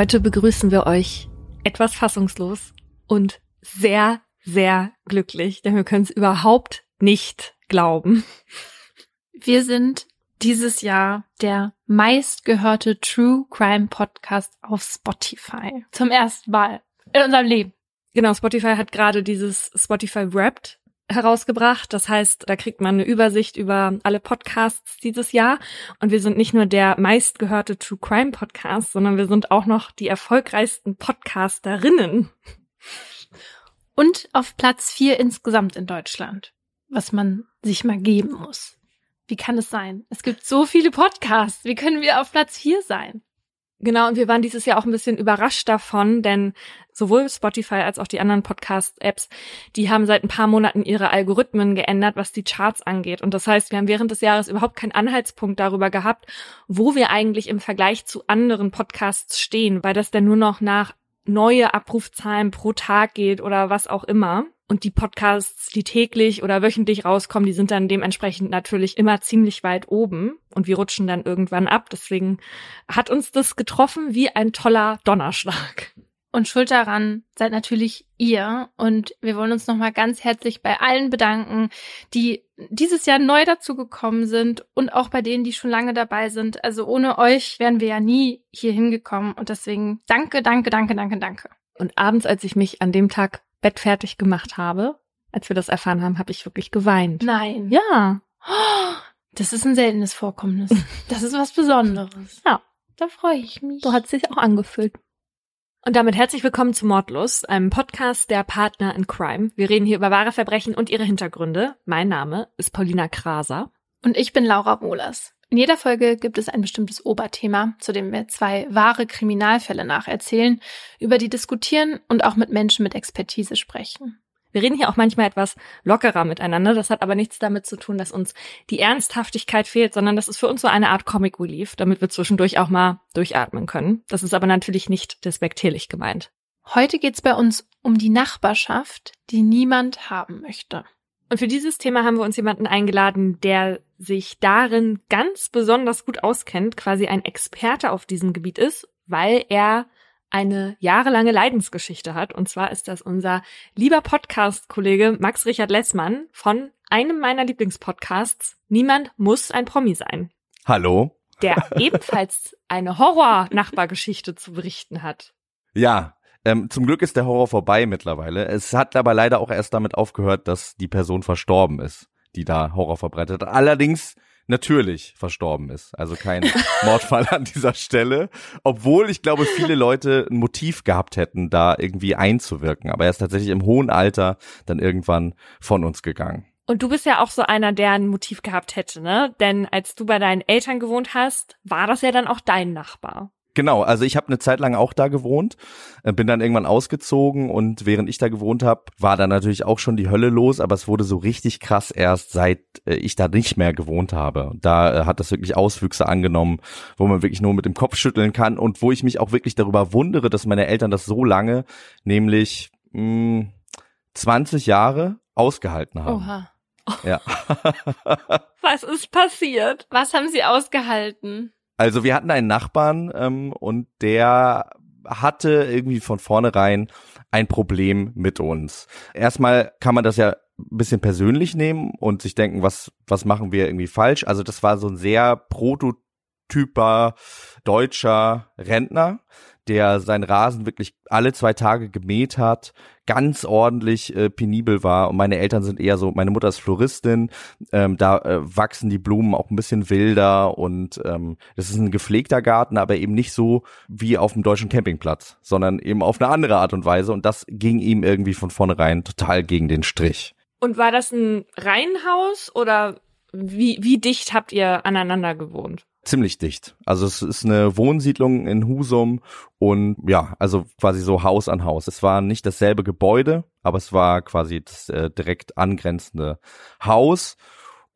Heute begrüßen wir euch etwas fassungslos und sehr, sehr glücklich, denn wir können es überhaupt nicht glauben. Wir sind dieses Jahr der meistgehörte True Crime Podcast auf Spotify. Zum ersten Mal in unserem Leben. Genau, Spotify hat gerade dieses Spotify Wrapped herausgebracht. Das heißt, da kriegt man eine Übersicht über alle Podcasts dieses Jahr. Und wir sind nicht nur der meistgehörte True Crime Podcast, sondern wir sind auch noch die erfolgreichsten Podcasterinnen. Und auf Platz vier insgesamt in Deutschland, was man sich mal geben muss. Wie kann es sein? Es gibt so viele Podcasts. Wie können wir auf Platz vier sein? Genau, und wir waren dieses Jahr auch ein bisschen überrascht davon, denn sowohl Spotify als auch die anderen Podcast-Apps, die haben seit ein paar Monaten ihre Algorithmen geändert, was die Charts angeht. Und das heißt, wir haben während des Jahres überhaupt keinen Anhaltspunkt darüber gehabt, wo wir eigentlich im Vergleich zu anderen Podcasts stehen, weil das dann nur noch nach neue Abrufzahlen pro Tag geht oder was auch immer. Und die Podcasts, die täglich oder wöchentlich rauskommen, die sind dann dementsprechend natürlich immer ziemlich weit oben und wir rutschen dann irgendwann ab. Deswegen hat uns das getroffen wie ein toller Donnerschlag. Und schuld daran seid natürlich ihr. Und wir wollen uns nochmal ganz herzlich bei allen bedanken, die dieses Jahr neu dazugekommen sind und auch bei denen, die schon lange dabei sind. Also ohne euch wären wir ja nie hier hingekommen. Und deswegen danke, danke, danke, danke, danke. Und abends, als ich mich an dem Tag bettfertig gemacht habe, als wir das erfahren haben, habe ich wirklich geweint. Nein. Ja. Das ist ein seltenes Vorkommnis. Das ist was Besonderes. Ja. Da freue ich mich. So hat es sich auch angefühlt. Und damit herzlich willkommen zu Mordlust, einem Podcast der Partner in Crime. Wir reden hier über wahre Verbrechen und ihre Hintergründe. Mein Name ist Paulina Kraser. Und ich bin Laura Mohlers. In jeder Folge gibt es ein bestimmtes Oberthema, zu dem wir zwei wahre Kriminalfälle nacherzählen, über die diskutieren und auch mit Menschen mit Expertise sprechen. Wir reden hier auch manchmal etwas lockerer miteinander. Das hat aber nichts damit zu tun, dass uns die Ernsthaftigkeit fehlt, sondern das ist für uns so eine Art Comic Relief, damit wir zwischendurch auch mal durchatmen können. Das ist aber natürlich nicht despektierlich gemeint. Heute geht's bei uns um die Nachbarschaft, die niemand haben möchte. Und für dieses Thema haben wir uns jemanden eingeladen, der sich darin ganz besonders gut auskennt, quasi ein Experte auf diesem Gebiet ist, weil er eine jahrelange Leidensgeschichte hat. Und zwar ist das unser lieber Podcast-Kollege Max Richard Lessmann von einem meiner Lieblingspodcasts. Niemand muss ein Promi sein. Hallo. Der ebenfalls eine Horror-Nachbargeschichte zu berichten hat. Ja, ähm, zum Glück ist der Horror vorbei mittlerweile. Es hat aber leider auch erst damit aufgehört, dass die Person verstorben ist, die da Horror verbreitet hat. Allerdings natürlich verstorben ist. Also kein Mordfall an dieser Stelle. Obwohl ich glaube, viele Leute ein Motiv gehabt hätten, da irgendwie einzuwirken. Aber er ist tatsächlich im hohen Alter dann irgendwann von uns gegangen. Und du bist ja auch so einer, der ein Motiv gehabt hätte, ne? Denn als du bei deinen Eltern gewohnt hast, war das ja dann auch dein Nachbar. Genau, also ich habe eine Zeit lang auch da gewohnt, äh, bin dann irgendwann ausgezogen und während ich da gewohnt habe, war da natürlich auch schon die Hölle los, aber es wurde so richtig krass erst seit äh, ich da nicht mehr gewohnt habe. Da äh, hat das wirklich Auswüchse angenommen, wo man wirklich nur mit dem Kopf schütteln kann und wo ich mich auch wirklich darüber wundere, dass meine Eltern das so lange, nämlich mh, 20 Jahre ausgehalten haben. Oha. Ja. Was ist passiert? Was haben sie ausgehalten? Also wir hatten einen Nachbarn ähm, und der hatte irgendwie von vornherein ein Problem mit uns. Erstmal kann man das ja ein bisschen persönlich nehmen und sich denken, was, was machen wir irgendwie falsch? Also das war so ein sehr prototyper deutscher Rentner, der seinen Rasen wirklich alle zwei Tage gemäht hat, ganz ordentlich äh, penibel war. Und meine Eltern sind eher so, meine Mutter ist Floristin, ähm, da äh, wachsen die Blumen auch ein bisschen wilder und ähm, das ist ein gepflegter Garten, aber eben nicht so wie auf dem deutschen Campingplatz, sondern eben auf eine andere Art und Weise. Und das ging ihm irgendwie von vornherein total gegen den Strich. Und war das ein Reihenhaus oder wie, wie dicht habt ihr aneinander gewohnt? Ziemlich dicht. Also es ist eine Wohnsiedlung in Husum und ja, also quasi so Haus an Haus. Es war nicht dasselbe Gebäude, aber es war quasi das äh, direkt angrenzende Haus.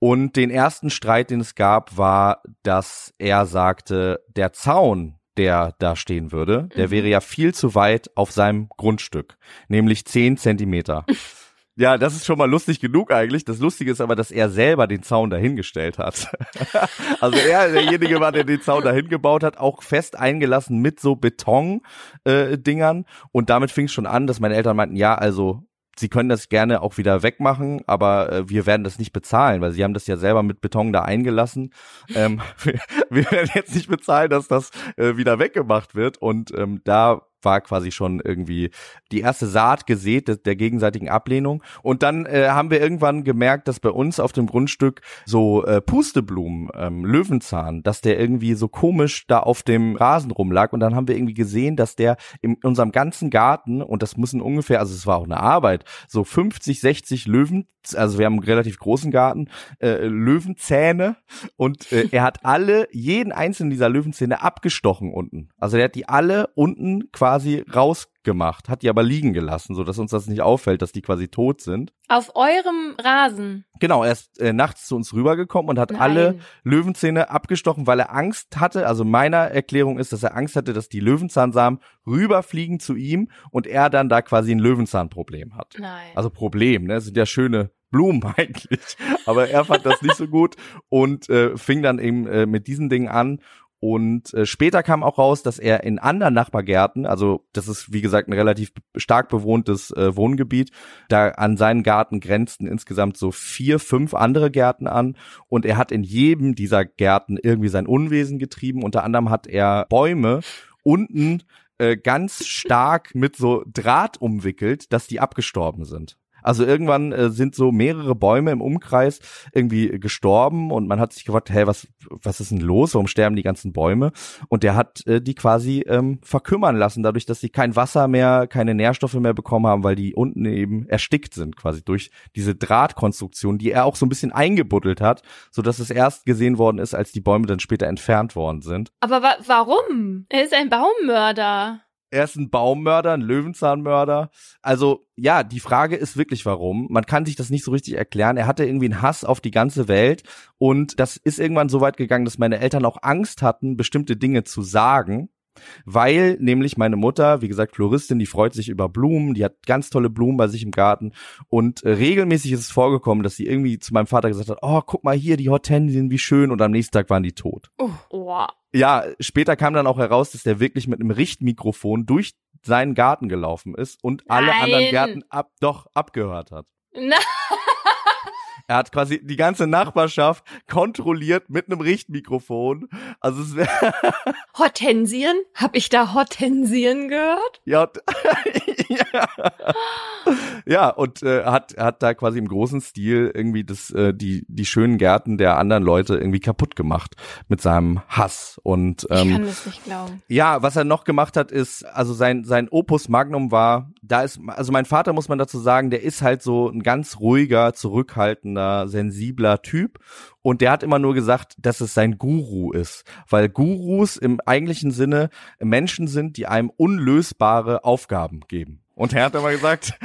Und den ersten Streit, den es gab, war, dass er sagte, der Zaun, der da stehen würde, der Mhm. wäre ja viel zu weit auf seinem Grundstück, nämlich zehn Zentimeter. Ja, das ist schon mal lustig genug eigentlich. Das Lustige ist aber, dass er selber den Zaun dahingestellt hat. also er derjenige war, der den Zaun dahin gebaut hat, auch fest eingelassen mit so Beton-Dingern. Äh, und damit fing es schon an, dass meine Eltern meinten, ja, also sie können das gerne auch wieder wegmachen, aber äh, wir werden das nicht bezahlen, weil sie haben das ja selber mit Beton da eingelassen. Ähm, wir, wir, werden jetzt nicht bezahlen, dass das äh, wieder weggemacht wird. Und ähm, da war quasi schon irgendwie die erste Saat gesät der, gegenseitigen Ablehnung. Und dann äh, haben wir irgendwann gemerkt, dass bei uns auf dem Grundstück so äh, Pusteblumen, ähm, Löwenzahn, dass der irgendwie so komisch da auf dem Rasen rumlag. Und dann haben wir irgendwie gesehen, dass der in unserem ganzen Garten, und das müssen ungefähr, also es war auch eine Arbeit, so 50, 60 Löwen, also wir haben einen relativ großen Garten, äh, Löwenzähne. Und äh, er hat alle, jeden einzelnen dieser Löwenzähne abgestochen unten. Also er hat die alle unten quasi quasi rausgemacht, hat die aber liegen gelassen, so dass uns das nicht auffällt, dass die quasi tot sind. Auf eurem Rasen. Genau, er ist äh, nachts zu uns rübergekommen und hat Nein. alle Löwenzähne abgestochen, weil er Angst hatte. Also meiner Erklärung ist, dass er Angst hatte, dass die Löwenzahnsamen rüberfliegen zu ihm und er dann da quasi ein Löwenzahnproblem hat. Nein. Also Problem, ne? Das sind ja schöne Blumen eigentlich. Aber er fand das nicht so gut und äh, fing dann eben äh, mit diesen Dingen an und äh, später kam auch raus, dass er in anderen Nachbargärten, also das ist wie gesagt ein relativ stark bewohntes äh, Wohngebiet, da an seinen Garten grenzten insgesamt so vier, fünf andere Gärten an. Und er hat in jedem dieser Gärten irgendwie sein Unwesen getrieben. Unter anderem hat er Bäume unten äh, ganz stark mit so Draht umwickelt, dass die abgestorben sind. Also irgendwann äh, sind so mehrere Bäume im Umkreis irgendwie gestorben und man hat sich gefragt, hey, was, was ist denn los? Warum sterben die ganzen Bäume? Und der hat äh, die quasi ähm, verkümmern lassen, dadurch, dass sie kein Wasser mehr, keine Nährstoffe mehr bekommen haben, weil die unten eben erstickt sind, quasi durch diese Drahtkonstruktion, die er auch so ein bisschen eingebuddelt hat, so dass es erst gesehen worden ist, als die Bäume dann später entfernt worden sind. Aber wa warum? Er ist ein Baummörder. Er ist ein Baummörder, ein Löwenzahnmörder. Also ja, die Frage ist wirklich, warum. Man kann sich das nicht so richtig erklären. Er hatte irgendwie einen Hass auf die ganze Welt und das ist irgendwann so weit gegangen, dass meine Eltern auch Angst hatten, bestimmte Dinge zu sagen. Weil nämlich meine Mutter, wie gesagt, Floristin, die freut sich über Blumen, die hat ganz tolle Blumen bei sich im Garten und äh, regelmäßig ist es vorgekommen, dass sie irgendwie zu meinem Vater gesagt hat, oh, guck mal hier, die Hortensien, wie schön und am nächsten Tag waren die tot. Oh, oh ja, später kam dann auch heraus, dass der wirklich mit einem Richtmikrofon durch seinen Garten gelaufen ist und alle Nein. anderen Gärten ab, doch abgehört hat. Nein. Er hat quasi die ganze Nachbarschaft kontrolliert mit einem Richtmikrofon. Also es wäre Hortensien? Hab ich da Hortensien gehört? Ja. ja. ja, und äh, hat hat da quasi im großen Stil irgendwie das äh, die die schönen Gärten der anderen Leute irgendwie kaputt gemacht mit seinem Hass und ähm, ich kann das nicht glauben. Ja, was er noch gemacht hat ist also sein sein Opus Magnum war, da ist also mein Vater muss man dazu sagen, der ist halt so ein ganz ruhiger, zurückhaltender zurückhaltender, sensibler Typ. Und der hat immer nur gesagt, dass es sein Guru ist. Weil Gurus im eigentlichen Sinne Menschen sind, die einem unlösbare Aufgaben geben. Und er hat immer gesagt,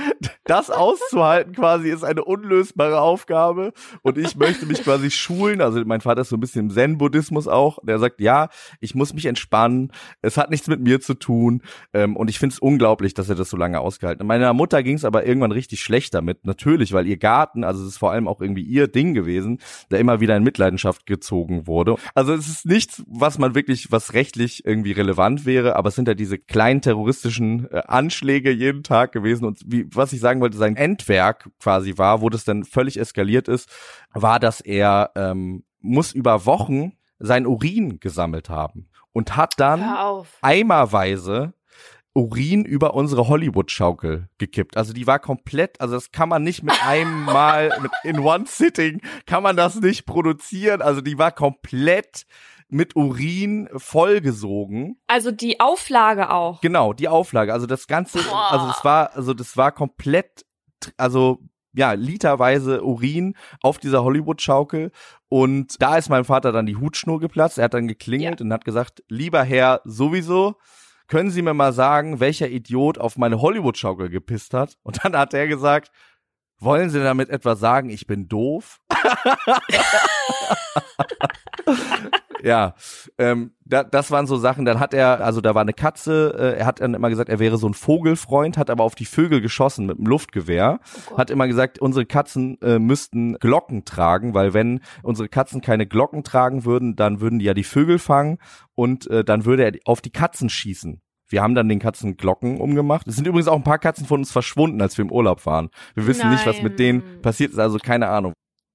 das auszuhalten quasi ist eine unlösbare Aufgabe und ich möchte mich quasi schulen. Also mein Vater ist so ein bisschen im Zen-Buddhismus auch. Der sagt, ja, ich muss mich entspannen. Es hat nichts mit mir zu tun. Ähm, und ich finde es unglaublich, dass er das so lange ausgehalten hat. Meiner Mutter ging es aber irgendwann richtig schlecht damit. Natürlich, weil ihr Garten, also es ist vor allem auch irgendwie ihr Ding gewesen, der immer wieder in Mitleidenschaft gezogen wurde. Also es ist nichts, was man wirklich, was rechtlich irgendwie relevant wäre, aber es sind ja diese kleinen terroristischen äh, Anschläge jeden Tag gewesen. Und wie, was ich sagen sagen wollte, sein Endwerk quasi war, wo das dann völlig eskaliert ist, war, dass er ähm, muss über Wochen sein Urin gesammelt haben und hat dann eimerweise Urin über unsere Hollywood-Schaukel gekippt. Also die war komplett, also das kann man nicht mit einem Mal, mit, in one sitting, kann man das nicht produzieren. Also die war komplett mit Urin vollgesogen. Also die Auflage auch. Genau, die Auflage. Also das Ganze, Boah. also das war, also das war komplett, also ja, literweise Urin auf dieser Hollywood-Schaukel. Und da ist meinem Vater dann die Hutschnur geplatzt. Er hat dann geklingelt ja. und hat gesagt, lieber Herr, sowieso, können Sie mir mal sagen, welcher Idiot auf meine Hollywood-Schaukel gepisst hat? Und dann hat er gesagt, wollen Sie damit etwas sagen, ich bin doof? ja, ähm, da, das waren so Sachen. Dann hat er, also da war eine Katze. Äh, er hat dann immer gesagt, er wäre so ein Vogelfreund, hat aber auf die Vögel geschossen mit einem Luftgewehr. Oh hat immer gesagt, unsere Katzen äh, müssten Glocken tragen, weil wenn unsere Katzen keine Glocken tragen würden, dann würden die ja die Vögel fangen und äh, dann würde er auf die Katzen schießen. Wir haben dann den Katzen Glocken umgemacht. Es sind übrigens auch ein paar Katzen von uns verschwunden, als wir im Urlaub waren. Wir wissen nicht, was mit denen Nein. passiert ist, also keine Ahnung.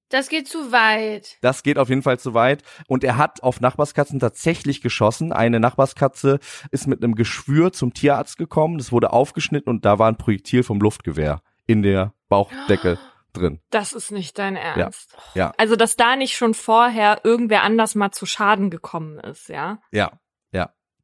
Das geht zu weit. Das geht auf jeden Fall zu weit. Und er hat auf Nachbarskatzen tatsächlich geschossen. Eine Nachbarskatze ist mit einem Geschwür zum Tierarzt gekommen. Das wurde aufgeschnitten und da war ein Projektil vom Luftgewehr in der Bauchdecke drin. Das ist nicht dein Ernst. Ja. Also, dass da nicht schon vorher irgendwer anders mal zu Schaden gekommen ist, ja? Ja, ja.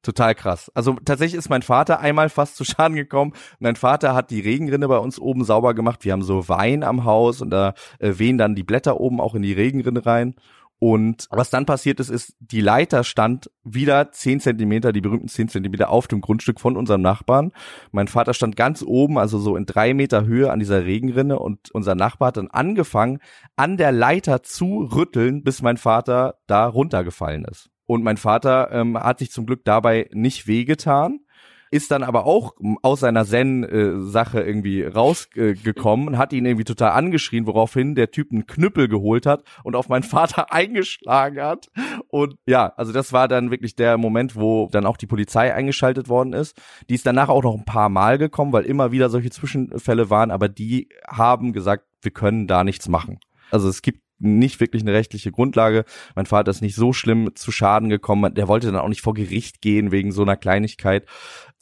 Total krass. Also tatsächlich ist mein Vater einmal fast zu Schaden gekommen. Mein Vater hat die Regenrinne bei uns oben sauber gemacht. Wir haben so Wein am Haus und da äh, wehen dann die Blätter oben auch in die Regenrinne rein. Und was dann passiert ist, ist, die Leiter stand wieder zehn Zentimeter, die berühmten zehn Zentimeter auf dem Grundstück von unserem Nachbarn. Mein Vater stand ganz oben, also so in drei Meter Höhe an dieser Regenrinne und unser Nachbar hat dann angefangen, an der Leiter zu rütteln, bis mein Vater da runtergefallen ist. Und mein Vater ähm, hat sich zum Glück dabei nicht wehgetan, ist dann aber auch ähm, aus seiner Zen-Sache irgendwie rausgekommen und hat ihn irgendwie total angeschrien, woraufhin der Typ einen Knüppel geholt hat und auf meinen Vater eingeschlagen hat. Und ja, also das war dann wirklich der Moment, wo dann auch die Polizei eingeschaltet worden ist. Die ist danach auch noch ein paar Mal gekommen, weil immer wieder solche Zwischenfälle waren, aber die haben gesagt, wir können da nichts machen. Also es gibt nicht wirklich eine rechtliche Grundlage. Mein Vater ist nicht so schlimm zu Schaden gekommen. Der wollte dann auch nicht vor Gericht gehen wegen so einer Kleinigkeit.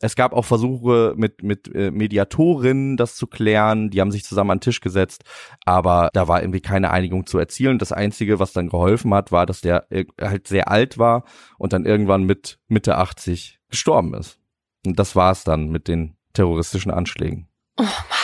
Es gab auch Versuche mit, mit äh, Mediatorinnen, das zu klären. Die haben sich zusammen an den Tisch gesetzt, aber da war irgendwie keine Einigung zu erzielen. Das Einzige, was dann geholfen hat, war, dass der äh, halt sehr alt war und dann irgendwann mit Mitte 80 gestorben ist. Und das war es dann mit den terroristischen Anschlägen. Oh Mann.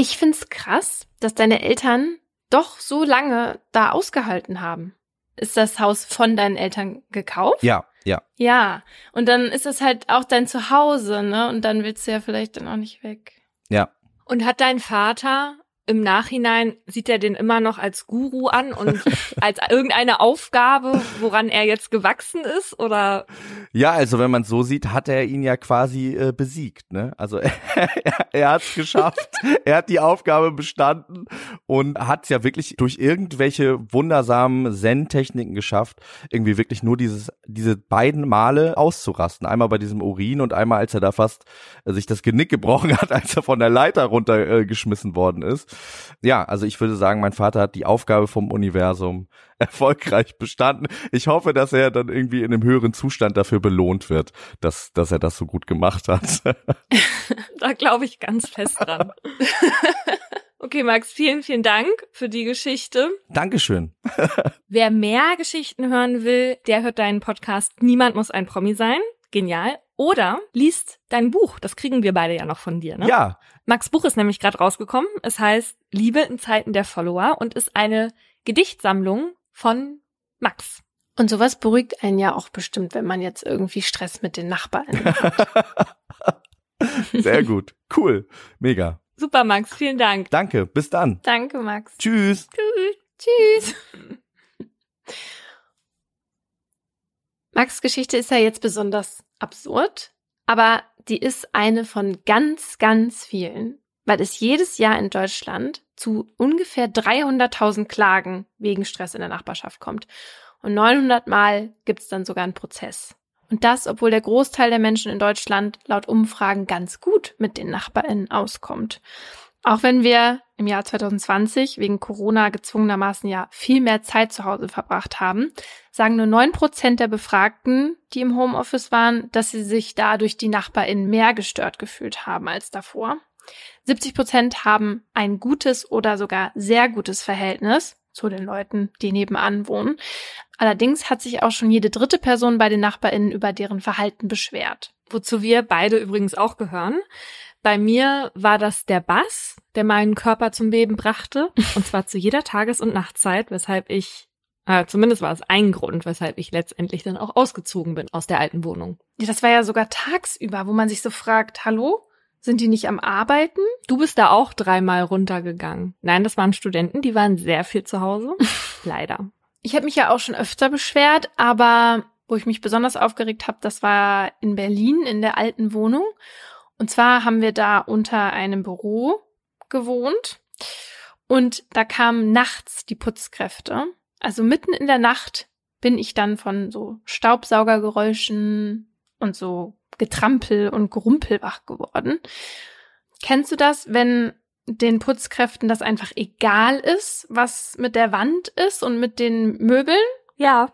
Ich find's krass, dass deine Eltern doch so lange da ausgehalten haben. Ist das Haus von deinen Eltern gekauft? Ja, ja. Ja. Und dann ist es halt auch dein Zuhause, ne? Und dann willst du ja vielleicht dann auch nicht weg. Ja. Und hat dein Vater im Nachhinein, sieht er den immer noch als Guru an und als irgendeine Aufgabe, woran er jetzt gewachsen ist? Oder Ja, also wenn man so sieht, hat er ihn ja quasi äh, besiegt, ne? Also er, er hat es geschafft, er hat die Aufgabe bestanden und hat es ja wirklich durch irgendwelche wundersamen Zen-Techniken geschafft, irgendwie wirklich nur dieses, diese beiden Male auszurasten. Einmal bei diesem Urin und einmal, als er da fast äh, sich das Genick gebrochen hat, als er von der Leiter runtergeschmissen äh, worden ist. Ja, also ich würde sagen, mein Vater hat die Aufgabe vom Universum erfolgreich bestanden. Ich hoffe, dass er dann irgendwie in einem höheren Zustand dafür belohnt wird, dass, dass er das so gut gemacht hat. da glaube ich ganz fest dran. Okay, Max, vielen, vielen Dank für die Geschichte. Dankeschön. Wer mehr Geschichten hören will, der hört deinen Podcast Niemand muss ein Promi sein. Genial. Oder liest dein Buch. Das kriegen wir beide ja noch von dir, ne? Ja, Max Buch ist nämlich gerade rausgekommen. Es heißt Liebe in Zeiten der Follower und ist eine Gedichtsammlung von Max. Und sowas beruhigt einen ja auch bestimmt, wenn man jetzt irgendwie Stress mit den Nachbarn hat. sehr gut. Cool. Mega. Super, Max. Vielen Dank. Danke. Bis dann. Danke, Max. Tschüss. Tschüss. Max Geschichte ist ja jetzt besonders absurd, aber die ist eine von ganz, ganz vielen, weil es jedes Jahr in Deutschland zu ungefähr 300.000 Klagen wegen Stress in der Nachbarschaft kommt. Und 900 Mal gibt es dann sogar einen Prozess. Und das, obwohl der Großteil der Menschen in Deutschland laut Umfragen ganz gut mit den NachbarInnen auskommt. Auch wenn wir im Jahr 2020 wegen Corona gezwungenermaßen ja viel mehr Zeit zu Hause verbracht haben, sagen nur neun Prozent der Befragten, die im Homeoffice waren, dass sie sich dadurch die NachbarInnen mehr gestört gefühlt haben als davor. 70 Prozent haben ein gutes oder sogar sehr gutes Verhältnis zu den Leuten, die nebenan wohnen. Allerdings hat sich auch schon jede dritte Person bei den NachbarInnen über deren Verhalten beschwert. Wozu wir beide übrigens auch gehören. Bei mir war das der Bass, der meinen Körper zum Beben brachte. Und zwar zu jeder Tages- und Nachtzeit, weshalb ich, äh, zumindest war es ein Grund, weshalb ich letztendlich dann auch ausgezogen bin aus der alten Wohnung. Ja, das war ja sogar tagsüber, wo man sich so fragt, hallo? Sind die nicht am Arbeiten? Du bist da auch dreimal runtergegangen. Nein, das waren Studenten, die waren sehr viel zu Hause. Leider. ich habe mich ja auch schon öfter beschwert, aber wo ich mich besonders aufgeregt habe, das war in Berlin in der alten Wohnung. Und zwar haben wir da unter einem Büro gewohnt und da kamen nachts die Putzkräfte. Also mitten in der Nacht bin ich dann von so Staubsaugergeräuschen und so Getrampel und Gerumpel wach geworden. Kennst du das, wenn den Putzkräften das einfach egal ist, was mit der Wand ist und mit den Möbeln? Ja.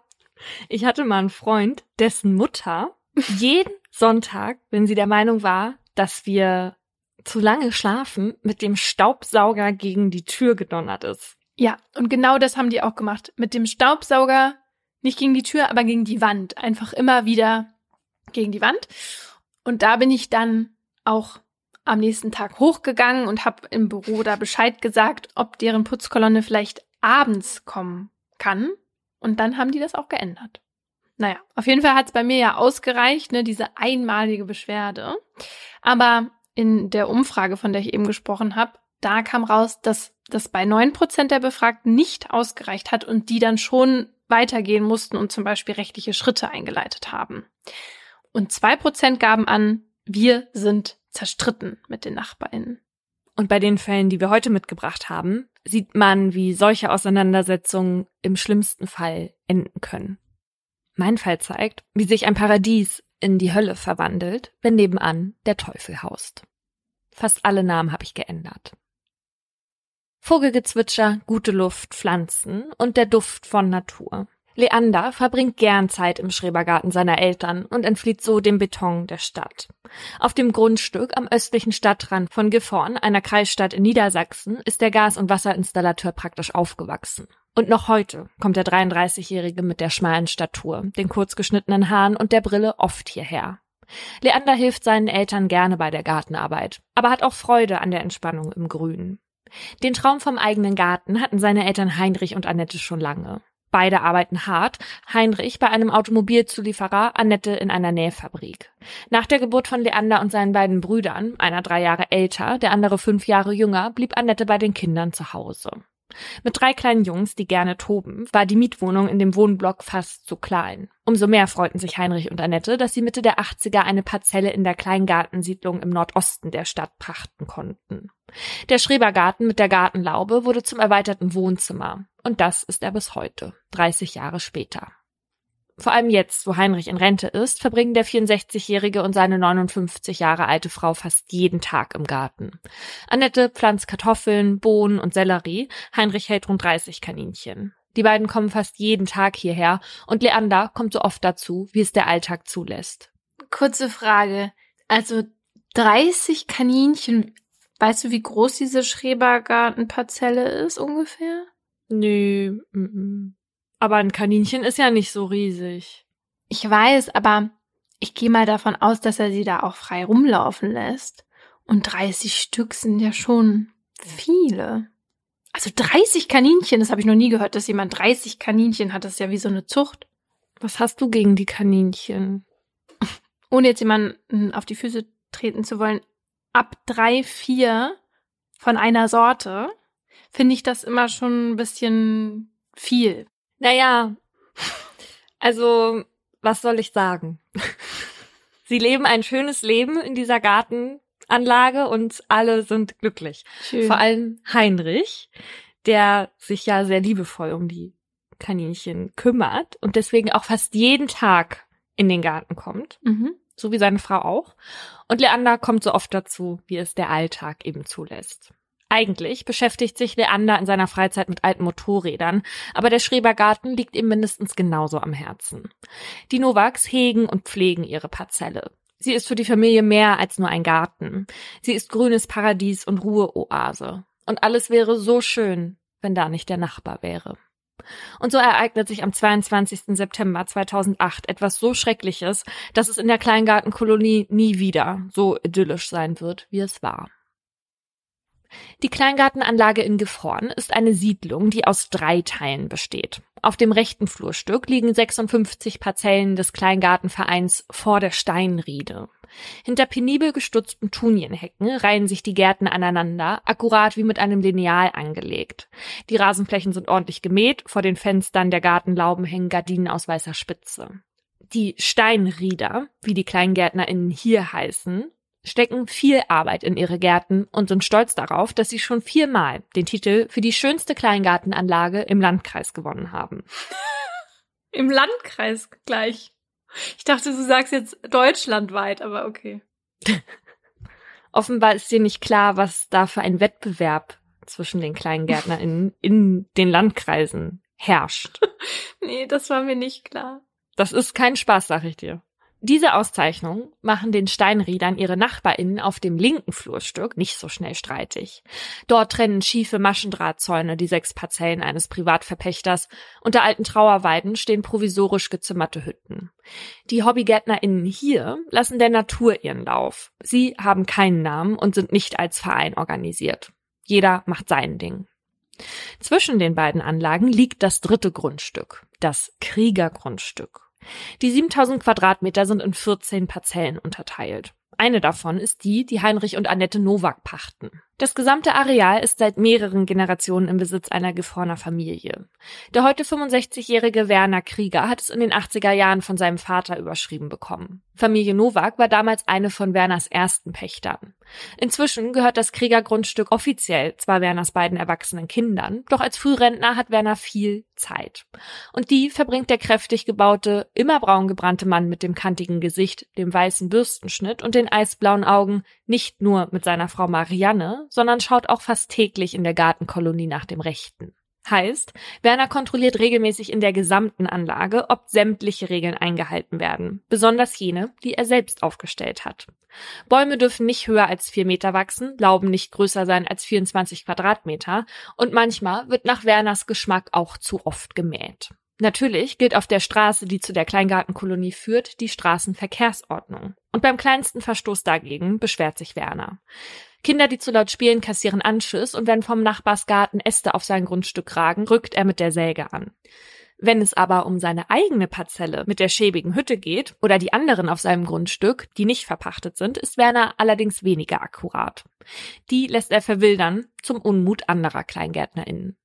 Ich hatte mal einen Freund, dessen Mutter jeden Sonntag, wenn sie der Meinung war, dass wir zu lange schlafen, mit dem Staubsauger gegen die Tür gedonnert ist. Ja, und genau das haben die auch gemacht. Mit dem Staubsauger nicht gegen die Tür, aber gegen die Wand. Einfach immer wieder gegen die Wand. Und da bin ich dann auch am nächsten Tag hochgegangen und habe im Büro da Bescheid gesagt, ob deren Putzkolonne vielleicht abends kommen kann. Und dann haben die das auch geändert. Naja, auf jeden Fall hat es bei mir ja ausgereicht, ne, diese einmalige Beschwerde. Aber in der Umfrage, von der ich eben gesprochen habe, da kam raus, dass das bei neun Prozent der Befragten nicht ausgereicht hat und die dann schon weitergehen mussten und zum Beispiel rechtliche Schritte eingeleitet haben. Und zwei Prozent gaben an, wir sind zerstritten mit den NachbarInnen. Und bei den Fällen, die wir heute mitgebracht haben, sieht man, wie solche Auseinandersetzungen im schlimmsten Fall enden können. Mein Fall zeigt, wie sich ein Paradies in die Hölle verwandelt, wenn nebenan der Teufel haust. Fast alle Namen habe ich geändert. Vogelgezwitscher, gute Luft, Pflanzen und der Duft von Natur. Leander verbringt gern Zeit im Schrebergarten seiner Eltern und entflieht so dem Beton der Stadt. Auf dem Grundstück am östlichen Stadtrand von Gifhorn, einer Kreisstadt in Niedersachsen, ist der Gas- und Wasserinstallateur praktisch aufgewachsen. Und noch heute kommt der 33-Jährige mit der schmalen Statur, den kurzgeschnittenen Haaren und der Brille oft hierher. Leander hilft seinen Eltern gerne bei der Gartenarbeit, aber hat auch Freude an der Entspannung im Grünen. Den Traum vom eigenen Garten hatten seine Eltern Heinrich und Annette schon lange. Beide arbeiten hart. Heinrich bei einem Automobilzulieferer, Annette in einer Nähfabrik. Nach der Geburt von Leander und seinen beiden Brüdern, einer drei Jahre älter, der andere fünf Jahre jünger, blieb Annette bei den Kindern zu Hause. Mit drei kleinen Jungs, die gerne toben, war die Mietwohnung in dem Wohnblock fast zu klein. Umso mehr freuten sich Heinrich und Annette, dass sie Mitte der 80er eine Parzelle in der Kleingartensiedlung im Nordosten der Stadt pachten konnten. Der Schrebergarten mit der Gartenlaube wurde zum erweiterten Wohnzimmer. Und das ist er bis heute, 30 Jahre später. Vor allem jetzt, wo Heinrich in Rente ist, verbringen der 64-Jährige und seine 59 Jahre alte Frau fast jeden Tag im Garten. Annette pflanzt Kartoffeln, Bohnen und Sellerie, Heinrich hält rund 30 Kaninchen. Die beiden kommen fast jeden Tag hierher und Leander kommt so oft dazu, wie es der Alltag zulässt. Kurze Frage. Also 30 Kaninchen, Weißt du, wie groß diese Schrebergartenparzelle ist ungefähr? Nö. Aber ein Kaninchen ist ja nicht so riesig. Ich weiß, aber ich gehe mal davon aus, dass er sie da auch frei rumlaufen lässt. Und 30 Stück sind ja schon viele. Also 30 Kaninchen, das habe ich noch nie gehört, dass jemand 30 Kaninchen hat. Das ist ja wie so eine Zucht. Was hast du gegen die Kaninchen? Ohne jetzt jemanden auf die Füße treten zu wollen ab drei, vier von einer Sorte finde ich das immer schon ein bisschen viel. Naja, also was soll ich sagen? Sie leben ein schönes Leben in dieser Gartenanlage und alle sind glücklich. Schön. Vor allem Heinrich, der sich ja sehr liebevoll um die Kaninchen kümmert und deswegen auch fast jeden Tag in den Garten kommt. Mhm so wie seine Frau auch. Und Leander kommt so oft dazu, wie es der Alltag eben zulässt. Eigentlich beschäftigt sich Leander in seiner Freizeit mit alten Motorrädern, aber der Schrebergarten liegt ihm mindestens genauso am Herzen. Die Novaks hegen und pflegen ihre Parzelle. Sie ist für die Familie mehr als nur ein Garten. Sie ist grünes Paradies und Ruheoase. Und alles wäre so schön, wenn da nicht der Nachbar wäre. Und so ereignet sich am 22. September 2008 etwas so Schreckliches, dass es in der Kleingartenkolonie nie wieder so idyllisch sein wird, wie es war. Die Kleingartenanlage in Gefroren ist eine Siedlung, die aus drei Teilen besteht. Auf dem rechten Flurstück liegen 56 Parzellen des Kleingartenvereins vor der Steinriede. Hinter penibel gestutzten Tunienhecken reihen sich die Gärten aneinander, akkurat wie mit einem Lineal angelegt. Die Rasenflächen sind ordentlich gemäht, vor den Fenstern der Gartenlauben hängen Gardinen aus weißer Spitze. Die Steinrieder, wie die KleingärtnerInnen hier heißen, stecken viel Arbeit in ihre Gärten und sind stolz darauf, dass sie schon viermal den Titel für die schönste Kleingartenanlage im Landkreis gewonnen haben. Im Landkreis gleich. Ich dachte, du sagst jetzt deutschlandweit, aber okay. Offenbar ist dir nicht klar, was da für ein Wettbewerb zwischen den KleingärtnerInnen in den Landkreisen herrscht. nee, das war mir nicht klar. Das ist kein Spaß, sag ich dir. Diese Auszeichnung machen den Steinriedern ihre NachbarInnen auf dem linken Flurstück nicht so schnell streitig. Dort trennen schiefe Maschendrahtzäune die sechs Parzellen eines Privatverpächters. Unter alten Trauerweiden stehen provisorisch gezimmerte Hütten. Die HobbygärtnerInnen hier lassen der Natur ihren Lauf. Sie haben keinen Namen und sind nicht als Verein organisiert. Jeder macht sein Ding. Zwischen den beiden Anlagen liegt das dritte Grundstück, das Kriegergrundstück. Die 7000 Quadratmeter sind in 14 Parzellen unterteilt. Eine davon ist die, die Heinrich und Annette Nowak pachten. Das gesamte Areal ist seit mehreren Generationen im Besitz einer Gifhorner Familie. Der heute 65-jährige Werner Krieger hat es in den 80er Jahren von seinem Vater überschrieben bekommen. Familie Nowak war damals eine von Werners ersten Pächtern. Inzwischen gehört das Kriegergrundstück offiziell zwar Werners beiden erwachsenen Kindern, doch als Frührentner hat Werner viel Zeit. Und die verbringt der kräftig gebaute, immer braun gebrannte Mann mit dem kantigen Gesicht, dem weißen Bürstenschnitt und den eisblauen Augen nicht nur mit seiner Frau Marianne, sondern schaut auch fast täglich in der Gartenkolonie nach dem Rechten. Heißt, Werner kontrolliert regelmäßig in der gesamten Anlage, ob sämtliche Regeln eingehalten werden, besonders jene, die er selbst aufgestellt hat. Bäume dürfen nicht höher als vier Meter wachsen, Lauben nicht größer sein als 24 Quadratmeter und manchmal wird nach Werners Geschmack auch zu oft gemäht. Natürlich gilt auf der Straße, die zu der Kleingartenkolonie führt, die Straßenverkehrsordnung. Und beim kleinsten Verstoß dagegen beschwert sich Werner. Kinder, die zu laut spielen, kassieren Anschiss und wenn vom Nachbarsgarten Äste auf sein Grundstück ragen, rückt er mit der Säge an. Wenn es aber um seine eigene Parzelle mit der schäbigen Hütte geht oder die anderen auf seinem Grundstück, die nicht verpachtet sind, ist Werner allerdings weniger akkurat. Die lässt er verwildern zum Unmut anderer KleingärtnerInnen.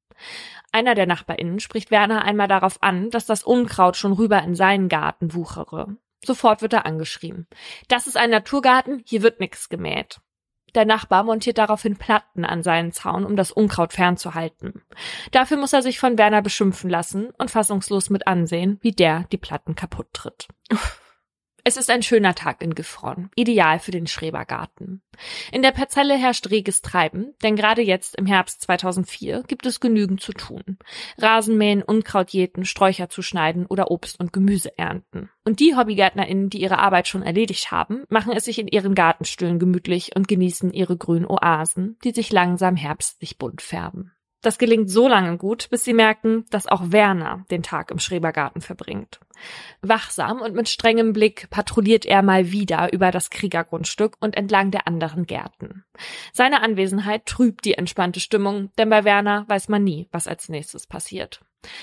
Einer der NachbarInnen spricht Werner einmal darauf an, dass das Unkraut schon rüber in seinen Garten wuchere. Sofort wird er angeschrieben. Das ist ein Naturgarten, hier wird nix gemäht. Der Nachbar montiert daraufhin Platten an seinen Zaun, um das Unkraut fernzuhalten. Dafür muss er sich von Werner beschimpfen lassen und fassungslos mit ansehen, wie der die Platten kaputt tritt. Es ist ein schöner Tag in Gifron, ideal für den Schrebergarten. In der Parzelle herrscht reges Treiben, denn gerade jetzt im Herbst 2004 gibt es genügend zu tun. Rasenmähen, Unkraut jäten, Sträucher zu schneiden oder Obst und Gemüse ernten. Und die HobbygärtnerInnen, die ihre Arbeit schon erledigt haben, machen es sich in ihren Gartenstühlen gemütlich und genießen ihre grünen Oasen, die sich langsam herbstlich bunt färben. Das gelingt so lange gut, bis sie merken, dass auch Werner den Tag im Schrebergarten verbringt. Wachsam und mit strengem Blick patrouilliert er mal wieder über das Kriegergrundstück und entlang der anderen Gärten. Seine Anwesenheit trübt die entspannte Stimmung, denn bei Werner weiß man nie, was als nächstes passiert.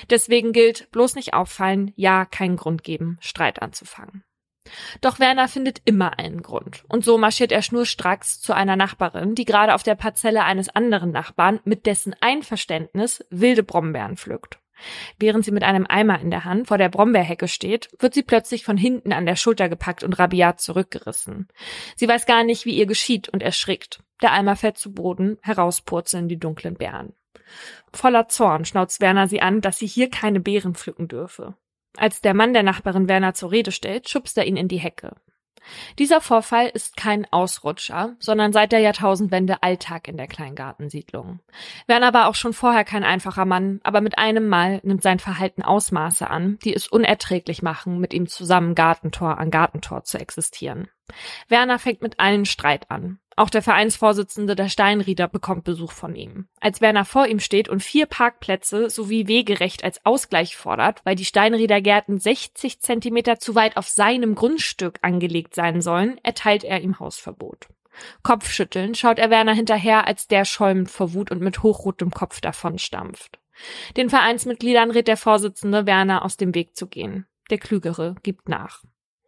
Deswegen gilt, bloß nicht auffallen, ja, keinen Grund geben, Streit anzufangen. Doch Werner findet immer einen Grund. Und so marschiert er schnurstracks zu einer Nachbarin, die gerade auf der Parzelle eines anderen Nachbarn mit dessen Einverständnis wilde Brombeeren pflückt. Während sie mit einem Eimer in der Hand vor der Brombeerhecke steht, wird sie plötzlich von hinten an der Schulter gepackt und rabiat zurückgerissen. Sie weiß gar nicht, wie ihr geschieht und erschrickt. Der Eimer fällt zu Boden, herauspurzeln die dunklen Beeren. Voller Zorn schnauzt Werner sie an, dass sie hier keine Beeren pflücken dürfe. Als der Mann der Nachbarin Werner zur Rede stellt, schubst er ihn in die Hecke. Dieser Vorfall ist kein Ausrutscher, sondern seit der Jahrtausendwende Alltag in der Kleingartensiedlung. Werner war auch schon vorher kein einfacher Mann, aber mit einem Mal nimmt sein Verhalten Ausmaße an, die es unerträglich machen, mit ihm zusammen Gartentor an Gartentor zu existieren. Werner fängt mit allen Streit an. Auch der Vereinsvorsitzende der Steinrieder bekommt Besuch von ihm. Als Werner vor ihm steht und vier Parkplätze sowie Wegerecht als Ausgleich fordert, weil die Steinrieder Gärten 60 Zentimeter zu weit auf seinem Grundstück angelegt sein sollen, erteilt er ihm Hausverbot. Kopfschüttelnd schaut er Werner hinterher, als der schäumend vor Wut und mit hochrotem Kopf davonstampft. Den Vereinsmitgliedern rät der Vorsitzende, Werner aus dem Weg zu gehen. Der Klügere gibt nach.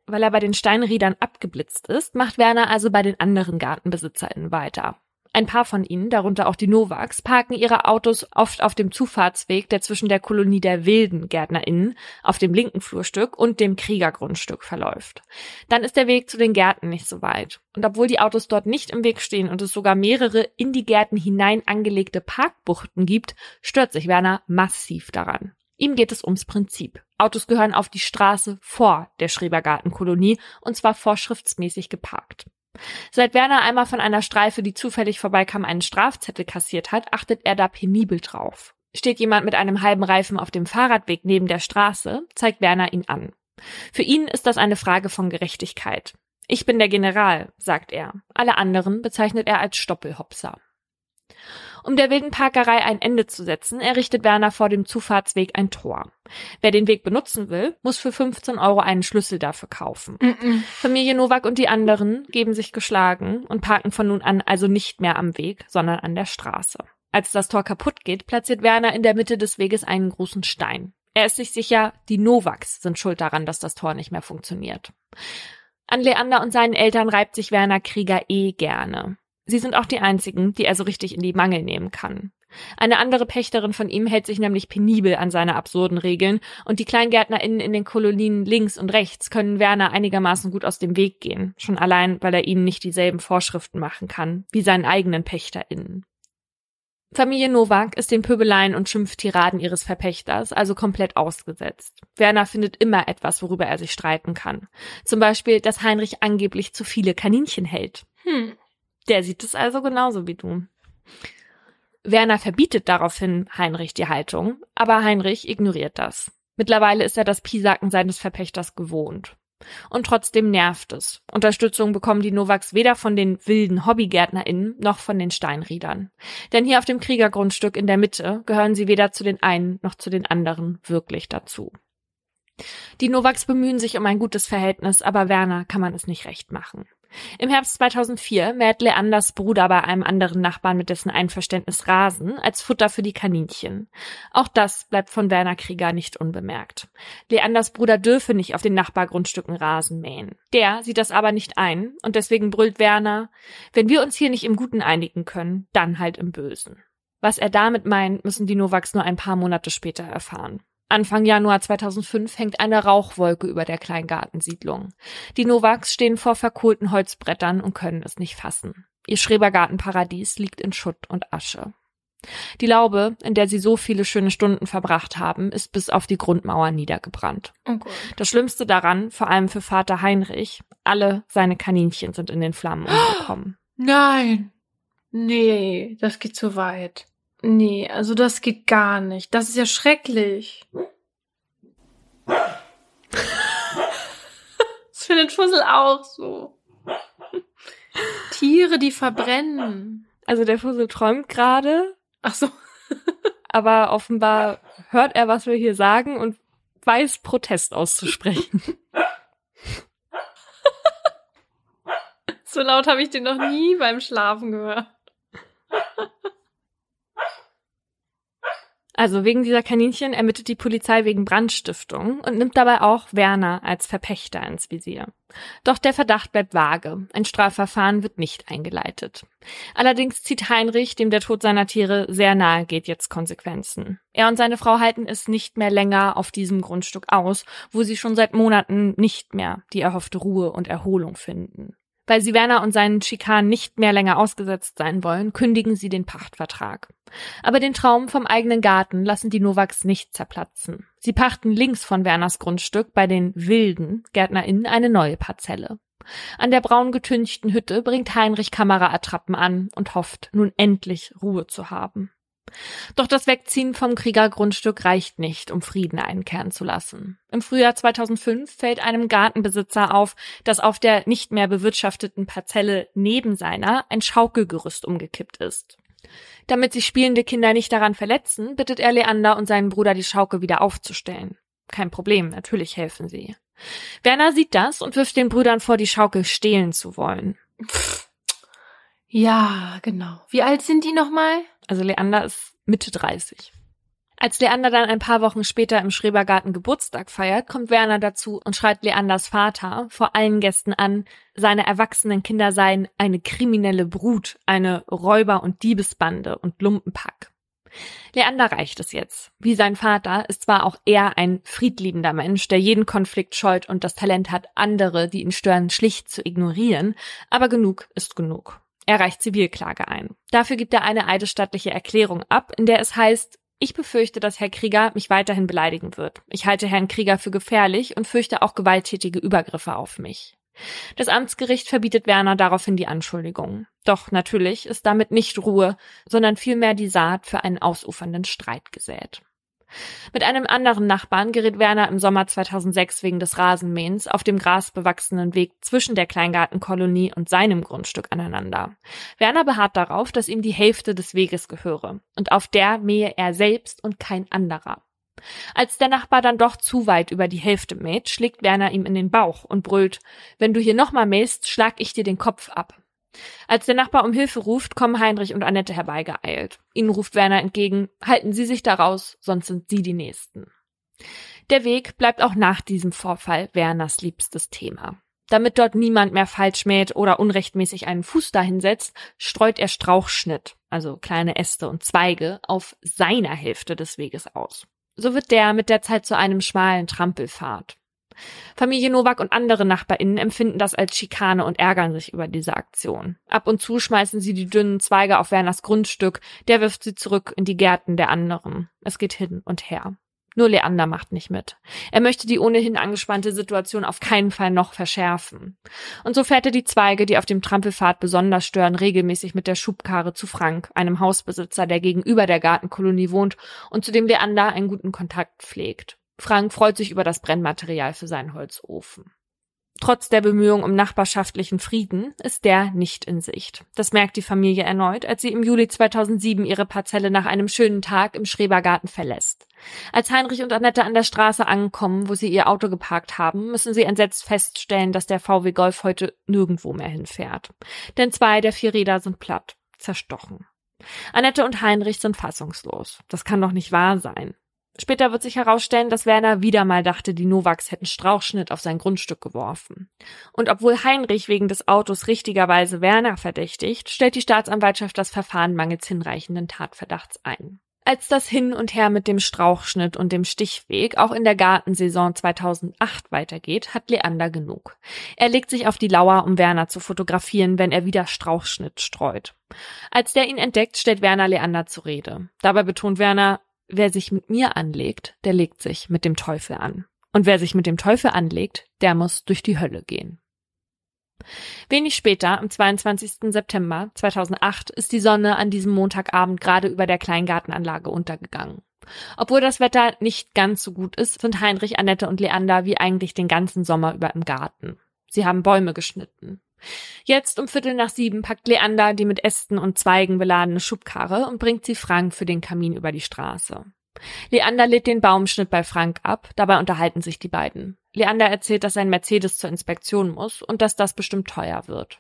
Weil er bei den Steinriedern abgeblitzt ist, macht Werner also bei den anderen GartenbesitzerInnen weiter. Ein paar von ihnen, darunter auch die Novaks, parken ihre Autos oft auf dem Zufahrtsweg, der zwischen der Kolonie der wilden GärtnerInnen auf dem linken Flurstück und dem Kriegergrundstück verläuft. Dann ist der Weg zu den Gärten nicht so weit. Und obwohl die Autos dort nicht im Weg stehen und es sogar mehrere in die Gärten hinein angelegte Parkbuchten gibt, stört sich Werner massiv daran. Ihm geht es ums Prinzip. Autos gehören auf die Straße vor der Schrebergartenkolonie und zwar vorschriftsmäßig geparkt. Seit Werner einmal von einer Streife, die zufällig vorbeikam, einen Strafzettel kassiert hat, achtet er da penibel drauf. Steht jemand mit einem halben Reifen auf dem Fahrradweg neben der Straße, zeigt Werner ihn an. Für ihn ist das eine Frage von Gerechtigkeit. Ich bin der General, sagt er. Alle anderen bezeichnet er als Stoppelhopser. Um der wilden Parkerei ein Ende zu setzen, errichtet Werner vor dem Zufahrtsweg ein Tor. Wer den Weg benutzen will, muss für 15 Euro einen Schlüssel dafür kaufen. Mm -mm. Familie Nowak und die anderen geben sich geschlagen und parken von nun an also nicht mehr am Weg, sondern an der Straße. Als das Tor kaputt geht, platziert Werner in der Mitte des Weges einen großen Stein. Er ist sich sicher, die Novaks sind schuld daran, dass das Tor nicht mehr funktioniert. An Leander und seinen Eltern reibt sich Werner Krieger eh gerne. Sie sind auch die einzigen, die er so richtig in die Mangel nehmen kann. Eine andere Pächterin von ihm hält sich nämlich penibel an seine absurden Regeln und die KleingärtnerInnen in den Kolonien links und rechts können Werner einigermaßen gut aus dem Weg gehen, schon allein, weil er ihnen nicht dieselben Vorschriften machen kann, wie seinen eigenen PächterInnen. Familie Nowak ist den Pöbeleien und Schimpftiraden ihres Verpächters also komplett ausgesetzt. Werner findet immer etwas, worüber er sich streiten kann. Zum Beispiel, dass Heinrich angeblich zu viele Kaninchen hält. Hm. Der sieht es also genauso wie du. Werner verbietet daraufhin Heinrich die Haltung, aber Heinrich ignoriert das. Mittlerweile ist er das Piesacken seines Verpächters gewohnt. Und trotzdem nervt es. Unterstützung bekommen die Novaks weder von den wilden HobbygärtnerInnen noch von den Steinriedern. Denn hier auf dem Kriegergrundstück in der Mitte gehören sie weder zu den einen noch zu den anderen wirklich dazu. Die Novaks bemühen sich um ein gutes Verhältnis, aber Werner kann man es nicht recht machen. Im Herbst 2004 mäht Leanders Bruder bei einem anderen Nachbarn mit dessen Einverständnis Rasen als Futter für die Kaninchen. Auch das bleibt von Werner Krieger nicht unbemerkt. Leanders Bruder dürfe nicht auf den Nachbargrundstücken Rasen mähen. Der sieht das aber nicht ein und deswegen brüllt Werner, wenn wir uns hier nicht im Guten einigen können, dann halt im Bösen. Was er damit meint, müssen die Novaks nur ein paar Monate später erfahren. Anfang Januar 2005 hängt eine Rauchwolke über der Kleingartensiedlung. Die Novaks stehen vor verkohlten Holzbrettern und können es nicht fassen. Ihr Schrebergartenparadies liegt in Schutt und Asche. Die Laube, in der sie so viele schöne Stunden verbracht haben, ist bis auf die Grundmauer niedergebrannt. Oh das Schlimmste daran, vor allem für Vater Heinrich, alle seine Kaninchen sind in den Flammen umgekommen. Nein. Nee, das geht zu weit. Nee, also das geht gar nicht. Das ist ja schrecklich. das findet Fussel auch so. Tiere, die verbrennen. Also der Fussel träumt gerade. Ach so. aber offenbar hört er, was wir hier sagen und weiß Protest auszusprechen. so laut habe ich den noch nie beim Schlafen gehört. Also wegen dieser Kaninchen ermittelt die Polizei wegen Brandstiftung und nimmt dabei auch Werner als Verpächter ins Visier. Doch der Verdacht bleibt vage. Ein Strafverfahren wird nicht eingeleitet. Allerdings zieht Heinrich, dem der Tod seiner Tiere sehr nahe geht, jetzt Konsequenzen. Er und seine Frau halten es nicht mehr länger auf diesem Grundstück aus, wo sie schon seit Monaten nicht mehr die erhoffte Ruhe und Erholung finden. Weil sie Werner und seinen Schikanen nicht mehr länger ausgesetzt sein wollen, kündigen sie den Pachtvertrag. Aber den Traum vom eigenen Garten lassen die Novaks nicht zerplatzen. Sie pachten links von Werners Grundstück bei den wilden GärtnerInnen eine neue Parzelle. An der braun getünchten Hütte bringt Heinrich Kameraattrappen an und hofft, nun endlich Ruhe zu haben. Doch das Wegziehen vom Kriegergrundstück reicht nicht, um Frieden einkehren zu lassen. Im Frühjahr 2005 fällt einem Gartenbesitzer auf, dass auf der nicht mehr bewirtschafteten Parzelle neben seiner ein Schaukelgerüst umgekippt ist. Damit sich spielende Kinder nicht daran verletzen, bittet er Leander und seinen Bruder, die Schaukel wieder aufzustellen. Kein Problem, natürlich helfen sie. Werner sieht das und wirft den Brüdern vor, die Schaukel stehlen zu wollen. Ja, genau. Wie alt sind die nochmal? Also Leander ist Mitte 30. Als Leander dann ein paar Wochen später im Schrebergarten Geburtstag feiert, kommt Werner dazu und schreit Leanders Vater vor allen Gästen an, seine erwachsenen Kinder seien eine kriminelle Brut, eine Räuber- und Diebesbande und Lumpenpack. Leander reicht es jetzt. Wie sein Vater ist zwar auch er ein friedliebender Mensch, der jeden Konflikt scheut und das Talent hat, andere, die ihn stören, schlicht zu ignorieren, aber genug ist genug. Er reicht Zivilklage ein. Dafür gibt er eine eidesstattliche Erklärung ab, in der es heißt, ich befürchte, dass Herr Krieger mich weiterhin beleidigen wird. Ich halte Herrn Krieger für gefährlich und fürchte auch gewalttätige Übergriffe auf mich. Das Amtsgericht verbietet Werner daraufhin die Anschuldigung. Doch natürlich ist damit nicht Ruhe, sondern vielmehr die Saat für einen ausufernden Streit gesät. Mit einem anderen Nachbarn gerät Werner im Sommer 2006 wegen des Rasenmähens auf dem grasbewachsenen Weg zwischen der Kleingartenkolonie und seinem Grundstück aneinander. Werner beharrt darauf, dass ihm die Hälfte des Weges gehöre, und auf der mähe er selbst und kein anderer. Als der Nachbar dann doch zu weit über die Hälfte mäht, schlägt Werner ihm in den Bauch und brüllt, wenn du hier nochmal mähst, schlag ich dir den Kopf ab. Als der Nachbar um Hilfe ruft, kommen Heinrich und Annette herbeigeeilt. Ihnen ruft Werner entgegen, halten Sie sich da raus, sonst sind Sie die Nächsten. Der Weg bleibt auch nach diesem Vorfall Werners liebstes Thema. Damit dort niemand mehr falsch mäht oder unrechtmäßig einen Fuß dahinsetzt, streut er Strauchschnitt, also kleine Äste und Zweige, auf seiner Hälfte des Weges aus. So wird der mit der Zeit zu einem schmalen Trampelpfad. Familie Nowak und andere NachbarInnen empfinden das als Schikane und ärgern sich über diese Aktion. Ab und zu schmeißen sie die dünnen Zweige auf Werners Grundstück, der wirft sie zurück in die Gärten der anderen. Es geht hin und her. Nur Leander macht nicht mit. Er möchte die ohnehin angespannte Situation auf keinen Fall noch verschärfen. Und so fährt er die Zweige, die auf dem Trampelpfad besonders stören, regelmäßig mit der Schubkarre zu Frank, einem Hausbesitzer, der gegenüber der Gartenkolonie wohnt und zu dem Leander einen guten Kontakt pflegt. Frank freut sich über das Brennmaterial für seinen Holzofen. Trotz der Bemühungen um nachbarschaftlichen Frieden ist der nicht in Sicht. Das merkt die Familie erneut, als sie im Juli 2007 ihre Parzelle nach einem schönen Tag im Schrebergarten verlässt. Als Heinrich und Annette an der Straße ankommen, wo sie ihr Auto geparkt haben, müssen sie entsetzt feststellen, dass der VW Golf heute nirgendwo mehr hinfährt. Denn zwei der vier Räder sind platt, zerstochen. Annette und Heinrich sind fassungslos. Das kann doch nicht wahr sein. Später wird sich herausstellen, dass Werner wieder mal dachte, die Novaks hätten Strauchschnitt auf sein Grundstück geworfen. Und obwohl Heinrich wegen des Autos richtigerweise Werner verdächtigt, stellt die Staatsanwaltschaft das Verfahren mangels hinreichenden Tatverdachts ein. Als das Hin und Her mit dem Strauchschnitt und dem Stichweg auch in der Gartensaison 2008 weitergeht, hat Leander genug. Er legt sich auf die Lauer, um Werner zu fotografieren, wenn er wieder Strauchschnitt streut. Als der ihn entdeckt, stellt Werner Leander zur Rede. Dabei betont Werner, wer sich mit mir anlegt, der legt sich mit dem Teufel an. Und wer sich mit dem Teufel anlegt, der muss durch die Hölle gehen. Wenig später, am 22. September 2008, ist die Sonne an diesem Montagabend gerade über der Kleingartenanlage untergegangen. Obwohl das Wetter nicht ganz so gut ist, sind Heinrich, Annette und Leander wie eigentlich den ganzen Sommer über im Garten. Sie haben Bäume geschnitten. Jetzt um Viertel nach sieben packt Leander die mit Ästen und Zweigen beladene Schubkarre und bringt sie Frank für den Kamin über die Straße. Leander lädt den Baumschnitt bei Frank ab, dabei unterhalten sich die beiden. Leander erzählt, dass sein Mercedes zur Inspektion muss und dass das bestimmt teuer wird.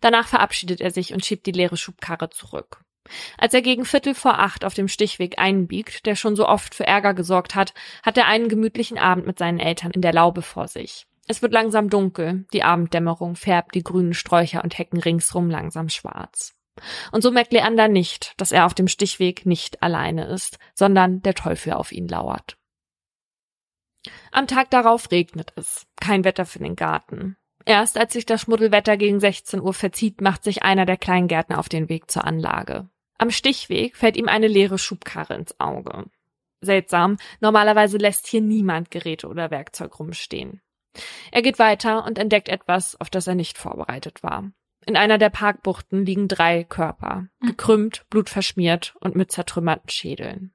Danach verabschiedet er sich und schiebt die leere Schubkarre zurück. Als er gegen Viertel vor acht auf dem Stichweg einbiegt, der schon so oft für Ärger gesorgt hat, hat er einen gemütlichen Abend mit seinen Eltern in der Laube vor sich. Es wird langsam dunkel, die Abenddämmerung färbt die grünen Sträucher und Hecken ringsrum langsam schwarz. Und so merkt Leander nicht, dass er auf dem Stichweg nicht alleine ist, sondern der Teufel auf ihn lauert. Am Tag darauf regnet es. Kein Wetter für den Garten. Erst als sich das Schmuddelwetter gegen 16 Uhr verzieht, macht sich einer der Kleingärtner auf den Weg zur Anlage. Am Stichweg fällt ihm eine leere Schubkarre ins Auge. Seltsam, normalerweise lässt hier niemand Geräte oder Werkzeug rumstehen. Er geht weiter und entdeckt etwas, auf das er nicht vorbereitet war. In einer der Parkbuchten liegen drei Körper, hm. gekrümmt, blutverschmiert und mit zertrümmerten Schädeln.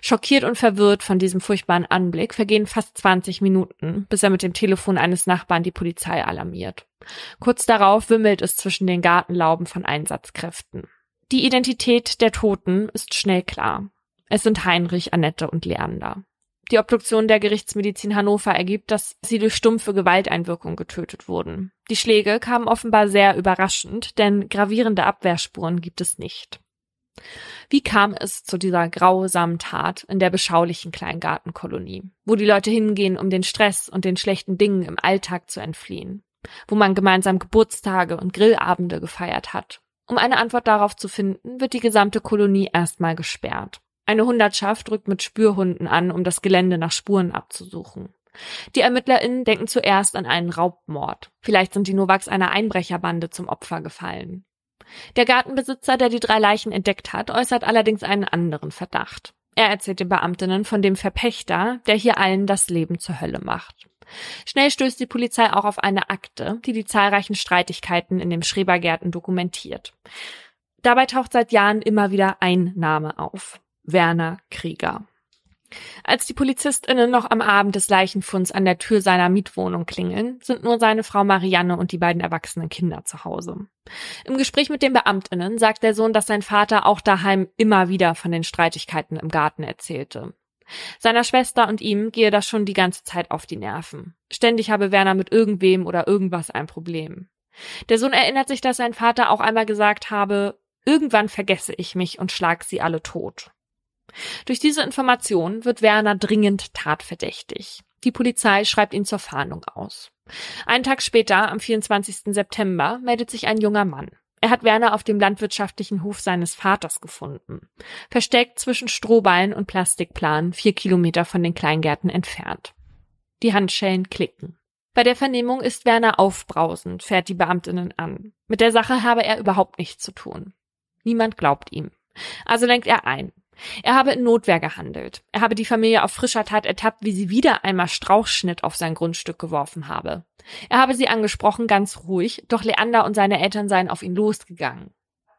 Schockiert und verwirrt von diesem furchtbaren Anblick vergehen fast 20 Minuten, bis er mit dem Telefon eines Nachbarn die Polizei alarmiert. Kurz darauf wimmelt es zwischen den Gartenlauben von Einsatzkräften. Die Identität der Toten ist schnell klar. Es sind Heinrich, Annette und Leander. Die Obduktion der Gerichtsmedizin Hannover ergibt, dass sie durch stumpfe Gewalteinwirkung getötet wurden. Die Schläge kamen offenbar sehr überraschend, denn gravierende Abwehrspuren gibt es nicht. Wie kam es zu dieser grausamen Tat in der beschaulichen Kleingartenkolonie, wo die Leute hingehen, um den Stress und den schlechten Dingen im Alltag zu entfliehen, wo man gemeinsam Geburtstage und Grillabende gefeiert hat? Um eine Antwort darauf zu finden, wird die gesamte Kolonie erstmal gesperrt. Eine Hundertschaft rückt mit Spürhunden an, um das Gelände nach Spuren abzusuchen. Die ErmittlerInnen denken zuerst an einen Raubmord. Vielleicht sind die Novaks einer Einbrecherbande zum Opfer gefallen. Der Gartenbesitzer, der die drei Leichen entdeckt hat, äußert allerdings einen anderen Verdacht. Er erzählt den Beamtinnen von dem Verpächter, der hier allen das Leben zur Hölle macht. Schnell stößt die Polizei auch auf eine Akte, die die zahlreichen Streitigkeiten in dem Schrebergärten dokumentiert. Dabei taucht seit Jahren immer wieder ein Name auf. Werner Krieger. Als die PolizistInnen noch am Abend des Leichenfunds an der Tür seiner Mietwohnung klingeln, sind nur seine Frau Marianne und die beiden erwachsenen Kinder zu Hause. Im Gespräch mit den BeamtInnen sagt der Sohn, dass sein Vater auch daheim immer wieder von den Streitigkeiten im Garten erzählte. Seiner Schwester und ihm gehe das schon die ganze Zeit auf die Nerven. Ständig habe Werner mit irgendwem oder irgendwas ein Problem. Der Sohn erinnert sich, dass sein Vater auch einmal gesagt habe, irgendwann vergesse ich mich und schlag sie alle tot. Durch diese Information wird Werner dringend tatverdächtig. Die Polizei schreibt ihn zur Fahndung aus. Einen Tag später, am 24. September, meldet sich ein junger Mann. Er hat Werner auf dem landwirtschaftlichen Hof seines Vaters gefunden. Versteckt zwischen Strohballen und Plastikplanen, vier Kilometer von den Kleingärten entfernt. Die Handschellen klicken. Bei der Vernehmung ist Werner aufbrausend, fährt die Beamtinnen an. Mit der Sache habe er überhaupt nichts zu tun. Niemand glaubt ihm. Also lenkt er ein. Er habe in Notwehr gehandelt. Er habe die Familie auf frischer Tat ertappt, wie sie wieder einmal Strauchschnitt auf sein Grundstück geworfen habe. Er habe sie angesprochen, ganz ruhig, doch Leander und seine Eltern seien auf ihn losgegangen.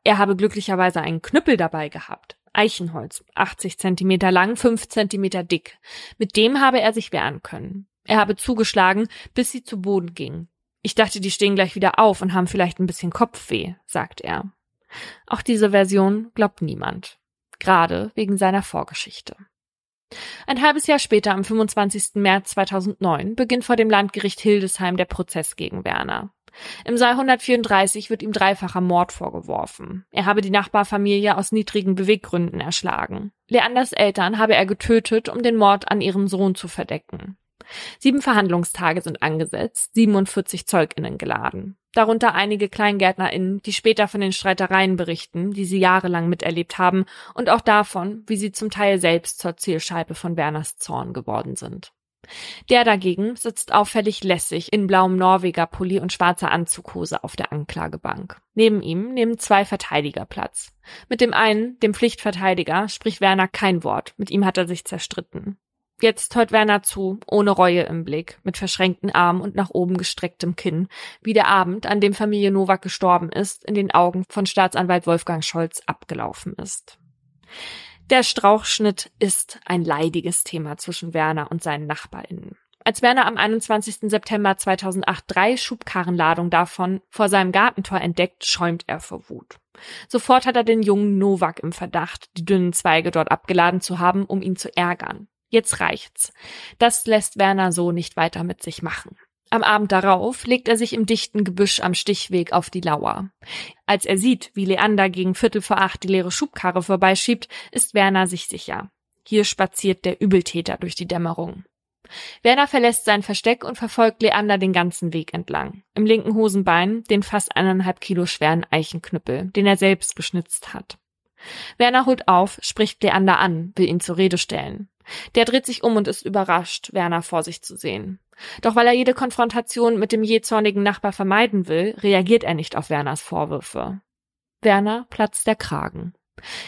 Er habe glücklicherweise einen Knüppel dabei gehabt. Eichenholz, 80 Zentimeter lang, 5 Zentimeter dick. Mit dem habe er sich wehren können. Er habe zugeschlagen, bis sie zu Boden ging. Ich dachte, die stehen gleich wieder auf und haben vielleicht ein bisschen Kopfweh, sagt er. Auch diese Version glaubt niemand gerade wegen seiner Vorgeschichte. Ein halbes Jahr später, am 25. März 2009, beginnt vor dem Landgericht Hildesheim der Prozess gegen Werner. Im Saal 134 wird ihm dreifacher Mord vorgeworfen. Er habe die Nachbarfamilie aus niedrigen Beweggründen erschlagen. Leanders Eltern habe er getötet, um den Mord an ihrem Sohn zu verdecken. Sieben Verhandlungstage sind angesetzt, 47 ZeugInnen geladen darunter einige KleingärtnerInnen, die später von den Streitereien berichten, die sie jahrelang miterlebt haben und auch davon, wie sie zum Teil selbst zur Zielscheibe von Werners Zorn geworden sind. Der dagegen sitzt auffällig lässig in blauem Norweger-Pulli und schwarzer Anzughose auf der Anklagebank. Neben ihm nehmen zwei Verteidiger Platz. Mit dem einen, dem Pflichtverteidiger, spricht Werner kein Wort, mit ihm hat er sich zerstritten. Jetzt hört Werner zu, ohne Reue im Blick, mit verschränkten Armen und nach oben gestrecktem Kinn, wie der Abend, an dem Familie Nowak gestorben ist, in den Augen von Staatsanwalt Wolfgang Scholz abgelaufen ist. Der Strauchschnitt ist ein leidiges Thema zwischen Werner und seinen NachbarInnen. Als Werner am 21. September 2008 drei Schubkarrenladungen davon vor seinem Gartentor entdeckt, schäumt er vor Wut. Sofort hat er den jungen Nowak im Verdacht, die dünnen Zweige dort abgeladen zu haben, um ihn zu ärgern. Jetzt reicht's. Das lässt Werner so nicht weiter mit sich machen. Am Abend darauf legt er sich im dichten Gebüsch am Stichweg auf die Lauer. Als er sieht, wie Leander gegen Viertel vor acht die leere Schubkarre vorbeischiebt, ist Werner sich sicher. Hier spaziert der Übeltäter durch die Dämmerung. Werner verlässt sein Versteck und verfolgt Leander den ganzen Weg entlang. Im linken Hosenbein den fast eineinhalb Kilo schweren Eichenknüppel, den er selbst geschnitzt hat. Werner holt auf, spricht Leander an, will ihn zur Rede stellen. Der dreht sich um und ist überrascht, Werner vor sich zu sehen. Doch weil er jede Konfrontation mit dem jähzornigen Nachbar vermeiden will, reagiert er nicht auf Werners Vorwürfe. Werner platzt der Kragen.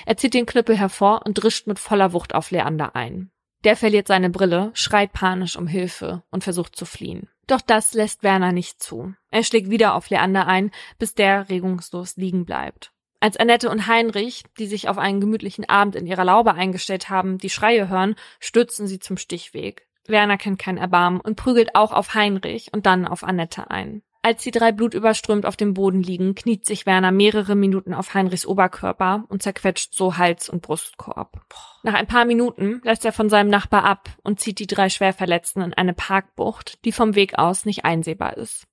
Er zieht den Knüppel hervor und drischt mit voller Wucht auf Leander ein. Der verliert seine Brille, schreit panisch um Hilfe und versucht zu fliehen. Doch das lässt Werner nicht zu. Er schlägt wieder auf Leander ein, bis der regungslos liegen bleibt. Als Annette und Heinrich, die sich auf einen gemütlichen Abend in ihrer Laube eingestellt haben, die Schreie hören, stürzen sie zum Stichweg. Werner kennt kein Erbarmen und prügelt auch auf Heinrich und dann auf Annette ein. Als die drei blutüberströmt auf dem Boden liegen, kniet sich Werner mehrere Minuten auf Heinrichs Oberkörper und zerquetscht so Hals und Brustkorb. Nach ein paar Minuten lässt er von seinem Nachbar ab und zieht die drei Schwerverletzten in eine Parkbucht, die vom Weg aus nicht einsehbar ist.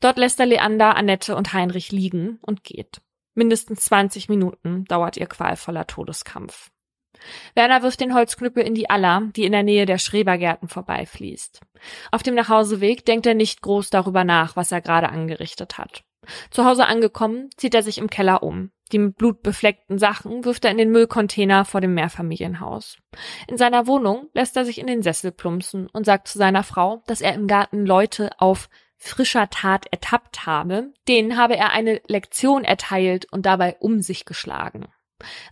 Dort lässt er Leander, Annette und Heinrich liegen und geht. Mindestens 20 Minuten dauert ihr qualvoller Todeskampf. Werner wirft den Holzknüppel in die Aller, die in der Nähe der Schrebergärten vorbeifließt. Auf dem Nachhauseweg denkt er nicht groß darüber nach, was er gerade angerichtet hat. Zu Hause angekommen, zieht er sich im Keller um. Die mit Blut befleckten Sachen wirft er in den Müllcontainer vor dem Mehrfamilienhaus. In seiner Wohnung lässt er sich in den Sessel plumpsen und sagt zu seiner Frau, dass er im Garten Leute auf frischer Tat ertappt habe. Denen habe er eine Lektion erteilt und dabei um sich geschlagen.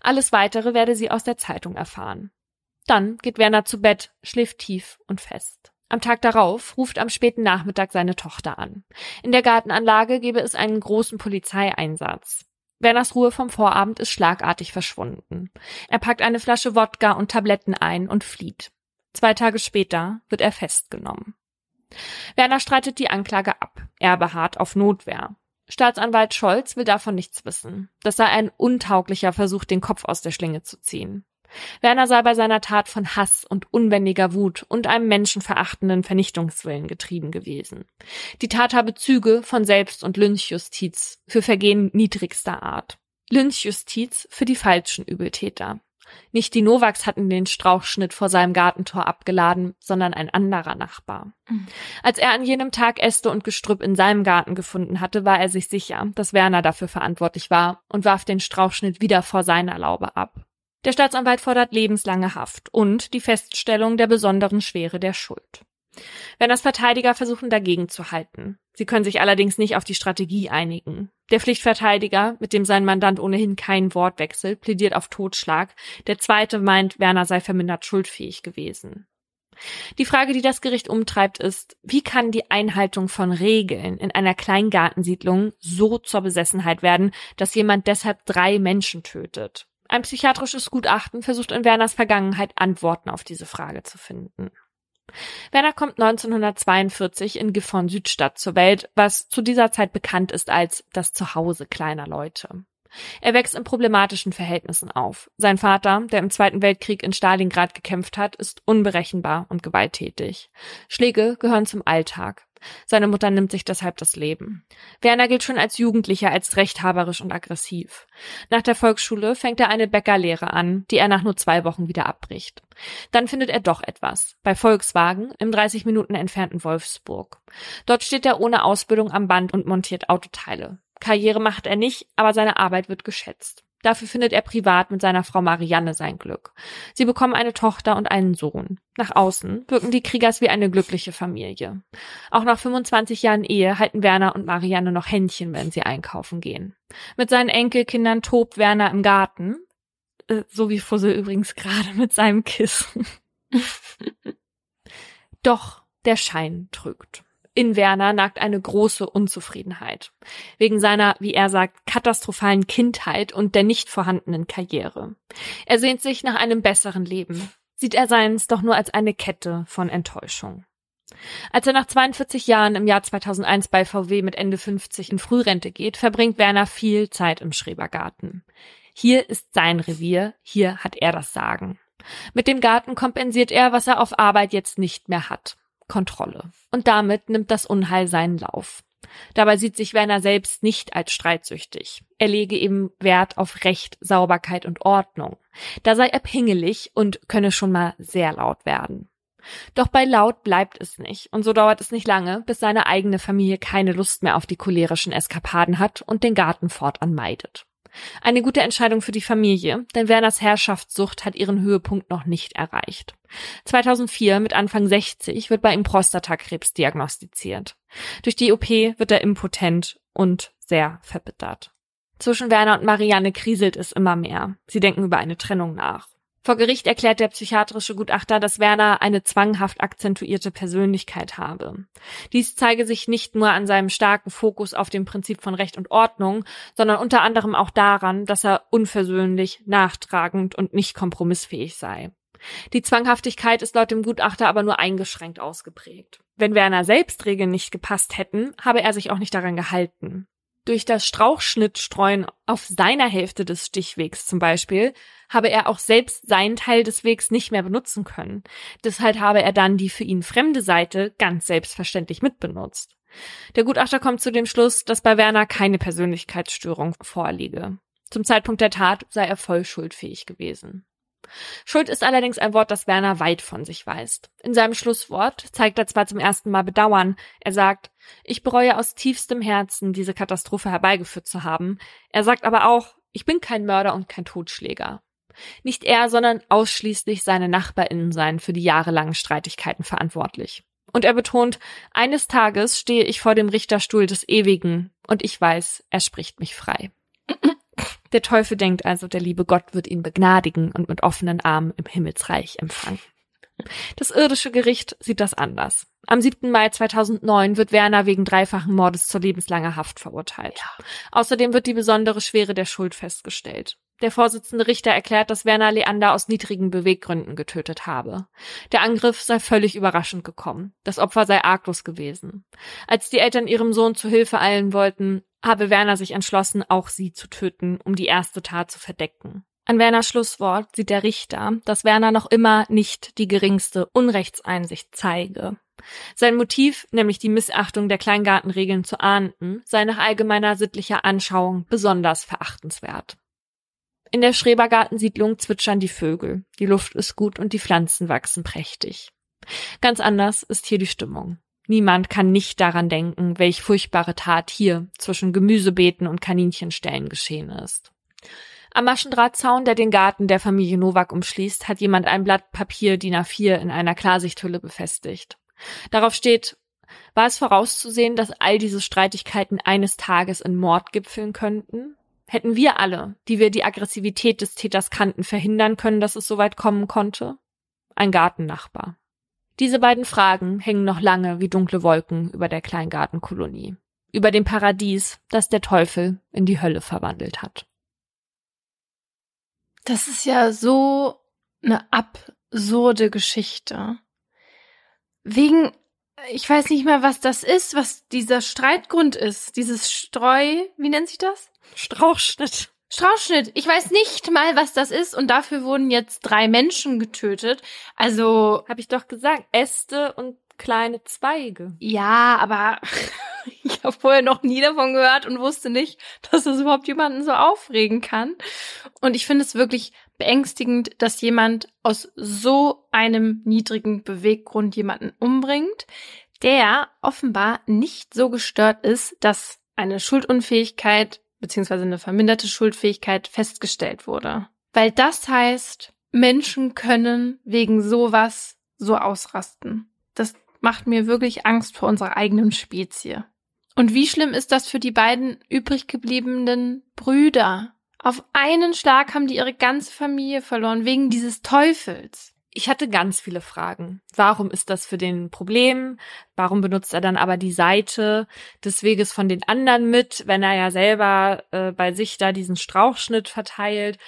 Alles weitere werde sie aus der Zeitung erfahren. Dann geht Werner zu Bett, schläft tief und fest. Am Tag darauf ruft am späten Nachmittag seine Tochter an. In der Gartenanlage gebe es einen großen Polizeieinsatz. Werners Ruhe vom Vorabend ist schlagartig verschwunden. Er packt eine Flasche Wodka und Tabletten ein und flieht. Zwei Tage später wird er festgenommen. Werner streitet die Anklage ab. Er beharrt auf Notwehr. Staatsanwalt Scholz will davon nichts wissen. Das sei ein untauglicher Versuch, den Kopf aus der Schlinge zu ziehen. Werner sei bei seiner Tat von Hass und unbändiger Wut und einem menschenverachtenden Vernichtungswillen getrieben gewesen. Die Tat habe Züge von Selbst- und Lynchjustiz für Vergehen niedrigster Art. Lynchjustiz für die falschen Übeltäter. Nicht die Novaks hatten den Strauchschnitt vor seinem Gartentor abgeladen, sondern ein anderer Nachbar. Mhm. Als er an jenem Tag Äste und Gestrüpp in seinem Garten gefunden hatte, war er sich sicher, dass Werner dafür verantwortlich war und warf den Strauchschnitt wieder vor seiner Laube ab. Der Staatsanwalt fordert lebenslange Haft und die Feststellung der besonderen Schwere der Schuld. Werners Verteidiger versuchen dagegen zu halten. Sie können sich allerdings nicht auf die Strategie einigen. Der Pflichtverteidiger, mit dem sein Mandant ohnehin kein Wort wechselt, plädiert auf Totschlag. Der zweite meint, Werner sei vermindert schuldfähig gewesen. Die Frage, die das Gericht umtreibt, ist, wie kann die Einhaltung von Regeln in einer Kleingartensiedlung so zur Besessenheit werden, dass jemand deshalb drei Menschen tötet? Ein psychiatrisches Gutachten versucht in Werners Vergangenheit Antworten auf diese Frage zu finden. Werner kommt 1942 in Gifhorn Südstadt zur Welt, was zu dieser Zeit bekannt ist als das Zuhause kleiner Leute. Er wächst in problematischen Verhältnissen auf. Sein Vater, der im Zweiten Weltkrieg in Stalingrad gekämpft hat, ist unberechenbar und gewalttätig. Schläge gehören zum Alltag. Seine Mutter nimmt sich deshalb das Leben. Werner gilt schon als Jugendlicher als rechthaberisch und aggressiv. Nach der Volksschule fängt er eine Bäckerlehre an, die er nach nur zwei Wochen wieder abbricht. Dann findet er doch etwas. Bei Volkswagen im 30 Minuten entfernten Wolfsburg. Dort steht er ohne Ausbildung am Band und montiert Autoteile. Karriere macht er nicht, aber seine Arbeit wird geschätzt. Dafür findet er privat mit seiner Frau Marianne sein Glück. Sie bekommen eine Tochter und einen Sohn. Nach außen wirken die Kriegers wie eine glückliche Familie. Auch nach 25 Jahren Ehe halten Werner und Marianne noch Händchen, wenn sie einkaufen gehen. Mit seinen Enkelkindern tobt Werner im Garten, äh, so wie Fussel übrigens gerade mit seinem Kissen. Doch der Schein trügt. In Werner nagt eine große Unzufriedenheit. Wegen seiner, wie er sagt, katastrophalen Kindheit und der nicht vorhandenen Karriere. Er sehnt sich nach einem besseren Leben. Sieht er seins doch nur als eine Kette von Enttäuschung. Als er nach 42 Jahren im Jahr 2001 bei VW mit Ende 50 in Frührente geht, verbringt Werner viel Zeit im Schrebergarten. Hier ist sein Revier, hier hat er das Sagen. Mit dem Garten kompensiert er, was er auf Arbeit jetzt nicht mehr hat. Kontrolle. Und damit nimmt das Unheil seinen Lauf. Dabei sieht sich Werner selbst nicht als streitsüchtig. Er lege eben Wert auf Recht, Sauberkeit und Ordnung. Da sei er pingelig und könne schon mal sehr laut werden. Doch bei laut bleibt es nicht, und so dauert es nicht lange, bis seine eigene Familie keine Lust mehr auf die cholerischen Eskapaden hat und den Garten fortan meidet. Eine gute Entscheidung für die Familie, denn Werners Herrschaftssucht hat ihren Höhepunkt noch nicht erreicht. 2004 mit Anfang 60 wird bei ihm Prostatakrebs diagnostiziert. Durch die OP wird er impotent und sehr verbittert. Zwischen Werner und Marianne kriselt es immer mehr. Sie denken über eine Trennung nach. Vor Gericht erklärt der psychiatrische Gutachter, dass Werner eine zwanghaft akzentuierte Persönlichkeit habe. Dies zeige sich nicht nur an seinem starken Fokus auf dem Prinzip von Recht und Ordnung, sondern unter anderem auch daran, dass er unversöhnlich, nachtragend und nicht kompromissfähig sei. Die Zwanghaftigkeit ist laut dem Gutachter aber nur eingeschränkt ausgeprägt. Wenn Werner selbst Regeln nicht gepasst hätten, habe er sich auch nicht daran gehalten. Durch das Strauchschnittstreuen auf seiner Hälfte des Stichwegs zum Beispiel habe er auch selbst seinen Teil des Wegs nicht mehr benutzen können. Deshalb habe er dann die für ihn fremde Seite ganz selbstverständlich mitbenutzt. Der Gutachter kommt zu dem Schluss, dass bei Werner keine Persönlichkeitsstörung vorliege. Zum Zeitpunkt der Tat sei er voll schuldfähig gewesen. Schuld ist allerdings ein Wort, das Werner weit von sich weist. In seinem Schlusswort zeigt er zwar zum ersten Mal Bedauern. Er sagt, ich bereue aus tiefstem Herzen, diese Katastrophe herbeigeführt zu haben. Er sagt aber auch, ich bin kein Mörder und kein Totschläger. Nicht er, sondern ausschließlich seine Nachbarinnen seien für die jahrelangen Streitigkeiten verantwortlich. Und er betont, eines Tages stehe ich vor dem Richterstuhl des Ewigen und ich weiß, er spricht mich frei. Der Teufel denkt also, der liebe Gott wird ihn begnadigen und mit offenen Armen im Himmelsreich empfangen. Das irdische Gericht sieht das anders. Am 7. Mai 2009 wird Werner wegen dreifachen Mordes zur lebenslanger Haft verurteilt. Ja. Außerdem wird die besondere Schwere der Schuld festgestellt. Der Vorsitzende Richter erklärt, dass Werner Leander aus niedrigen Beweggründen getötet habe. Der Angriff sei völlig überraschend gekommen. Das Opfer sei arglos gewesen. Als die Eltern ihrem Sohn zu Hilfe eilen wollten, habe Werner sich entschlossen, auch sie zu töten, um die erste Tat zu verdecken. An Werners Schlusswort sieht der Richter, dass Werner noch immer nicht die geringste Unrechtseinsicht zeige. Sein Motiv, nämlich die Missachtung der Kleingartenregeln zu ahnden, sei nach allgemeiner sittlicher Anschauung besonders verachtenswert. In der Schrebergartensiedlung zwitschern die Vögel, die Luft ist gut und die Pflanzen wachsen prächtig. Ganz anders ist hier die Stimmung. Niemand kann nicht daran denken, welch furchtbare Tat hier zwischen Gemüsebeeten und Kaninchenställen geschehen ist. Am Maschendrahtzaun, der den Garten der Familie Nowak umschließt, hat jemand ein Blatt Papier DIN A4 in einer Klarsichthülle befestigt. Darauf steht, war es vorauszusehen, dass all diese Streitigkeiten eines Tages in Mord gipfeln könnten? Hätten wir alle, die wir die Aggressivität des Täters kannten, verhindern können, dass es so weit kommen konnte? Ein Gartennachbar. Diese beiden Fragen hängen noch lange wie dunkle Wolken über der Kleingartenkolonie, über dem Paradies, das der Teufel in die Hölle verwandelt hat. Das ist ja so eine absurde Geschichte. Wegen, ich weiß nicht mehr, was das ist, was dieser Streitgrund ist. Dieses Streu, wie nennt sich das? Strauchschnitt. Strauchschnitt. Ich weiß nicht mal, was das ist und dafür wurden jetzt drei Menschen getötet. Also. Habe ich doch gesagt, Äste und kleine Zweige. Ja, aber ich habe vorher noch nie davon gehört und wusste nicht, dass das überhaupt jemanden so aufregen kann. Und ich finde es wirklich beängstigend, dass jemand aus so einem niedrigen Beweggrund jemanden umbringt, der offenbar nicht so gestört ist, dass eine Schuldunfähigkeit beziehungsweise eine verminderte Schuldfähigkeit festgestellt wurde. Weil das heißt, Menschen können wegen sowas so ausrasten. Das macht mir wirklich Angst vor unserer eigenen Spezie. Und wie schlimm ist das für die beiden übrig gebliebenen Brüder? Auf einen Schlag haben die ihre ganze Familie verloren wegen dieses Teufels. Ich hatte ganz viele Fragen. Warum ist das für den Problem? Warum benutzt er dann aber die Seite des Weges von den anderen mit, wenn er ja selber äh, bei sich da diesen Strauchschnitt verteilt?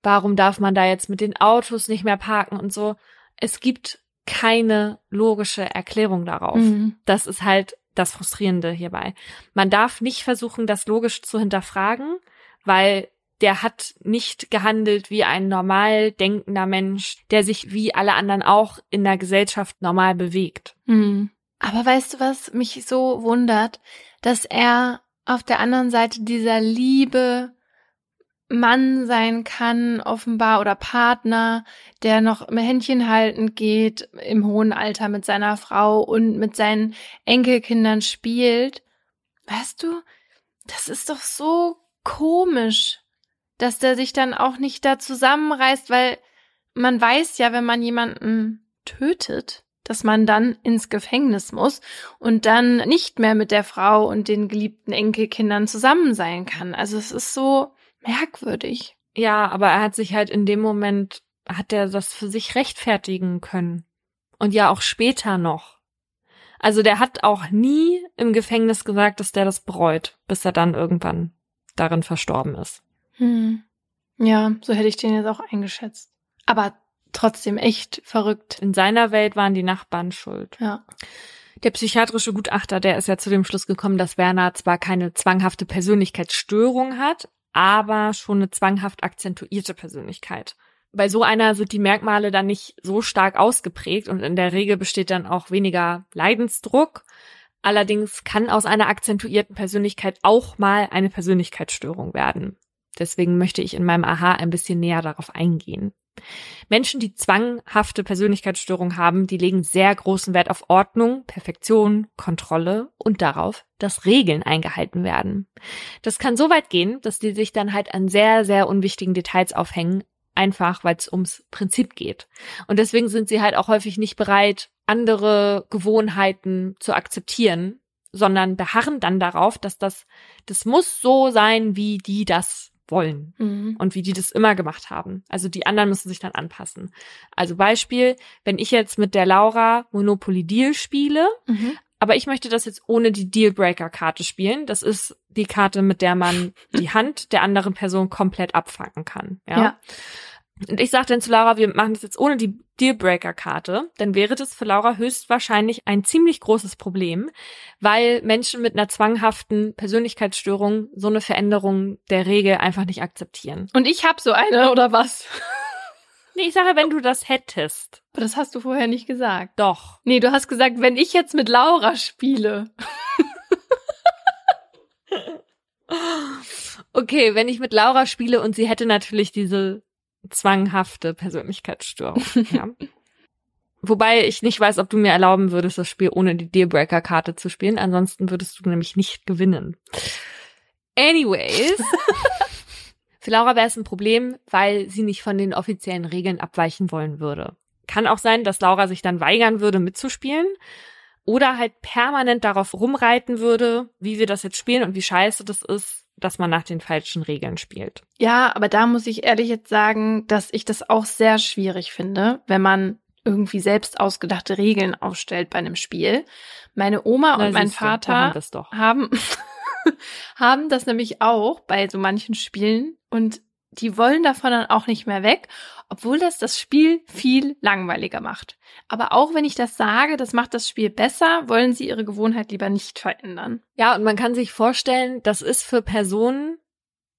Warum darf man da jetzt mit den Autos nicht mehr parken und so? Es gibt keine logische Erklärung darauf. Mhm. Das ist halt das Frustrierende hierbei. Man darf nicht versuchen, das logisch zu hinterfragen, weil der hat nicht gehandelt wie ein normal denkender Mensch, der sich wie alle anderen auch in der Gesellschaft normal bewegt. Mhm. Aber weißt du, was mich so wundert, dass er auf der anderen Seite dieser liebe Mann sein kann, offenbar, oder Partner, der noch im Händchen haltend geht, im hohen Alter mit seiner Frau und mit seinen Enkelkindern spielt. Weißt du, das ist doch so komisch dass der sich dann auch nicht da zusammenreißt, weil man weiß ja, wenn man jemanden tötet, dass man dann ins Gefängnis muss und dann nicht mehr mit der Frau und den geliebten Enkelkindern zusammen sein kann. Also es ist so merkwürdig. Ja, aber er hat sich halt in dem Moment, hat er das für sich rechtfertigen können. Und ja auch später noch. Also der hat auch nie im Gefängnis gesagt, dass der das bereut, bis er dann irgendwann darin verstorben ist. Hm. Ja, so hätte ich den jetzt auch eingeschätzt. Aber trotzdem echt verrückt. In seiner Welt waren die Nachbarn schuld. Ja. Der psychiatrische Gutachter, der ist ja zu dem Schluss gekommen, dass Werner zwar keine zwanghafte Persönlichkeitsstörung hat, aber schon eine zwanghaft akzentuierte Persönlichkeit. Bei so einer sind die Merkmale dann nicht so stark ausgeprägt und in der Regel besteht dann auch weniger Leidensdruck. Allerdings kann aus einer akzentuierten Persönlichkeit auch mal eine Persönlichkeitsstörung werden. Deswegen möchte ich in meinem Aha ein bisschen näher darauf eingehen. Menschen, die zwanghafte Persönlichkeitsstörung haben, die legen sehr großen Wert auf Ordnung, Perfektion, Kontrolle und darauf, dass Regeln eingehalten werden. Das kann so weit gehen, dass die sich dann halt an sehr, sehr unwichtigen Details aufhängen, einfach weil es ums Prinzip geht. Und deswegen sind sie halt auch häufig nicht bereit, andere Gewohnheiten zu akzeptieren, sondern beharren dann darauf, dass das, das muss so sein, wie die das wollen mhm. und wie die das immer gemacht haben. Also die anderen müssen sich dann anpassen. Also Beispiel, wenn ich jetzt mit der Laura Monopoly Deal spiele, mhm. aber ich möchte das jetzt ohne die Dealbreaker-Karte spielen. Das ist die Karte, mit der man die Hand der anderen Person komplett abfangen kann. Ja. ja. Und ich sage dann zu Laura, wir machen das jetzt ohne die Dealbreaker-Karte, dann wäre das für Laura höchstwahrscheinlich ein ziemlich großes Problem, weil Menschen mit einer zwanghaften Persönlichkeitsstörung so eine Veränderung der Regel einfach nicht akzeptieren. Und ich habe so eine, oder was? Nee, ich sage, wenn du das hättest. Aber das hast du vorher nicht gesagt. Doch. Nee, du hast gesagt, wenn ich jetzt mit Laura spiele. okay, wenn ich mit Laura spiele und sie hätte natürlich diese zwanghafte Persönlichkeitsstörung. ja. Wobei ich nicht weiß, ob du mir erlauben würdest, das Spiel ohne die Dealbreaker-Karte zu spielen. Ansonsten würdest du nämlich nicht gewinnen. Anyways. Für Laura wäre es ein Problem, weil sie nicht von den offiziellen Regeln abweichen wollen würde. Kann auch sein, dass Laura sich dann weigern würde, mitzuspielen. Oder halt permanent darauf rumreiten würde, wie wir das jetzt spielen und wie scheiße das ist, dass man nach den falschen Regeln spielt. Ja, aber da muss ich ehrlich jetzt sagen, dass ich das auch sehr schwierig finde, wenn man irgendwie selbst ausgedachte Regeln aufstellt bei einem Spiel. Meine Oma Na, und mein Vater du, haben, haben das nämlich auch bei so manchen Spielen und die wollen davon dann auch nicht mehr weg, obwohl das das Spiel viel langweiliger macht. Aber auch wenn ich das sage, das macht das Spiel besser, wollen sie ihre Gewohnheit lieber nicht verändern. Ja, und man kann sich vorstellen, das ist für Personen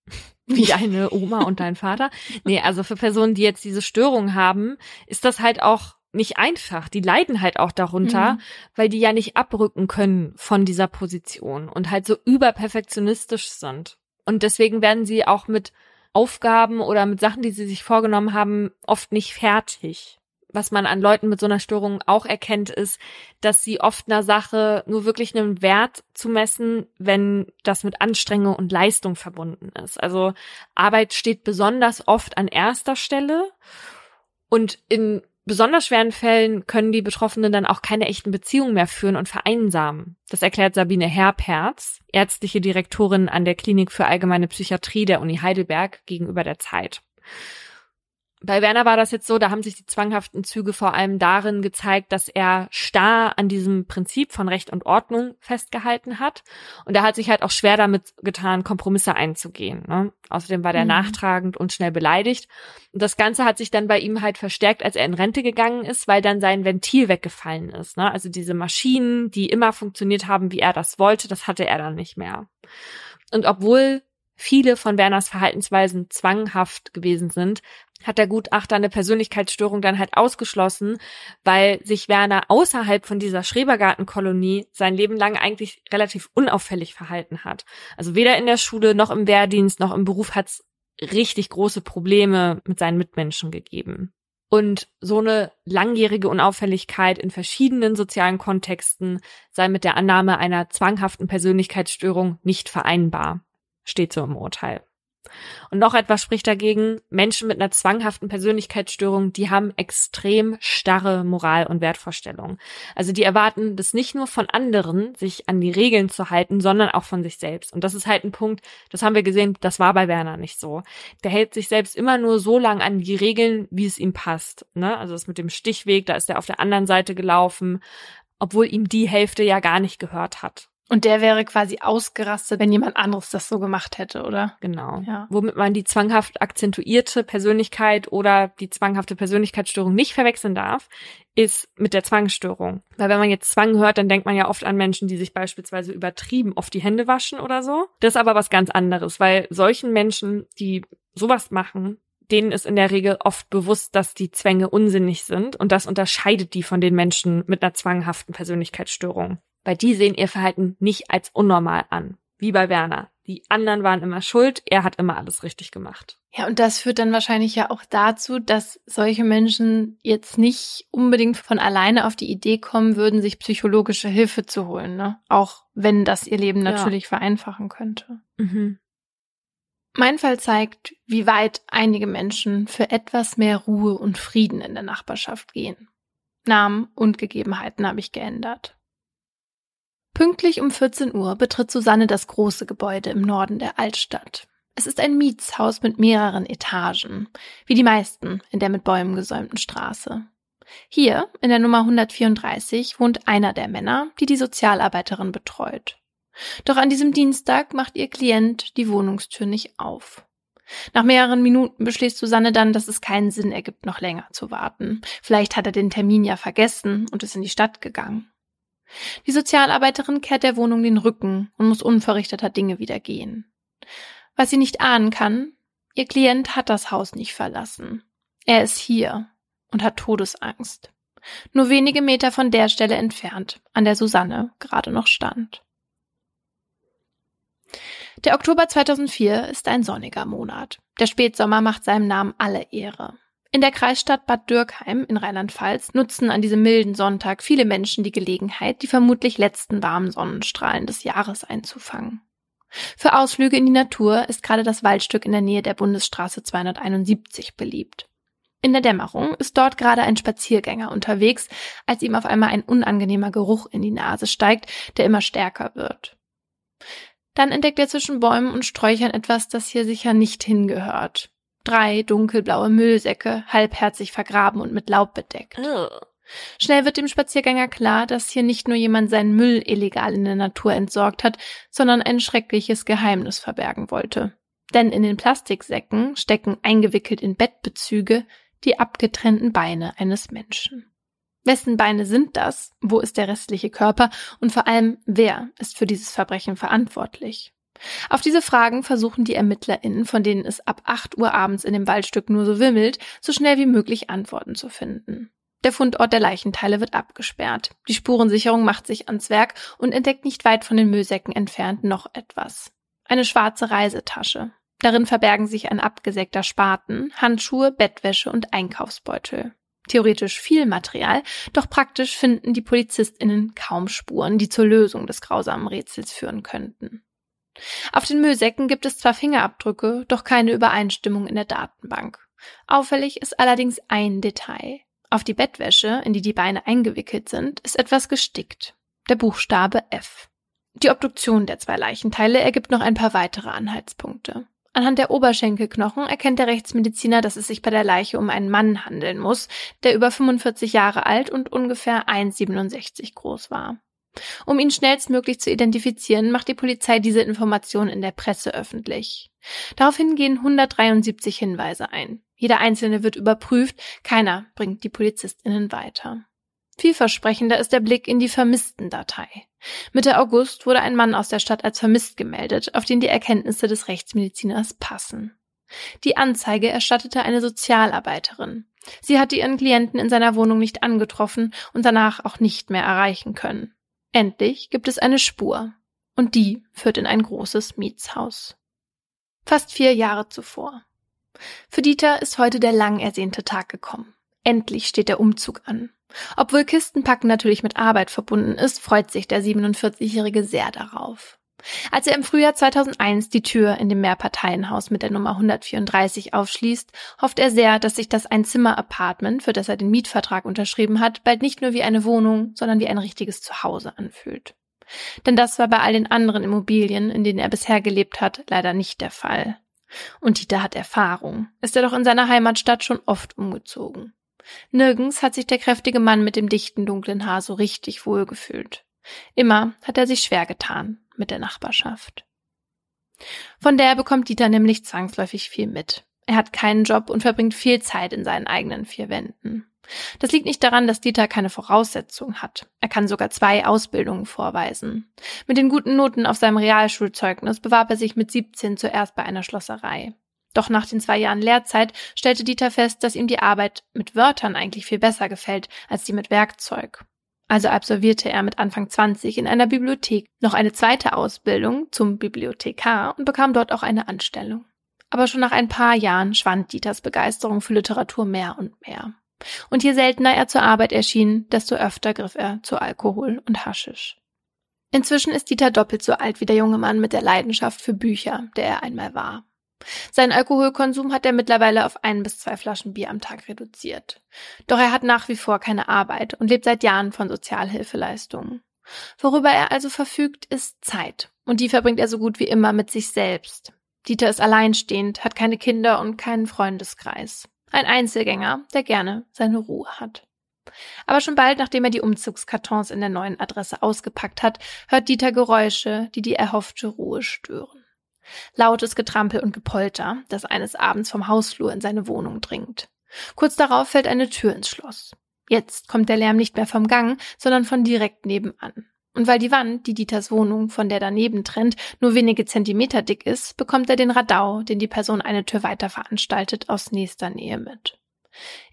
wie deine Oma und dein Vater. Nee, also für Personen, die jetzt diese Störung haben, ist das halt auch nicht einfach. Die leiden halt auch darunter, mhm. weil die ja nicht abrücken können von dieser Position und halt so überperfektionistisch sind. Und deswegen werden sie auch mit Aufgaben oder mit Sachen, die sie sich vorgenommen haben, oft nicht fertig. Was man an Leuten mit so einer Störung auch erkennt, ist, dass sie oft einer Sache nur wirklich einen Wert zu messen, wenn das mit Anstrengung und Leistung verbunden ist. Also Arbeit steht besonders oft an erster Stelle und in besonders schweren Fällen können die Betroffenen dann auch keine echten Beziehungen mehr führen und vereinsamen. Das erklärt Sabine Herperz, ärztliche Direktorin an der Klinik für allgemeine Psychiatrie der Uni Heidelberg gegenüber der Zeit. Bei Werner war das jetzt so, da haben sich die zwanghaften Züge vor allem darin gezeigt, dass er starr an diesem Prinzip von Recht und Ordnung festgehalten hat. Und er hat sich halt auch schwer damit getan, Kompromisse einzugehen. Ne? Außerdem war der mhm. nachtragend und schnell beleidigt. Und das Ganze hat sich dann bei ihm halt verstärkt, als er in Rente gegangen ist, weil dann sein Ventil weggefallen ist. Ne? Also diese Maschinen, die immer funktioniert haben, wie er das wollte, das hatte er dann nicht mehr. Und obwohl viele von Werners Verhaltensweisen zwanghaft gewesen sind, hat der Gutachter eine Persönlichkeitsstörung dann halt ausgeschlossen, weil sich Werner außerhalb von dieser Schrebergartenkolonie sein Leben lang eigentlich relativ unauffällig verhalten hat. Also weder in der Schule noch im Wehrdienst noch im Beruf hat es richtig große Probleme mit seinen Mitmenschen gegeben. Und so eine langjährige Unauffälligkeit in verschiedenen sozialen Kontexten sei mit der Annahme einer zwanghaften Persönlichkeitsstörung nicht vereinbar, steht so im Urteil. Und noch etwas spricht dagegen, Menschen mit einer zwanghaften Persönlichkeitsstörung, die haben extrem starre Moral- und Wertvorstellungen. Also die erwarten das nicht nur von anderen, sich an die Regeln zu halten, sondern auch von sich selbst. Und das ist halt ein Punkt, das haben wir gesehen, das war bei Werner nicht so. Der hält sich selbst immer nur so lang an die Regeln, wie es ihm passt. Ne? Also das mit dem Stichweg, da ist er auf der anderen Seite gelaufen, obwohl ihm die Hälfte ja gar nicht gehört hat. Und der wäre quasi ausgerastet, wenn jemand anderes das so gemacht hätte, oder? Genau. Ja. Womit man die zwanghaft akzentuierte Persönlichkeit oder die zwanghafte Persönlichkeitsstörung nicht verwechseln darf, ist mit der Zwangsstörung. Weil wenn man jetzt Zwang hört, dann denkt man ja oft an Menschen, die sich beispielsweise übertrieben oft die Hände waschen oder so. Das ist aber was ganz anderes, weil solchen Menschen, die sowas machen, denen ist in der Regel oft bewusst, dass die Zwänge unsinnig sind und das unterscheidet die von den Menschen mit einer zwanghaften Persönlichkeitsstörung weil die sehen ihr Verhalten nicht als unnormal an, wie bei Werner. Die anderen waren immer schuld, er hat immer alles richtig gemacht. Ja, und das führt dann wahrscheinlich ja auch dazu, dass solche Menschen jetzt nicht unbedingt von alleine auf die Idee kommen würden, sich psychologische Hilfe zu holen, ne? Auch wenn das ihr Leben natürlich ja. vereinfachen könnte. Mhm. Mein Fall zeigt, wie weit einige Menschen für etwas mehr Ruhe und Frieden in der Nachbarschaft gehen. Namen und Gegebenheiten habe ich geändert. Pünktlich um 14 Uhr betritt Susanne das große Gebäude im Norden der Altstadt. Es ist ein Mietshaus mit mehreren Etagen, wie die meisten in der mit Bäumen gesäumten Straße. Hier, in der Nummer 134, wohnt einer der Männer, die die Sozialarbeiterin betreut. Doch an diesem Dienstag macht ihr Klient die Wohnungstür nicht auf. Nach mehreren Minuten beschließt Susanne dann, dass es keinen Sinn ergibt, noch länger zu warten. Vielleicht hat er den Termin ja vergessen und ist in die Stadt gegangen. Die Sozialarbeiterin kehrt der Wohnung den Rücken und muss unverrichteter Dinge wieder gehen. Was sie nicht ahnen kann, ihr Klient hat das Haus nicht verlassen. Er ist hier und hat Todesangst. Nur wenige Meter von der Stelle entfernt, an der Susanne gerade noch stand. Der Oktober 2004 ist ein sonniger Monat. Der Spätsommer macht seinem Namen alle Ehre. In der Kreisstadt Bad Dürkheim in Rheinland-Pfalz nutzen an diesem milden Sonntag viele Menschen die Gelegenheit, die vermutlich letzten warmen Sonnenstrahlen des Jahres einzufangen. Für Ausflüge in die Natur ist gerade das Waldstück in der Nähe der Bundesstraße 271 beliebt. In der Dämmerung ist dort gerade ein Spaziergänger unterwegs, als ihm auf einmal ein unangenehmer Geruch in die Nase steigt, der immer stärker wird. Dann entdeckt er zwischen Bäumen und Sträuchern etwas, das hier sicher nicht hingehört. Drei dunkelblaue Müllsäcke, halbherzig vergraben und mit Laub bedeckt. Schnell wird dem Spaziergänger klar, dass hier nicht nur jemand seinen Müll illegal in der Natur entsorgt hat, sondern ein schreckliches Geheimnis verbergen wollte. Denn in den Plastiksäcken stecken eingewickelt in Bettbezüge die abgetrennten Beine eines Menschen. Wessen Beine sind das? Wo ist der restliche Körper? Und vor allem, wer ist für dieses Verbrechen verantwortlich? Auf diese Fragen versuchen die ErmittlerInnen, von denen es ab 8 Uhr abends in dem Waldstück nur so wimmelt, so schnell wie möglich Antworten zu finden. Der Fundort der Leichenteile wird abgesperrt. Die Spurensicherung macht sich ans Werk und entdeckt nicht weit von den Müllsäcken entfernt noch etwas. Eine schwarze Reisetasche. Darin verbergen sich ein abgesägter Spaten, Handschuhe, Bettwäsche und Einkaufsbeutel. Theoretisch viel Material, doch praktisch finden die PolizistInnen kaum Spuren, die zur Lösung des grausamen Rätsels führen könnten. Auf den Müllsäcken gibt es zwar Fingerabdrücke, doch keine Übereinstimmung in der Datenbank. Auffällig ist allerdings ein Detail. Auf die Bettwäsche, in die die Beine eingewickelt sind, ist etwas gestickt. Der Buchstabe F. Die Obduktion der zwei Leichenteile ergibt noch ein paar weitere Anhaltspunkte. Anhand der Oberschenkelknochen erkennt der Rechtsmediziner, dass es sich bei der Leiche um einen Mann handeln muss, der über 45 Jahre alt und ungefähr 1,67 groß war. Um ihn schnellstmöglich zu identifizieren, macht die Polizei diese Information in der Presse öffentlich. Daraufhin gehen 173 Hinweise ein. Jeder einzelne wird überprüft, keiner bringt die PolizistInnen weiter. Vielversprechender ist der Blick in die Vermissten-Datei. Mitte August wurde ein Mann aus der Stadt als vermisst gemeldet, auf den die Erkenntnisse des Rechtsmediziners passen. Die Anzeige erstattete eine Sozialarbeiterin. Sie hatte ihren Klienten in seiner Wohnung nicht angetroffen und danach auch nicht mehr erreichen können. Endlich gibt es eine Spur, und die führt in ein großes Mietshaus. Fast vier Jahre zuvor. Für Dieter ist heute der lang ersehnte Tag gekommen. Endlich steht der Umzug an. Obwohl Kistenpacken natürlich mit Arbeit verbunden ist, freut sich der 47-Jährige sehr darauf. Als er im Frühjahr 2001 die Tür in dem Mehrparteienhaus mit der Nummer 134 aufschließt, hofft er sehr, dass sich das Einzimmer-Apartment, für das er den Mietvertrag unterschrieben hat, bald nicht nur wie eine Wohnung, sondern wie ein richtiges Zuhause anfühlt. Denn das war bei all den anderen Immobilien, in denen er bisher gelebt hat, leider nicht der Fall. Und Dieter hat Erfahrung. Ist er doch in seiner Heimatstadt schon oft umgezogen. Nirgends hat sich der kräftige Mann mit dem dichten dunklen Haar so richtig wohlgefühlt. Immer hat er sich schwer getan mit der Nachbarschaft. Von der bekommt Dieter nämlich zwangsläufig viel mit. Er hat keinen Job und verbringt viel Zeit in seinen eigenen vier Wänden. Das liegt nicht daran, dass Dieter keine Voraussetzungen hat. Er kann sogar zwei Ausbildungen vorweisen. Mit den guten Noten auf seinem Realschulzeugnis bewarb er sich mit 17 zuerst bei einer Schlosserei. Doch nach den zwei Jahren Lehrzeit stellte Dieter fest, dass ihm die Arbeit mit Wörtern eigentlich viel besser gefällt als die mit Werkzeug. Also absolvierte er mit Anfang 20 in einer Bibliothek noch eine zweite Ausbildung zum Bibliothekar und bekam dort auch eine Anstellung. Aber schon nach ein paar Jahren schwand Dieters Begeisterung für Literatur mehr und mehr. Und je seltener er zur Arbeit erschien, desto öfter griff er zu Alkohol und Haschisch. Inzwischen ist Dieter doppelt so alt wie der junge Mann mit der Leidenschaft für Bücher, der er einmal war. Seinen Alkoholkonsum hat er mittlerweile auf ein bis zwei Flaschen Bier am Tag reduziert. Doch er hat nach wie vor keine Arbeit und lebt seit Jahren von Sozialhilfeleistungen. Worüber er also verfügt, ist Zeit. Und die verbringt er so gut wie immer mit sich selbst. Dieter ist alleinstehend, hat keine Kinder und keinen Freundeskreis. Ein Einzelgänger, der gerne seine Ruhe hat. Aber schon bald, nachdem er die Umzugskartons in der neuen Adresse ausgepackt hat, hört Dieter Geräusche, die die erhoffte Ruhe stören. Lautes Getrampel und Gepolter, das eines Abends vom Hausflur in seine Wohnung dringt. Kurz darauf fällt eine Tür ins Schloss. Jetzt kommt der Lärm nicht mehr vom Gang, sondern von direkt nebenan. Und weil die Wand, die Dieters Wohnung von der daneben trennt, nur wenige Zentimeter dick ist, bekommt er den Radau, den die Person eine Tür weiter veranstaltet, aus nächster Nähe mit.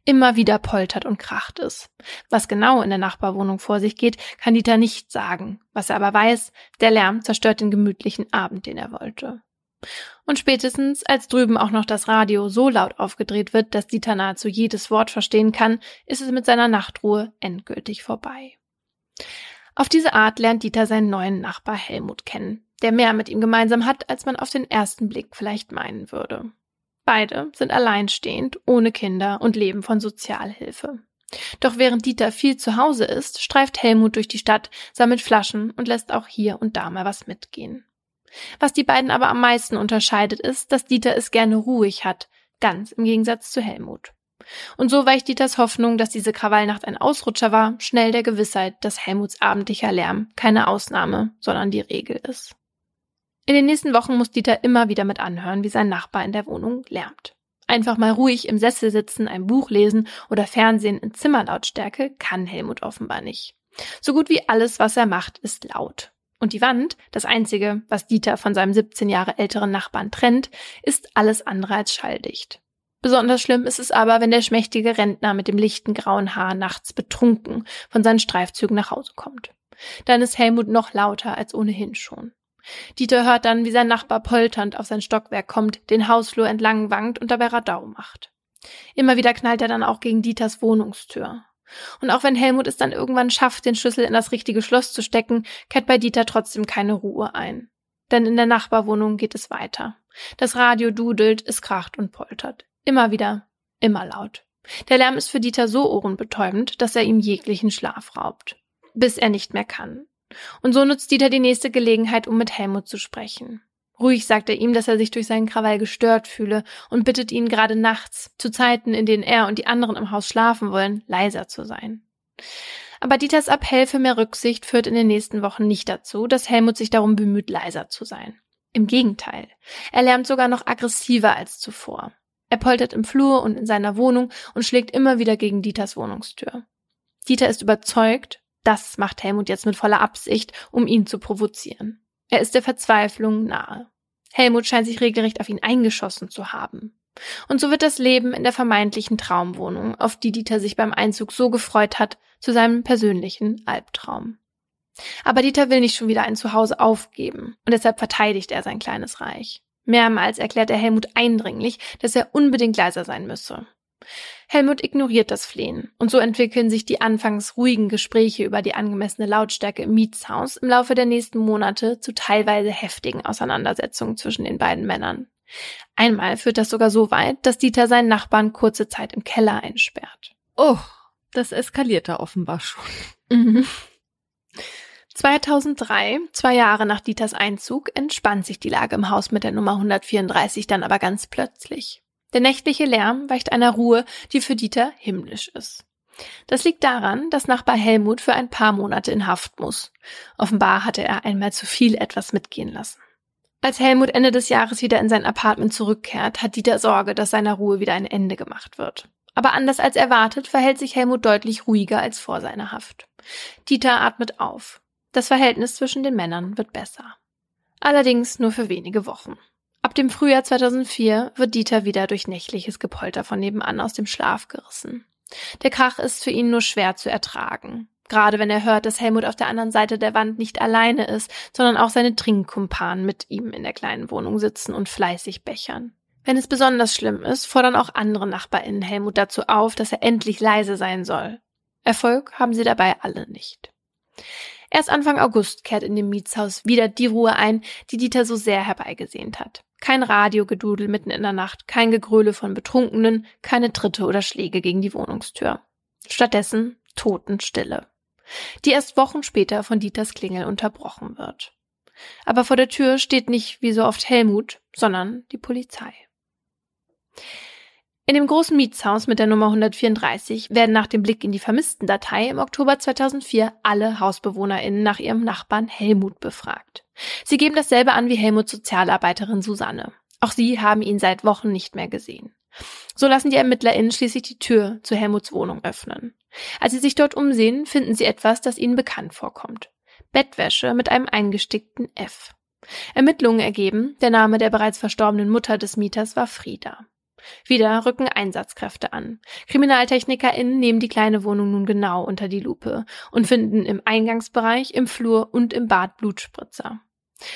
Immer wieder poltert und kracht es. Was genau in der Nachbarwohnung vor sich geht, kann Dieter nicht sagen. Was er aber weiß, der Lärm zerstört den gemütlichen Abend, den er wollte. Und spätestens, als drüben auch noch das Radio so laut aufgedreht wird, dass Dieter nahezu jedes Wort verstehen kann, ist es mit seiner Nachtruhe endgültig vorbei. Auf diese Art lernt Dieter seinen neuen Nachbar Helmut kennen, der mehr mit ihm gemeinsam hat, als man auf den ersten Blick vielleicht meinen würde. Beide sind alleinstehend, ohne Kinder und leben von Sozialhilfe. Doch während Dieter viel zu Hause ist, streift Helmut durch die Stadt, sammelt Flaschen und lässt auch hier und da mal was mitgehen. Was die beiden aber am meisten unterscheidet, ist, dass Dieter es gerne ruhig hat, ganz im Gegensatz zu Helmut. Und so weicht Dieters Hoffnung, dass diese Krawallnacht ein Ausrutscher war, schnell der Gewissheit, dass Helmuts abendlicher Lärm keine Ausnahme, sondern die Regel ist. In den nächsten Wochen muss Dieter immer wieder mit anhören, wie sein Nachbar in der Wohnung lärmt. Einfach mal ruhig im Sessel sitzen, ein Buch lesen oder Fernsehen in Zimmerlautstärke kann Helmut offenbar nicht. So gut wie alles, was er macht, ist laut. Und die Wand, das einzige, was Dieter von seinem 17 Jahre älteren Nachbarn trennt, ist alles andere als schalldicht. Besonders schlimm ist es aber, wenn der schmächtige Rentner mit dem lichten grauen Haar nachts betrunken von seinen Streifzügen nach Hause kommt. Dann ist Helmut noch lauter als ohnehin schon. Dieter hört dann, wie sein Nachbar polternd auf sein Stockwerk kommt, den Hausflur entlang wankt und dabei Radau macht. Immer wieder knallt er dann auch gegen Dieters Wohnungstür. Und auch wenn Helmut es dann irgendwann schafft, den Schlüssel in das richtige Schloss zu stecken, kehrt bei Dieter trotzdem keine Ruhe ein. Denn in der Nachbarwohnung geht es weiter. Das Radio dudelt, es kracht und poltert. Immer wieder, immer laut. Der Lärm ist für Dieter so ohrenbetäubend, dass er ihm jeglichen Schlaf raubt. Bis er nicht mehr kann. Und so nutzt Dieter die nächste Gelegenheit, um mit Helmut zu sprechen. Ruhig sagt er ihm, dass er sich durch seinen Krawall gestört fühle und bittet ihn gerade nachts, zu Zeiten, in denen er und die anderen im Haus schlafen wollen, leiser zu sein. Aber Dieters Appell für mehr Rücksicht führt in den nächsten Wochen nicht dazu, dass Helmut sich darum bemüht, leiser zu sein. Im Gegenteil. Er lärmt sogar noch aggressiver als zuvor. Er poltert im Flur und in seiner Wohnung und schlägt immer wieder gegen Dieters Wohnungstür. Dieter ist überzeugt, das macht Helmut jetzt mit voller Absicht, um ihn zu provozieren. Er ist der Verzweiflung nahe. Helmut scheint sich regelrecht auf ihn eingeschossen zu haben. Und so wird das Leben in der vermeintlichen Traumwohnung, auf die Dieter sich beim Einzug so gefreut hat, zu seinem persönlichen Albtraum. Aber Dieter will nicht schon wieder ein Zuhause aufgeben, und deshalb verteidigt er sein kleines Reich. Mehrmals erklärt er Helmut eindringlich, dass er unbedingt leiser sein müsse. Helmut ignoriert das Flehen und so entwickeln sich die anfangs ruhigen Gespräche über die angemessene Lautstärke im Mietshaus im Laufe der nächsten Monate zu teilweise heftigen Auseinandersetzungen zwischen den beiden Männern. Einmal führt das sogar so weit, dass Dieter seinen Nachbarn kurze Zeit im Keller einsperrt. Oh, das eskaliert da offenbar schon. Mhm. 2003, zwei Jahre nach Dieters Einzug, entspannt sich die Lage im Haus mit der Nummer 134 dann aber ganz plötzlich. Der nächtliche Lärm weicht einer Ruhe, die für Dieter himmlisch ist. Das liegt daran, dass Nachbar Helmut für ein paar Monate in Haft muss. Offenbar hatte er einmal zu viel etwas mitgehen lassen. Als Helmut Ende des Jahres wieder in sein Apartment zurückkehrt, hat Dieter Sorge, dass seiner Ruhe wieder ein Ende gemacht wird. Aber anders als erwartet verhält sich Helmut deutlich ruhiger als vor seiner Haft. Dieter atmet auf. Das Verhältnis zwischen den Männern wird besser. Allerdings nur für wenige Wochen. Dem Frühjahr 2004 wird Dieter wieder durch nächtliches Gepolter von nebenan aus dem Schlaf gerissen. Der Krach ist für ihn nur schwer zu ertragen. Gerade wenn er hört, dass Helmut auf der anderen Seite der Wand nicht alleine ist, sondern auch seine Trinkkumpanen mit ihm in der kleinen Wohnung sitzen und fleißig bechern. Wenn es besonders schlimm ist, fordern auch andere NachbarInnen Helmut dazu auf, dass er endlich leise sein soll. Erfolg haben sie dabei alle nicht. Erst Anfang August kehrt in dem Mietshaus wieder die Ruhe ein, die Dieter so sehr herbeigesehnt hat. Kein Radiogedudel mitten in der Nacht, kein Gegröle von Betrunkenen, keine Tritte oder Schläge gegen die Wohnungstür. Stattdessen Totenstille die erst Wochen später von Dieters Klingel unterbrochen wird. Aber vor der Tür steht nicht wie so oft Helmut, sondern die Polizei. In dem großen Mietshaus mit der Nummer 134 werden nach dem Blick in die Vermisstendatei im Oktober 2004 alle HausbewohnerInnen nach ihrem Nachbarn Helmut befragt. Sie geben dasselbe an wie Helmuts Sozialarbeiterin Susanne. Auch sie haben ihn seit Wochen nicht mehr gesehen. So lassen die ErmittlerInnen schließlich die Tür zu Helmuts Wohnung öffnen. Als sie sich dort umsehen, finden sie etwas, das ihnen bekannt vorkommt. Bettwäsche mit einem eingestickten F. Ermittlungen ergeben, der Name der bereits verstorbenen Mutter des Mieters war Frieda. Wieder rücken Einsatzkräfte an. KriminaltechnikerInnen nehmen die kleine Wohnung nun genau unter die Lupe und finden im Eingangsbereich, im Flur und im Bad Blutspritzer.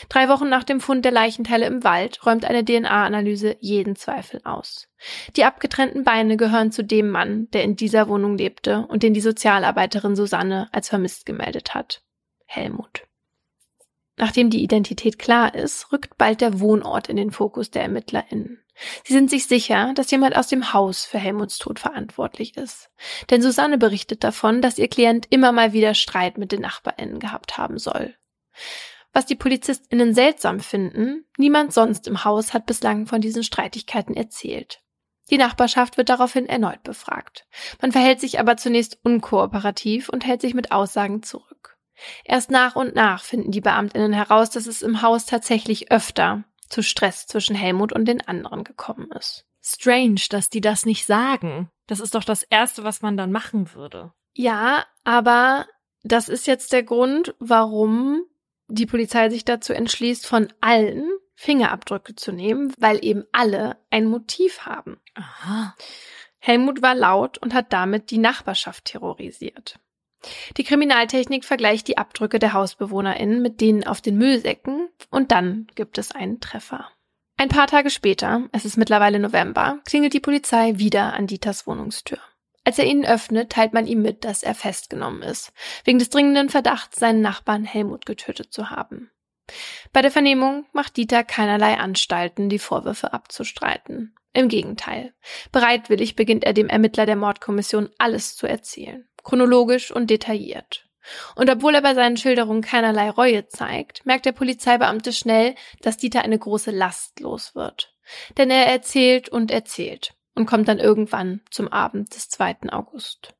Drei Wochen nach dem Fund der Leichenteile im Wald räumt eine DNA-Analyse jeden Zweifel aus. Die abgetrennten Beine gehören zu dem Mann, der in dieser Wohnung lebte und den die Sozialarbeiterin Susanne als vermisst gemeldet hat. Helmut. Nachdem die Identität klar ist, rückt bald der Wohnort in den Fokus der ErmittlerInnen. Sie sind sich sicher, dass jemand aus dem Haus für Helmuts Tod verantwortlich ist. Denn Susanne berichtet davon, dass ihr Klient immer mal wieder Streit mit den NachbarInnen gehabt haben soll. Was die PolizistInnen seltsam finden, niemand sonst im Haus hat bislang von diesen Streitigkeiten erzählt. Die Nachbarschaft wird daraufhin erneut befragt. Man verhält sich aber zunächst unkooperativ und hält sich mit Aussagen zurück. Erst nach und nach finden die Beamtinnen heraus, dass es im Haus tatsächlich öfter zu Stress zwischen Helmut und den anderen gekommen ist. Strange, dass die das nicht sagen. Das ist doch das Erste, was man dann machen würde. Ja, aber das ist jetzt der Grund, warum die Polizei sich dazu entschließt, von allen Fingerabdrücke zu nehmen, weil eben alle ein Motiv haben. Aha. Helmut war laut und hat damit die Nachbarschaft terrorisiert. Die Kriminaltechnik vergleicht die Abdrücke der HausbewohnerInnen mit denen auf den Müllsäcken und dann gibt es einen Treffer. Ein paar Tage später, es ist mittlerweile November, klingelt die Polizei wieder an Dieters Wohnungstür. Als er ihn öffnet, teilt man ihm mit, dass er festgenommen ist, wegen des dringenden Verdachts, seinen Nachbarn Helmut getötet zu haben. Bei der Vernehmung macht Dieter keinerlei Anstalten, die Vorwürfe abzustreiten. Im Gegenteil. Bereitwillig beginnt er dem Ermittler der Mordkommission alles zu erzählen. Chronologisch und detailliert. Und obwohl er bei seinen Schilderungen keinerlei Reue zeigt, merkt der Polizeibeamte schnell, dass Dieter eine große Last los wird. Denn er erzählt und erzählt und kommt dann irgendwann zum Abend des 2. August.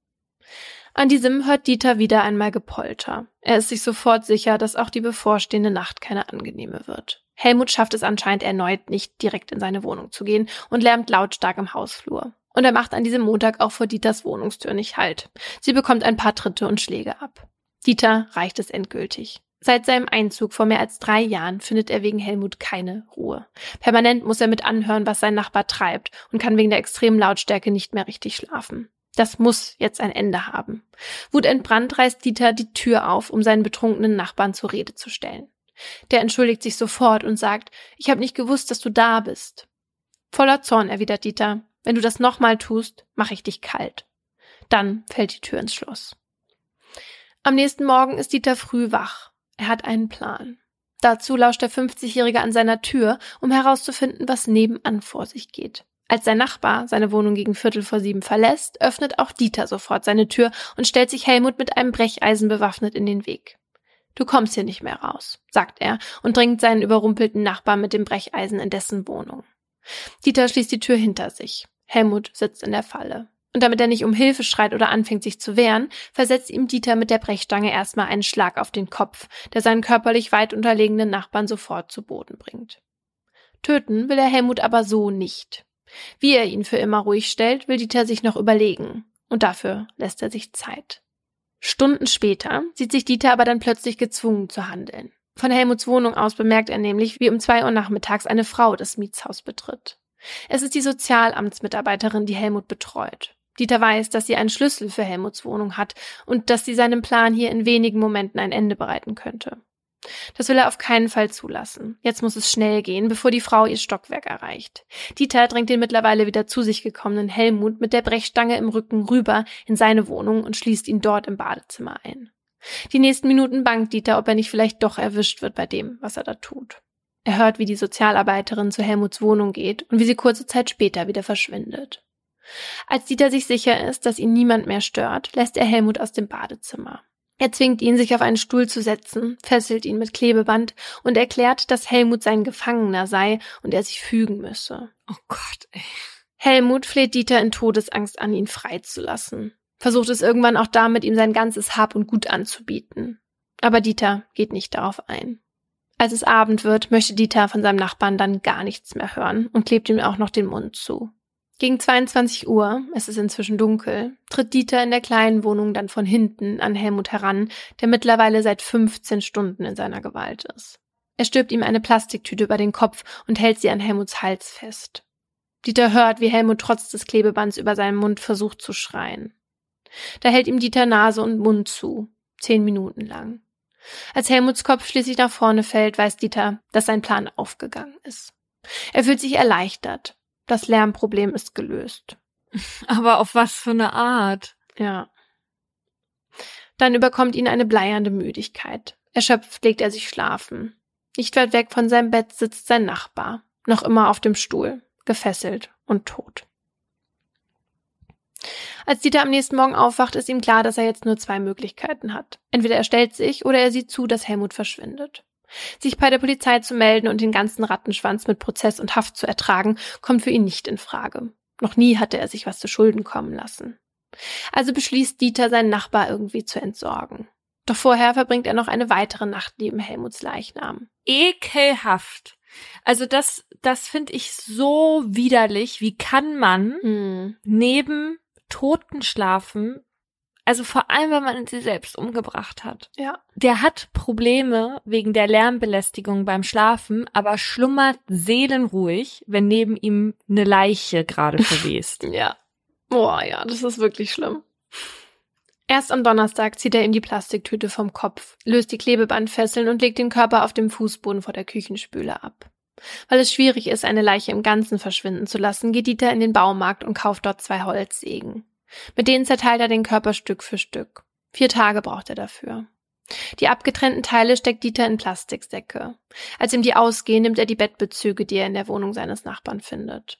An diesem hört Dieter wieder einmal Gepolter. Er ist sich sofort sicher, dass auch die bevorstehende Nacht keine angenehme wird. Helmut schafft es anscheinend erneut nicht, direkt in seine Wohnung zu gehen und lärmt lautstark im Hausflur. Und er macht an diesem Montag auch vor Dieters Wohnungstür nicht Halt. Sie bekommt ein paar Tritte und Schläge ab. Dieter reicht es endgültig. Seit seinem Einzug vor mehr als drei Jahren findet er wegen Helmut keine Ruhe. Permanent muss er mit anhören, was sein Nachbar treibt und kann wegen der extremen Lautstärke nicht mehr richtig schlafen. Das muss jetzt ein Ende haben. Wutentbrannt reißt Dieter die Tür auf, um seinen betrunkenen Nachbarn zur Rede zu stellen. Der entschuldigt sich sofort und sagt, ich habe nicht gewusst, dass du da bist. Voller Zorn erwidert Dieter, wenn du das nochmal tust, mache ich dich kalt. Dann fällt die Tür ins Schloss. Am nächsten Morgen ist Dieter früh wach. Er hat einen Plan. Dazu lauscht der 50-Jährige an seiner Tür, um herauszufinden, was nebenan vor sich geht. Als sein Nachbar seine Wohnung gegen Viertel vor sieben verlässt, öffnet auch Dieter sofort seine Tür und stellt sich Helmut mit einem Brecheisen bewaffnet in den Weg. Du kommst hier nicht mehr raus, sagt er und drängt seinen überrumpelten Nachbarn mit dem Brecheisen in dessen Wohnung. Dieter schließt die Tür hinter sich. Helmut sitzt in der Falle. Und damit er nicht um Hilfe schreit oder anfängt sich zu wehren, versetzt ihm Dieter mit der Brechstange erstmal einen Schlag auf den Kopf, der seinen körperlich weit unterlegenen Nachbarn sofort zu Boden bringt. Töten will er Helmut aber so nicht. Wie er ihn für immer ruhig stellt, will Dieter sich noch überlegen. Und dafür lässt er sich Zeit. Stunden später sieht sich Dieter aber dann plötzlich gezwungen zu handeln. Von Helmuts Wohnung aus bemerkt er nämlich, wie um zwei Uhr nachmittags eine Frau das Mietshaus betritt. Es ist die Sozialamtsmitarbeiterin, die Helmut betreut. Dieter weiß, dass sie einen Schlüssel für Helmuts Wohnung hat und dass sie seinem Plan hier in wenigen Momenten ein Ende bereiten könnte. Das will er auf keinen Fall zulassen. Jetzt muss es schnell gehen, bevor die Frau ihr Stockwerk erreicht. Dieter drängt den mittlerweile wieder zu sich gekommenen Helmut mit der Brechstange im Rücken rüber in seine Wohnung und schließt ihn dort im Badezimmer ein. Die nächsten Minuten bangt Dieter, ob er nicht vielleicht doch erwischt wird bei dem, was er da tut. Er hört, wie die Sozialarbeiterin zu Helmuts Wohnung geht und wie sie kurze Zeit später wieder verschwindet. Als Dieter sich sicher ist, dass ihn niemand mehr stört, lässt er Helmut aus dem Badezimmer. Er zwingt ihn, sich auf einen Stuhl zu setzen, fesselt ihn mit Klebeband und erklärt, dass Helmut sein Gefangener sei und er sich fügen müsse. Oh Gott, ey. Helmut fleht Dieter in Todesangst an, ihn freizulassen. Versucht es irgendwann auch damit, ihm sein ganzes Hab und Gut anzubieten. Aber Dieter geht nicht darauf ein. Als es Abend wird, möchte Dieter von seinem Nachbarn dann gar nichts mehr hören und klebt ihm auch noch den Mund zu. Gegen 22 Uhr, es ist inzwischen dunkel, tritt Dieter in der kleinen Wohnung dann von hinten an Helmut heran, der mittlerweile seit 15 Stunden in seiner Gewalt ist. Er stülpt ihm eine Plastiktüte über den Kopf und hält sie an Helmuts Hals fest. Dieter hört, wie Helmut trotz des Klebebands über seinen Mund versucht zu schreien. Da hält ihm Dieter Nase und Mund zu, zehn Minuten lang. Als Helmuts Kopf schließlich nach vorne fällt, weiß Dieter, dass sein Plan aufgegangen ist. Er fühlt sich erleichtert. Das Lärmproblem ist gelöst. Aber auf was für eine Art? Ja. Dann überkommt ihn eine bleiernde Müdigkeit. Erschöpft legt er sich schlafen. Nicht weit weg von seinem Bett sitzt sein Nachbar, noch immer auf dem Stuhl, gefesselt und tot. Als Dieter am nächsten Morgen aufwacht, ist ihm klar, dass er jetzt nur zwei Möglichkeiten hat. Entweder er stellt sich oder er sieht zu, dass Helmut verschwindet. Sich bei der Polizei zu melden und den ganzen Rattenschwanz mit Prozess und Haft zu ertragen, kommt für ihn nicht in Frage. Noch nie hatte er sich was zu Schulden kommen lassen. Also beschließt Dieter, seinen Nachbar irgendwie zu entsorgen. Doch vorher verbringt er noch eine weitere Nacht neben Helmuts Leichnam. Ekelhaft. Also das, das finde ich so widerlich. Wie kann man Hm. neben Toten schlafen? Also vor allem, wenn man sie selbst umgebracht hat. Ja. Der hat Probleme wegen der Lärmbelästigung beim Schlafen, aber schlummert seelenruhig, wenn neben ihm eine Leiche gerade verwest. Ja. Boah, ja, das ist wirklich schlimm. Erst am Donnerstag zieht er ihm die Plastiktüte vom Kopf, löst die Klebebandfesseln und legt den Körper auf dem Fußboden vor der Küchenspüle ab. Weil es schwierig ist, eine Leiche im Ganzen verschwinden zu lassen, geht Dieter in den Baumarkt und kauft dort zwei Holzsägen. Mit denen zerteilt er den Körper Stück für Stück. Vier Tage braucht er dafür. Die abgetrennten Teile steckt Dieter in Plastiksäcke. Als ihm die ausgehen, nimmt er die Bettbezüge, die er in der Wohnung seines Nachbarn findet.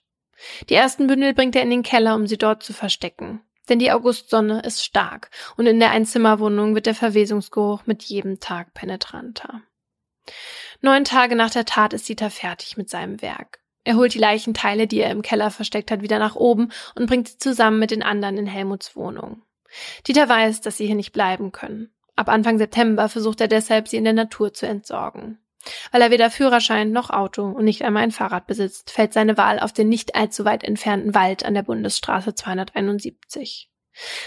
Die ersten Bündel bringt er in den Keller, um sie dort zu verstecken. Denn die Augustsonne ist stark und in der Einzimmerwohnung wird der Verwesungsgeruch mit jedem Tag penetranter. Neun Tage nach der Tat ist Dieter fertig mit seinem Werk. Er holt die Leichenteile, die er im Keller versteckt hat, wieder nach oben und bringt sie zusammen mit den anderen in Helmuts Wohnung. Dieter weiß, dass sie hier nicht bleiben können. Ab Anfang September versucht er deshalb, sie in der Natur zu entsorgen. Weil er weder Führerschein noch Auto und nicht einmal ein Fahrrad besitzt, fällt seine Wahl auf den nicht allzu weit entfernten Wald an der Bundesstraße 271.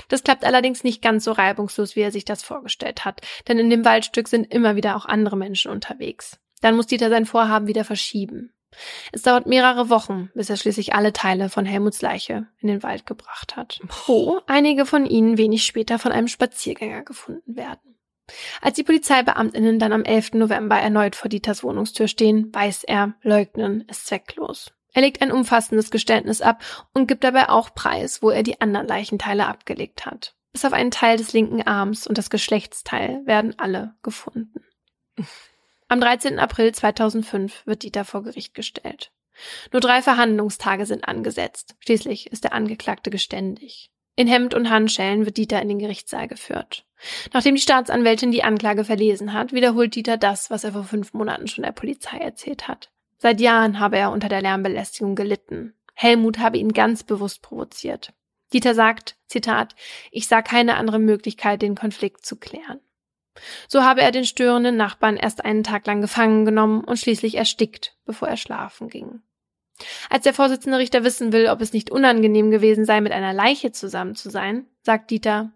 Das klappt allerdings nicht ganz so reibungslos, wie er sich das vorgestellt hat, denn in dem Waldstück sind immer wieder auch andere Menschen unterwegs. Dann muss Dieter sein Vorhaben wieder verschieben. Es dauert mehrere Wochen, bis er schließlich alle Teile von Helmuts Leiche in den Wald gebracht hat, wo einige von ihnen wenig später von einem Spaziergänger gefunden werden. Als die Polizeibeamtinnen dann am 11. November erneut vor Dieters Wohnungstür stehen, weiß er, leugnen ist zwecklos. Er legt ein umfassendes Geständnis ab und gibt dabei auch preis, wo er die anderen Leichenteile abgelegt hat. Bis auf einen Teil des linken Arms und das Geschlechtsteil werden alle gefunden. Am 13. April 2005 wird Dieter vor Gericht gestellt. Nur drei Verhandlungstage sind angesetzt. Schließlich ist der Angeklagte geständig. In Hemd und Handschellen wird Dieter in den Gerichtssaal geführt. Nachdem die Staatsanwältin die Anklage verlesen hat, wiederholt Dieter das, was er vor fünf Monaten schon der Polizei erzählt hat. Seit Jahren habe er unter der Lärmbelästigung gelitten. Helmut habe ihn ganz bewusst provoziert. Dieter sagt, Zitat, ich sah keine andere Möglichkeit, den Konflikt zu klären. So habe er den störenden Nachbarn erst einen Tag lang gefangen genommen und schließlich erstickt, bevor er schlafen ging. Als der Vorsitzende Richter wissen will, ob es nicht unangenehm gewesen sei, mit einer Leiche zusammen zu sein, sagt Dieter,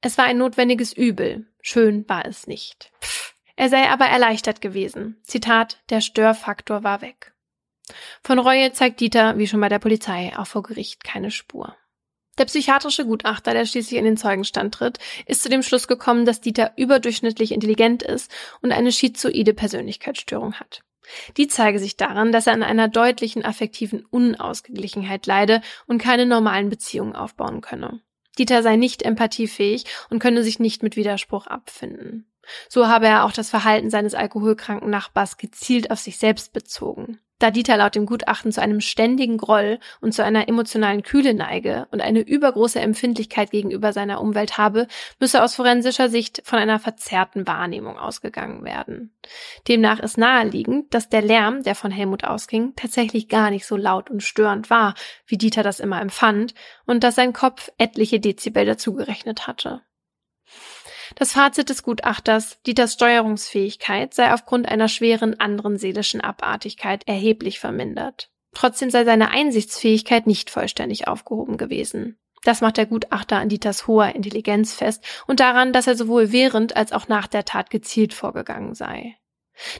es war ein notwendiges Übel, schön war es nicht. Er sei aber erleichtert gewesen. Zitat, der Störfaktor war weg. Von Reue zeigt Dieter, wie schon bei der Polizei, auch vor Gericht keine Spur. Der psychiatrische Gutachter, der schließlich in den Zeugenstand tritt, ist zu dem Schluss gekommen, dass Dieter überdurchschnittlich intelligent ist und eine schizoide Persönlichkeitsstörung hat. Die zeige sich daran, dass er an einer deutlichen affektiven Unausgeglichenheit leide und keine normalen Beziehungen aufbauen könne. Dieter sei nicht empathiefähig und könne sich nicht mit Widerspruch abfinden. So habe er auch das Verhalten seines alkoholkranken Nachbars gezielt auf sich selbst bezogen. Da Dieter laut dem Gutachten zu einem ständigen Groll und zu einer emotionalen Kühle neige und eine übergroße Empfindlichkeit gegenüber seiner Umwelt habe, müsse aus forensischer Sicht von einer verzerrten Wahrnehmung ausgegangen werden. Demnach ist naheliegend, dass der Lärm, der von Helmut ausging, tatsächlich gar nicht so laut und störend war, wie Dieter das immer empfand, und dass sein Kopf etliche Dezibel dazugerechnet hatte. Das Fazit des Gutachters, Dieters Steuerungsfähigkeit sei aufgrund einer schweren anderen seelischen Abartigkeit erheblich vermindert. Trotzdem sei seine Einsichtsfähigkeit nicht vollständig aufgehoben gewesen. Das macht der Gutachter an Dieters hoher Intelligenz fest und daran, dass er sowohl während als auch nach der Tat gezielt vorgegangen sei.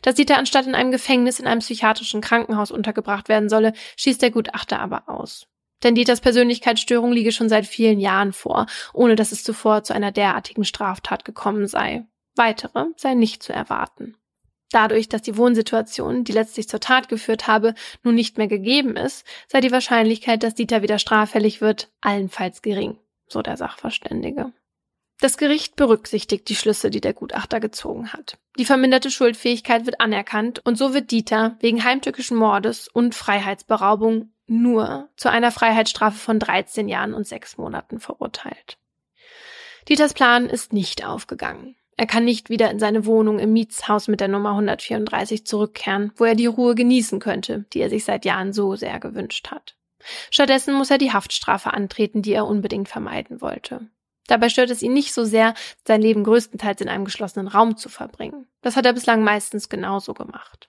Dass Dieter anstatt in einem Gefängnis in einem psychiatrischen Krankenhaus untergebracht werden solle, schießt der Gutachter aber aus. Denn Dieters Persönlichkeitsstörung liege schon seit vielen Jahren vor, ohne dass es zuvor zu einer derartigen Straftat gekommen sei. Weitere sei nicht zu erwarten. Dadurch, dass die Wohnsituation, die letztlich zur Tat geführt habe, nun nicht mehr gegeben ist, sei die Wahrscheinlichkeit, dass Dieter wieder straffällig wird, allenfalls gering, so der Sachverständige. Das Gericht berücksichtigt die Schlüsse, die der Gutachter gezogen hat. Die verminderte Schuldfähigkeit wird anerkannt und so wird Dieter wegen heimtückischen Mordes und Freiheitsberaubung nur zu einer Freiheitsstrafe von 13 Jahren und 6 Monaten verurteilt. Dieters Plan ist nicht aufgegangen. Er kann nicht wieder in seine Wohnung im Mietshaus mit der Nummer 134 zurückkehren, wo er die Ruhe genießen könnte, die er sich seit Jahren so sehr gewünscht hat. Stattdessen muss er die Haftstrafe antreten, die er unbedingt vermeiden wollte. Dabei stört es ihn nicht so sehr, sein Leben größtenteils in einem geschlossenen Raum zu verbringen. Das hat er bislang meistens genauso gemacht.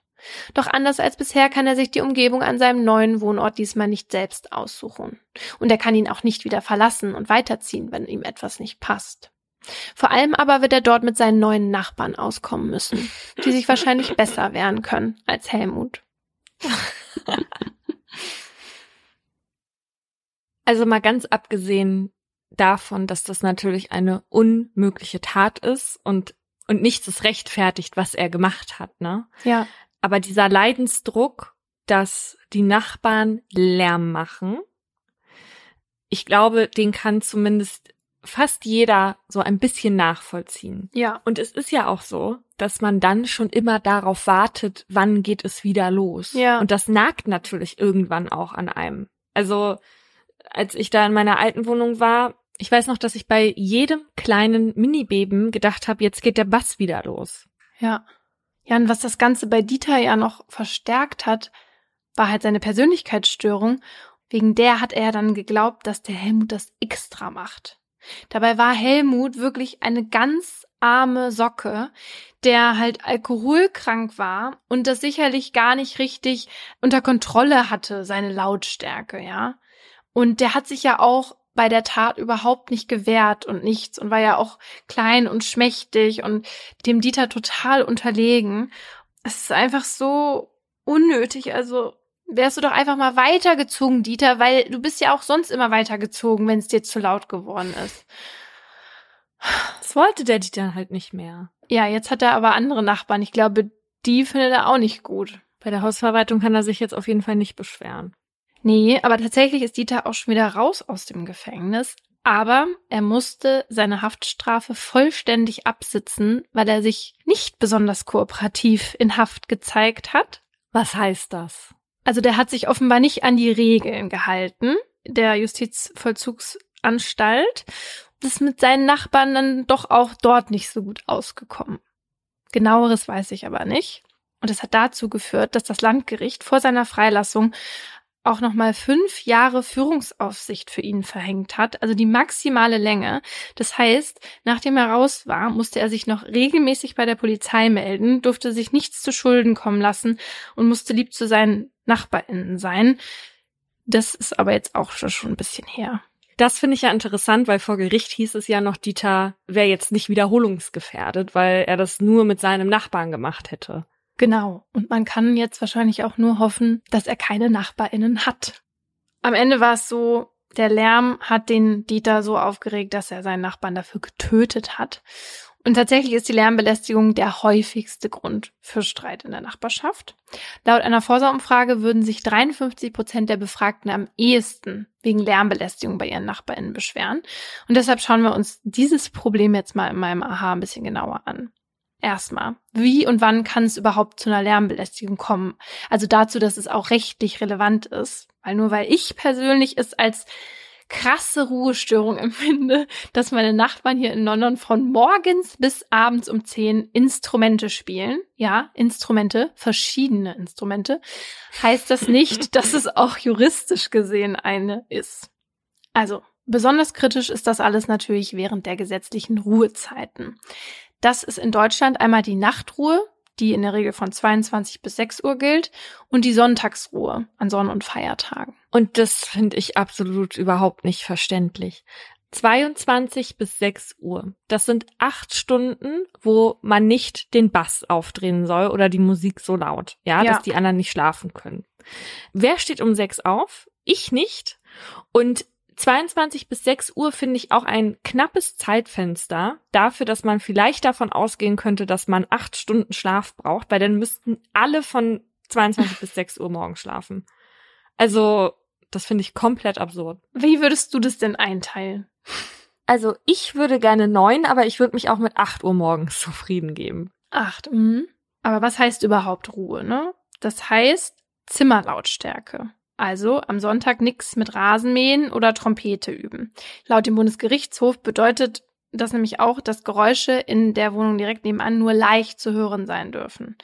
Doch anders als bisher kann er sich die Umgebung an seinem neuen Wohnort diesmal nicht selbst aussuchen. Und er kann ihn auch nicht wieder verlassen und weiterziehen, wenn ihm etwas nicht passt. Vor allem aber wird er dort mit seinen neuen Nachbarn auskommen müssen, die sich wahrscheinlich besser wehren können als Helmut. Also mal ganz abgesehen davon, dass das natürlich eine unmögliche Tat ist und und nichts ist rechtfertigt, was er gemacht hat, ne? Ja. Aber dieser Leidensdruck, dass die Nachbarn Lärm machen, ich glaube, den kann zumindest fast jeder so ein bisschen nachvollziehen. Ja. Und es ist ja auch so, dass man dann schon immer darauf wartet, wann geht es wieder los. Ja. Und das nagt natürlich irgendwann auch an einem. Also, als ich da in meiner alten Wohnung war, ich weiß noch, dass ich bei jedem kleinen Mini-Beben gedacht habe, jetzt geht der Bass wieder los. Ja. Ja, und was das Ganze bei Dieter ja noch verstärkt hat, war halt seine Persönlichkeitsstörung. Wegen der hat er dann geglaubt, dass der Helmut das extra macht. Dabei war Helmut wirklich eine ganz arme Socke, der halt alkoholkrank war und das sicherlich gar nicht richtig unter Kontrolle hatte, seine Lautstärke, ja. Und der hat sich ja auch bei der Tat überhaupt nicht gewehrt und nichts und war ja auch klein und schmächtig und dem Dieter total unterlegen. Es ist einfach so unnötig. Also wärst du doch einfach mal weitergezogen, Dieter, weil du bist ja auch sonst immer weitergezogen, wenn es dir zu laut geworden ist. Das wollte der Dieter halt nicht mehr. Ja, jetzt hat er aber andere Nachbarn. Ich glaube, die findet er auch nicht gut. Bei der Hausverwaltung kann er sich jetzt auf jeden Fall nicht beschweren. Nee, aber tatsächlich ist Dieter auch schon wieder raus aus dem Gefängnis. Aber er musste seine Haftstrafe vollständig absitzen, weil er sich nicht besonders kooperativ in Haft gezeigt hat. Was heißt das? Also der hat sich offenbar nicht an die Regeln gehalten, der Justizvollzugsanstalt. Ist mit seinen Nachbarn dann doch auch dort nicht so gut ausgekommen. Genaueres weiß ich aber nicht. Und es hat dazu geführt, dass das Landgericht vor seiner Freilassung auch nochmal fünf Jahre Führungsaufsicht für ihn verhängt hat, also die maximale Länge. Das heißt, nachdem er raus war, musste er sich noch regelmäßig bei der Polizei melden, durfte sich nichts zu Schulden kommen lassen und musste lieb zu seinen NachbarInnen sein. Das ist aber jetzt auch schon ein bisschen her. Das finde ich ja interessant, weil vor Gericht hieß es ja noch, Dieter wäre jetzt nicht wiederholungsgefährdet, weil er das nur mit seinem Nachbarn gemacht hätte. Genau. Und man kann jetzt wahrscheinlich auch nur hoffen, dass er keine NachbarInnen hat. Am Ende war es so, der Lärm hat den Dieter so aufgeregt, dass er seinen Nachbarn dafür getötet hat. Und tatsächlich ist die Lärmbelästigung der häufigste Grund für Streit in der Nachbarschaft. Laut einer Forsa-Umfrage würden sich 53 Prozent der Befragten am ehesten wegen Lärmbelästigung bei ihren NachbarInnen beschweren. Und deshalb schauen wir uns dieses Problem jetzt mal in meinem Aha ein bisschen genauer an. Erstmal, wie und wann kann es überhaupt zu einer Lärmbelästigung kommen? Also dazu, dass es auch rechtlich relevant ist. Weil nur weil ich persönlich es als krasse Ruhestörung empfinde, dass meine Nachbarn hier in London von morgens bis abends um 10 Instrumente spielen. Ja, Instrumente, verschiedene Instrumente. Heißt das nicht, dass es auch juristisch gesehen eine ist. Also, besonders kritisch ist das alles natürlich während der gesetzlichen Ruhezeiten. Das ist in Deutschland einmal die Nachtruhe, die in der Regel von 22 bis 6 Uhr gilt, und die Sonntagsruhe an Sonn- und Feiertagen. Und das finde ich absolut überhaupt nicht verständlich. 22 bis 6 Uhr. Das sind acht Stunden, wo man nicht den Bass aufdrehen soll oder die Musik so laut, ja, ja. dass die anderen nicht schlafen können. Wer steht um sechs auf? Ich nicht. Und 22 bis 6 Uhr finde ich auch ein knappes Zeitfenster dafür, dass man vielleicht davon ausgehen könnte, dass man acht Stunden Schlaf braucht, weil dann müssten alle von 22 bis 6 Uhr morgens schlafen. Also, das finde ich komplett absurd. Wie würdest du das denn einteilen? Also, ich würde gerne neun, aber ich würde mich auch mit 8 Uhr morgens zufrieden geben. Acht, mhm. Aber was heißt überhaupt Ruhe, ne? Das heißt Zimmerlautstärke. Also am Sonntag nichts mit Rasenmähen oder Trompete üben. Laut dem Bundesgerichtshof bedeutet das nämlich auch, dass Geräusche in der Wohnung direkt nebenan nur leicht zu hören sein dürfen.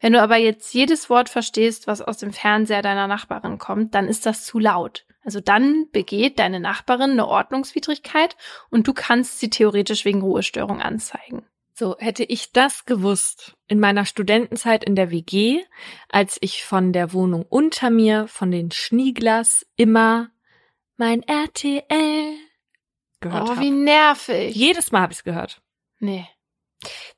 Wenn du aber jetzt jedes Wort verstehst, was aus dem Fernseher deiner Nachbarin kommt, dann ist das zu laut. Also dann begeht deine Nachbarin eine Ordnungswidrigkeit und du kannst sie theoretisch wegen Ruhestörung anzeigen. So, hätte ich das gewusst in meiner Studentenzeit in der WG, als ich von der Wohnung unter mir, von den Schnieglers immer mein RTL gehört habe. Oh, wie nervig. Jedes Mal habe ich es gehört. Nee.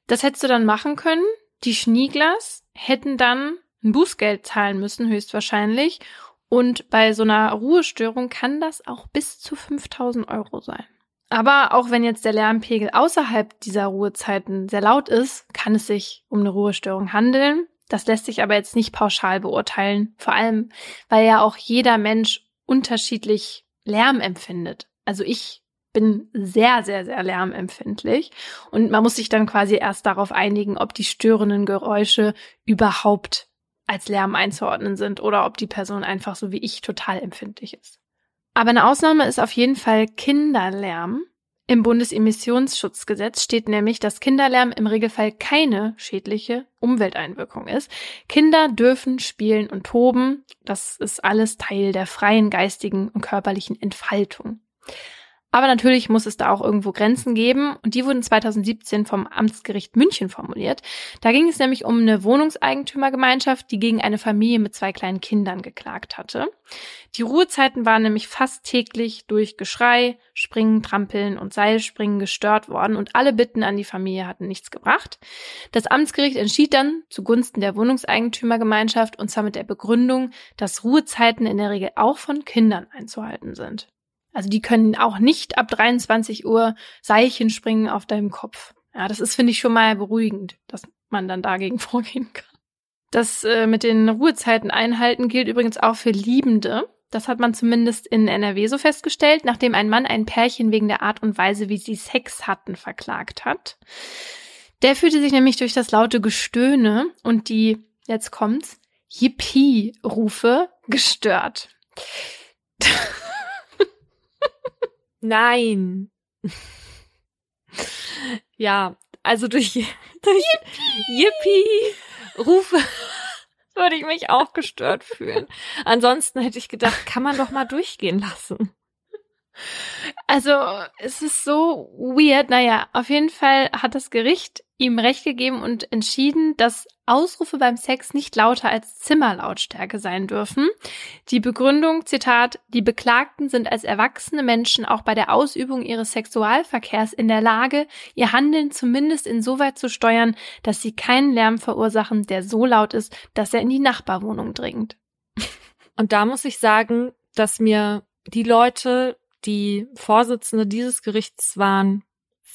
Das hättest du dann machen können. Die Schnieglers hätten dann ein Bußgeld zahlen müssen, höchstwahrscheinlich. Und bei so einer Ruhestörung kann das auch bis zu 5000 Euro sein. Aber auch wenn jetzt der Lärmpegel außerhalb dieser Ruhezeiten sehr laut ist, kann es sich um eine Ruhestörung handeln. Das lässt sich aber jetzt nicht pauschal beurteilen, vor allem weil ja auch jeder Mensch unterschiedlich Lärm empfindet. Also ich bin sehr, sehr, sehr lärmempfindlich und man muss sich dann quasi erst darauf einigen, ob die störenden Geräusche überhaupt als Lärm einzuordnen sind oder ob die Person einfach so wie ich total empfindlich ist. Aber eine Ausnahme ist auf jeden Fall Kinderlärm. Im Bundesemissionsschutzgesetz steht nämlich, dass Kinderlärm im Regelfall keine schädliche Umwelteinwirkung ist. Kinder dürfen spielen und toben. Das ist alles Teil der freien geistigen und körperlichen Entfaltung. Aber natürlich muss es da auch irgendwo Grenzen geben und die wurden 2017 vom Amtsgericht München formuliert. Da ging es nämlich um eine Wohnungseigentümergemeinschaft, die gegen eine Familie mit zwei kleinen Kindern geklagt hatte. Die Ruhezeiten waren nämlich fast täglich durch Geschrei, Springen, Trampeln und Seilspringen gestört worden und alle Bitten an die Familie hatten nichts gebracht. Das Amtsgericht entschied dann zugunsten der Wohnungseigentümergemeinschaft und zwar mit der Begründung, dass Ruhezeiten in der Regel auch von Kindern einzuhalten sind. Also die können auch nicht ab 23 Uhr Seilchen springen auf deinem Kopf. Ja, das ist, finde ich, schon mal beruhigend, dass man dann dagegen vorgehen kann. Das äh, mit den Ruhezeiten einhalten gilt übrigens auch für Liebende. Das hat man zumindest in NRW so festgestellt, nachdem ein Mann ein Pärchen wegen der Art und Weise, wie sie Sex hatten, verklagt hat. Der fühlte sich nämlich durch das laute Gestöhne und die, jetzt kommt's, Yippie-Rufe gestört. Nein. ja, also durch, durch Yippie, Yippie Rufe. würde ich mich auch gestört fühlen. Ansonsten hätte ich gedacht, kann man doch mal durchgehen lassen. Also, es ist so weird. Naja, auf jeden Fall hat das Gericht ihm Recht gegeben und entschieden, dass Ausrufe beim Sex nicht lauter als Zimmerlautstärke sein dürfen. Die Begründung, Zitat, die Beklagten sind als erwachsene Menschen auch bei der Ausübung ihres Sexualverkehrs in der Lage, ihr Handeln zumindest insoweit zu steuern, dass sie keinen Lärm verursachen, der so laut ist, dass er in die Nachbarwohnung dringt. Und da muss ich sagen, dass mir die Leute, die Vorsitzende dieses Gerichts waren,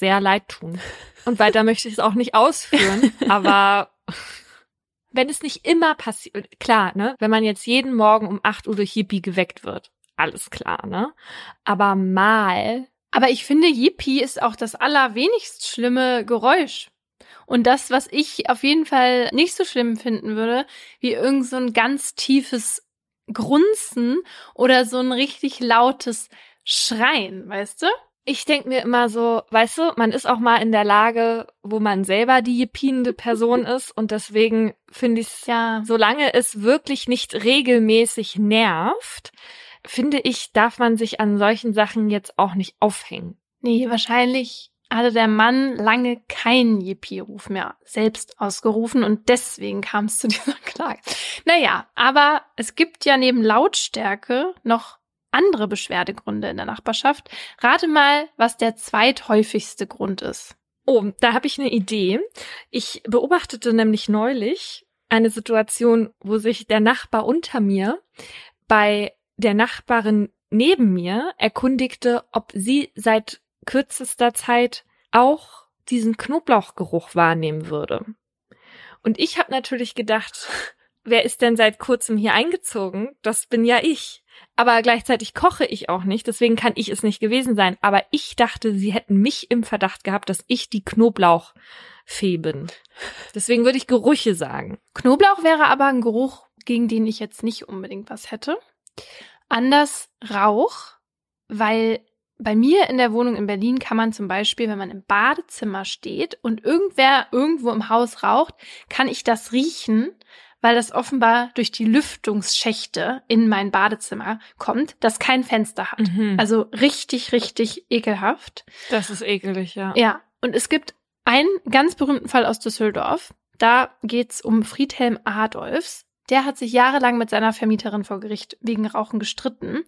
sehr leid tun. Und weiter möchte ich es auch nicht ausführen, aber wenn es nicht immer passiert, klar, ne, wenn man jetzt jeden Morgen um 8 Uhr durch Yippie geweckt wird, alles klar, ne? Aber mal. Aber ich finde, Yippie ist auch das allerwenigst schlimme Geräusch. Und das, was ich auf jeden Fall nicht so schlimm finden würde, wie irgend so ein ganz tiefes Grunzen oder so ein richtig lautes Schreien, weißt du? Ich denk mir immer so, weißt du, man ist auch mal in der Lage, wo man selber die jepienende Person ist und deswegen finde ich ja, solange es wirklich nicht regelmäßig nervt, finde ich, darf man sich an solchen Sachen jetzt auch nicht aufhängen. Nee, wahrscheinlich hatte der Mann lange keinen Yippie-Ruf mehr selbst ausgerufen und deswegen kam es zu dieser Klage. Naja, aber es gibt ja neben Lautstärke noch andere Beschwerdegründe in der Nachbarschaft. Rate mal, was der zweithäufigste Grund ist. Oh, da habe ich eine Idee. Ich beobachtete nämlich neulich eine Situation, wo sich der Nachbar unter mir bei der Nachbarin neben mir erkundigte, ob sie seit kürzester Zeit auch diesen Knoblauchgeruch wahrnehmen würde. Und ich habe natürlich gedacht, wer ist denn seit kurzem hier eingezogen? Das bin ja ich. Aber gleichzeitig koche ich auch nicht, deswegen kann ich es nicht gewesen sein. Aber ich dachte, sie hätten mich im Verdacht gehabt, dass ich die Knoblauchfee bin. Deswegen würde ich Gerüche sagen. Knoblauch wäre aber ein Geruch, gegen den ich jetzt nicht unbedingt was hätte. Anders Rauch, weil bei mir in der Wohnung in Berlin kann man zum Beispiel, wenn man im Badezimmer steht und irgendwer irgendwo im Haus raucht, kann ich das riechen, weil das offenbar durch die Lüftungsschächte in mein Badezimmer kommt, das kein Fenster hat. Mhm. Also richtig, richtig ekelhaft. Das ist ekelig, ja. Ja. Und es gibt einen ganz berühmten Fall aus Düsseldorf. Da geht's um Friedhelm Adolfs. Der hat sich jahrelang mit seiner Vermieterin vor Gericht wegen Rauchen gestritten.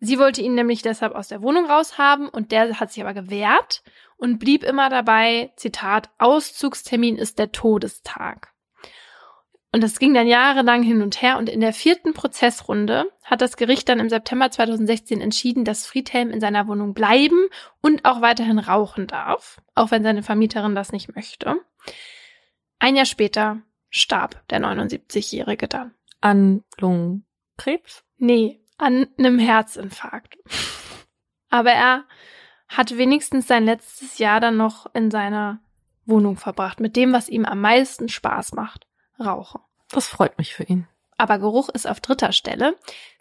Sie wollte ihn nämlich deshalb aus der Wohnung raushaben und der hat sich aber gewehrt und blieb immer dabei, Zitat, Auszugstermin ist der Todestag. Und das ging dann jahrelang hin und her. Und in der vierten Prozessrunde hat das Gericht dann im September 2016 entschieden, dass Friedhelm in seiner Wohnung bleiben und auch weiterhin rauchen darf, auch wenn seine Vermieterin das nicht möchte. Ein Jahr später starb der 79-Jährige dann. An Lungenkrebs? Nee, an einem Herzinfarkt. Aber er hat wenigstens sein letztes Jahr dann noch in seiner Wohnung verbracht, mit dem, was ihm am meisten Spaß macht rauchen. Das freut mich für ihn. Aber Geruch ist auf dritter Stelle.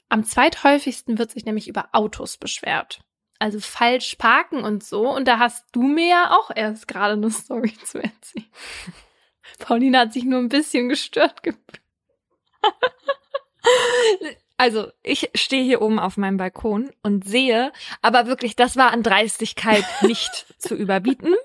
Am zweithäufigsten wird sich nämlich über Autos beschwert. Also falsch parken und so. Und da hast du mir ja auch erst gerade eine Story zu erzählen. Pauline hat sich nur ein bisschen gestört gefühlt. Also, ich stehe hier oben auf meinem Balkon und sehe, aber wirklich, das war an Dreistigkeit nicht zu überbieten.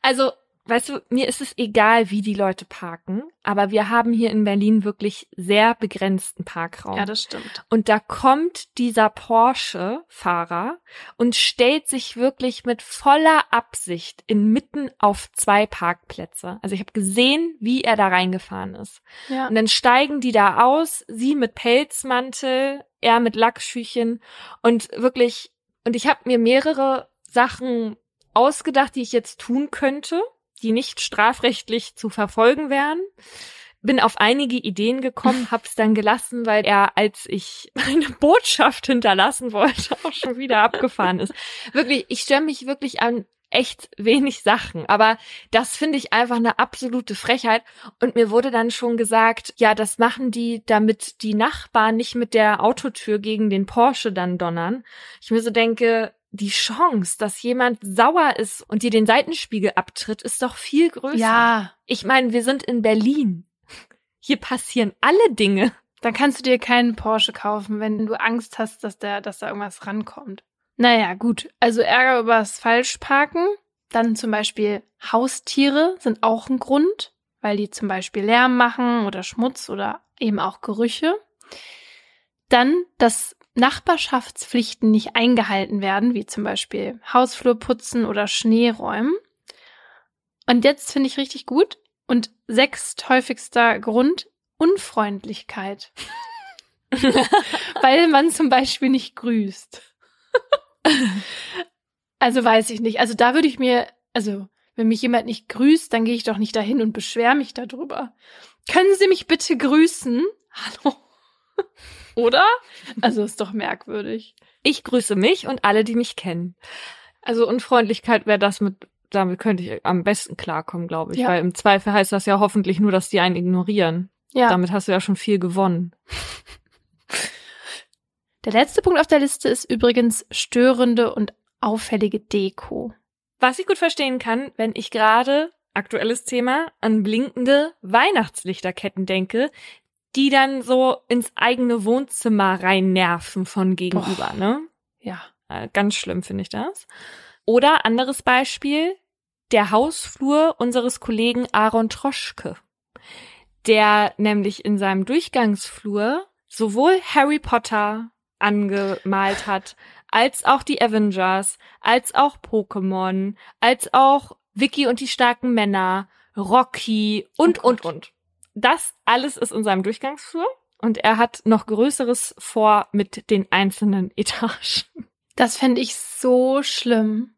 Also, weißt du, mir ist es egal, wie die Leute parken, aber wir haben hier in Berlin wirklich sehr begrenzten Parkraum. Ja, das stimmt. Und da kommt dieser Porsche-Fahrer und stellt sich wirklich mit voller Absicht inmitten auf zwei Parkplätze. Also ich habe gesehen, wie er da reingefahren ist. Ja. Und dann steigen die da aus, sie mit Pelzmantel, er mit Lackschüchen und wirklich, und ich habe mir mehrere Sachen ausgedacht, die ich jetzt tun könnte die nicht strafrechtlich zu verfolgen wären. Bin auf einige Ideen gekommen, hab's dann gelassen, weil er, als ich eine Botschaft hinterlassen wollte, auch schon wieder abgefahren ist. Wirklich, ich störe mich wirklich an echt wenig Sachen. Aber das finde ich einfach eine absolute Frechheit. Und mir wurde dann schon gesagt, ja, das machen die, damit die Nachbarn nicht mit der Autotür gegen den Porsche dann donnern. Ich mir so denke, die Chance, dass jemand sauer ist und dir den Seitenspiegel abtritt, ist doch viel größer. Ja. Ich meine, wir sind in Berlin. Hier passieren alle Dinge. Dann kannst du dir keinen Porsche kaufen, wenn du Angst hast, dass, der, dass da irgendwas rankommt. Naja, gut. Also Ärger übers Falschparken. Dann zum Beispiel Haustiere sind auch ein Grund, weil die zum Beispiel Lärm machen oder Schmutz oder eben auch Gerüche. Dann, dass Nachbarschaftspflichten nicht eingehalten werden, wie zum Beispiel Hausflur putzen oder Schneeräumen. Und jetzt finde ich richtig gut. Und sechsthäufigster Grund Unfreundlichkeit. Weil man zum Beispiel nicht grüßt. also weiß ich nicht. Also da würde ich mir, also wenn mich jemand nicht grüßt, dann gehe ich doch nicht dahin und beschwere mich darüber. Können Sie mich bitte grüßen? Hallo. Oder? Also ist doch merkwürdig. Ich grüße mich und alle, die mich kennen. Also Unfreundlichkeit wäre das mit, damit könnte ich am besten klarkommen, glaube ich. Ja. Weil im Zweifel heißt das ja hoffentlich nur, dass die einen ignorieren. Ja. Damit hast du ja schon viel gewonnen. Der letzte Punkt auf der Liste ist übrigens störende und auffällige Deko. Was ich gut verstehen kann, wenn ich gerade, aktuelles Thema, an blinkende Weihnachtslichterketten denke, die dann so ins eigene Wohnzimmer rein nerven von gegenüber, Boah. ne? Ja. Äh, ganz schlimm finde ich das. Oder anderes Beispiel, der Hausflur unseres Kollegen Aaron Troschke, der nämlich in seinem Durchgangsflur sowohl Harry Potter angemalt hat, als auch die Avengers, als auch Pokémon, als auch Vicky und die starken Männer, Rocky und, oh und, und. Das alles ist in seinem Durchgangsflur und er hat noch Größeres vor mit den einzelnen Etagen. Das fände ich so schlimm.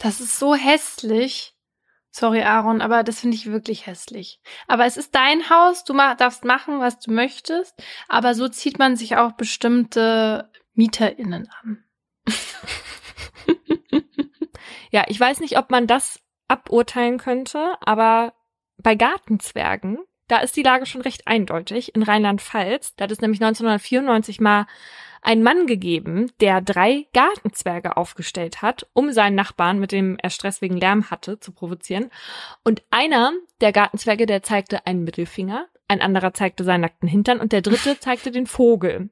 Das ist so hässlich. Sorry, Aaron, aber das finde ich wirklich hässlich. Aber es ist dein Haus, du darfst machen, was du möchtest, aber so zieht man sich auch bestimmte MieterInnen an. ja, ich weiß nicht, ob man das aburteilen könnte, aber bei Gartenzwergen da ist die Lage schon recht eindeutig. In Rheinland-Pfalz, da hat es nämlich 1994 mal einen Mann gegeben, der drei Gartenzwerge aufgestellt hat, um seinen Nachbarn, mit dem er Stress wegen Lärm hatte, zu provozieren. Und einer der Gartenzwerge, der zeigte einen Mittelfinger, ein anderer zeigte seinen nackten Hintern und der dritte zeigte den Vogel.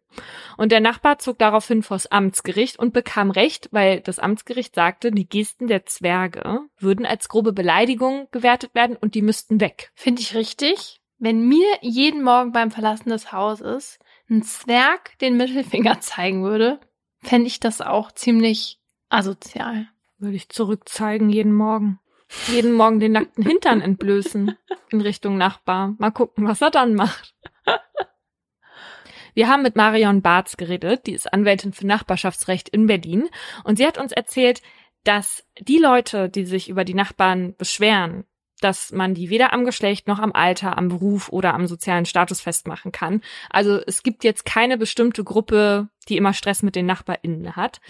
Und der Nachbar zog daraufhin vors Amtsgericht und bekam Recht, weil das Amtsgericht sagte, die Gesten der Zwerge würden als grobe Beleidigung gewertet werden und die müssten weg. Finde ich richtig. Wenn mir jeden Morgen beim Verlassen des Hauses ein Zwerg den Mittelfinger zeigen würde, fände ich das auch ziemlich asozial. Würde ich zurückzeigen jeden Morgen. Jeden Morgen den nackten Hintern entblößen in Richtung Nachbar. Mal gucken, was er dann macht. Wir haben mit Marion Barz geredet, die ist Anwältin für Nachbarschaftsrecht in Berlin, und sie hat uns erzählt, dass die Leute, die sich über die Nachbarn beschweren, dass man die weder am Geschlecht noch am Alter, am Beruf oder am sozialen Status festmachen kann. Also es gibt jetzt keine bestimmte Gruppe, die immer Stress mit den NachbarInnen hat.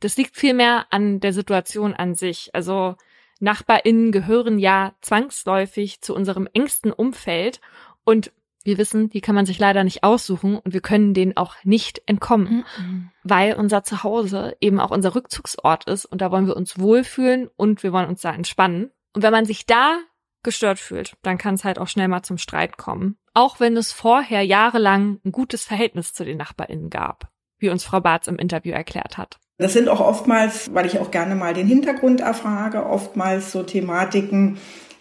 Das liegt vielmehr an der Situation an sich. Also NachbarInnen gehören ja zwangsläufig zu unserem engsten Umfeld und wir wissen, die kann man sich leider nicht aussuchen und wir können denen auch nicht entkommen, mhm. weil unser Zuhause eben auch unser Rückzugsort ist und da wollen wir uns wohlfühlen und wir wollen uns da entspannen. Und wenn man sich da gestört fühlt, dann kann es halt auch schnell mal zum Streit kommen. Auch wenn es vorher jahrelang ein gutes Verhältnis zu den NachbarInnen gab, wie uns Frau Barz im Interview erklärt hat. Das sind auch oftmals, weil ich auch gerne mal den Hintergrund erfrage, oftmals so Thematiken,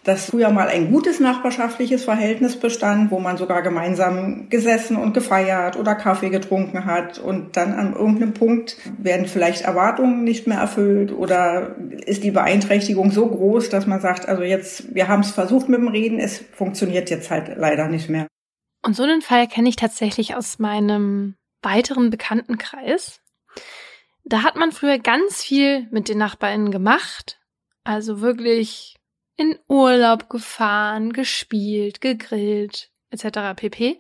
dass früher mal ein gutes nachbarschaftliches Verhältnis bestand, wo man sogar gemeinsam gesessen und gefeiert oder Kaffee getrunken hat und dann an irgendeinem Punkt werden vielleicht Erwartungen nicht mehr erfüllt oder ist die Beeinträchtigung so groß, dass man sagt, also jetzt, wir haben es versucht mit dem Reden, es funktioniert jetzt halt leider nicht mehr. Und so einen Fall kenne ich tatsächlich aus meinem weiteren Bekanntenkreis. Da hat man früher ganz viel mit den Nachbarinnen gemacht. Also wirklich in Urlaub gefahren, gespielt, gegrillt, etc. pp.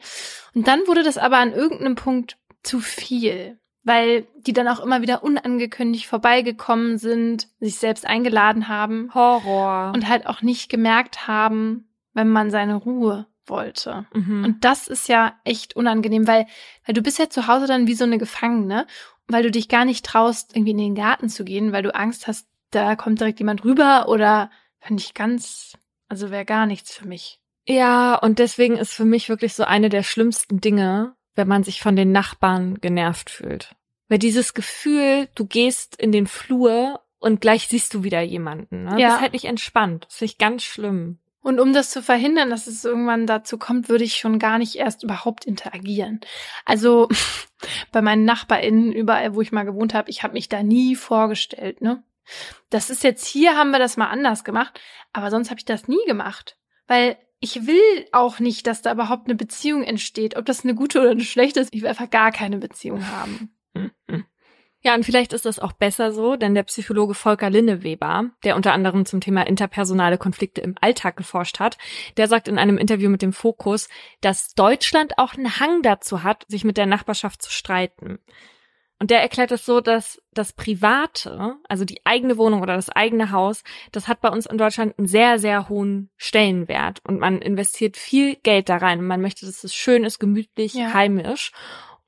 Und dann wurde das aber an irgendeinem Punkt zu viel, weil die dann auch immer wieder unangekündigt vorbeigekommen sind, sich selbst eingeladen haben. Horror. Und halt auch nicht gemerkt haben, wenn man seine Ruhe wollte. Mhm. Und das ist ja echt unangenehm, weil, weil du bist ja zu Hause dann wie so eine Gefangene, weil du dich gar nicht traust, irgendwie in den Garten zu gehen, weil du Angst hast, da kommt direkt jemand rüber oder Finde ich ganz, also wäre gar nichts für mich. Ja, und deswegen ist für mich wirklich so eine der schlimmsten Dinge, wenn man sich von den Nachbarn genervt fühlt. Weil dieses Gefühl, du gehst in den Flur und gleich siehst du wieder jemanden. Ne? Ja. Das ist halt nicht entspannt. Das finde ich ganz schlimm. Und um das zu verhindern, dass es irgendwann dazu kommt, würde ich schon gar nicht erst überhaupt interagieren. Also bei meinen NachbarInnen, überall, wo ich mal gewohnt habe, ich habe mich da nie vorgestellt, ne? Das ist jetzt hier, haben wir das mal anders gemacht, aber sonst habe ich das nie gemacht. Weil ich will auch nicht, dass da überhaupt eine Beziehung entsteht. Ob das eine gute oder eine schlechte ist, ich will einfach gar keine Beziehung haben. Ja, und vielleicht ist das auch besser so, denn der Psychologe Volker Linneweber, der unter anderem zum Thema interpersonale Konflikte im Alltag geforscht hat, der sagt in einem Interview mit dem Fokus, dass Deutschland auch einen Hang dazu hat, sich mit der Nachbarschaft zu streiten. Und der erklärt es so, dass das Private, also die eigene Wohnung oder das eigene Haus, das hat bei uns in Deutschland einen sehr, sehr hohen Stellenwert. Und man investiert viel Geld da rein. Und man möchte, dass es schön ist, gemütlich, Ja. heimisch.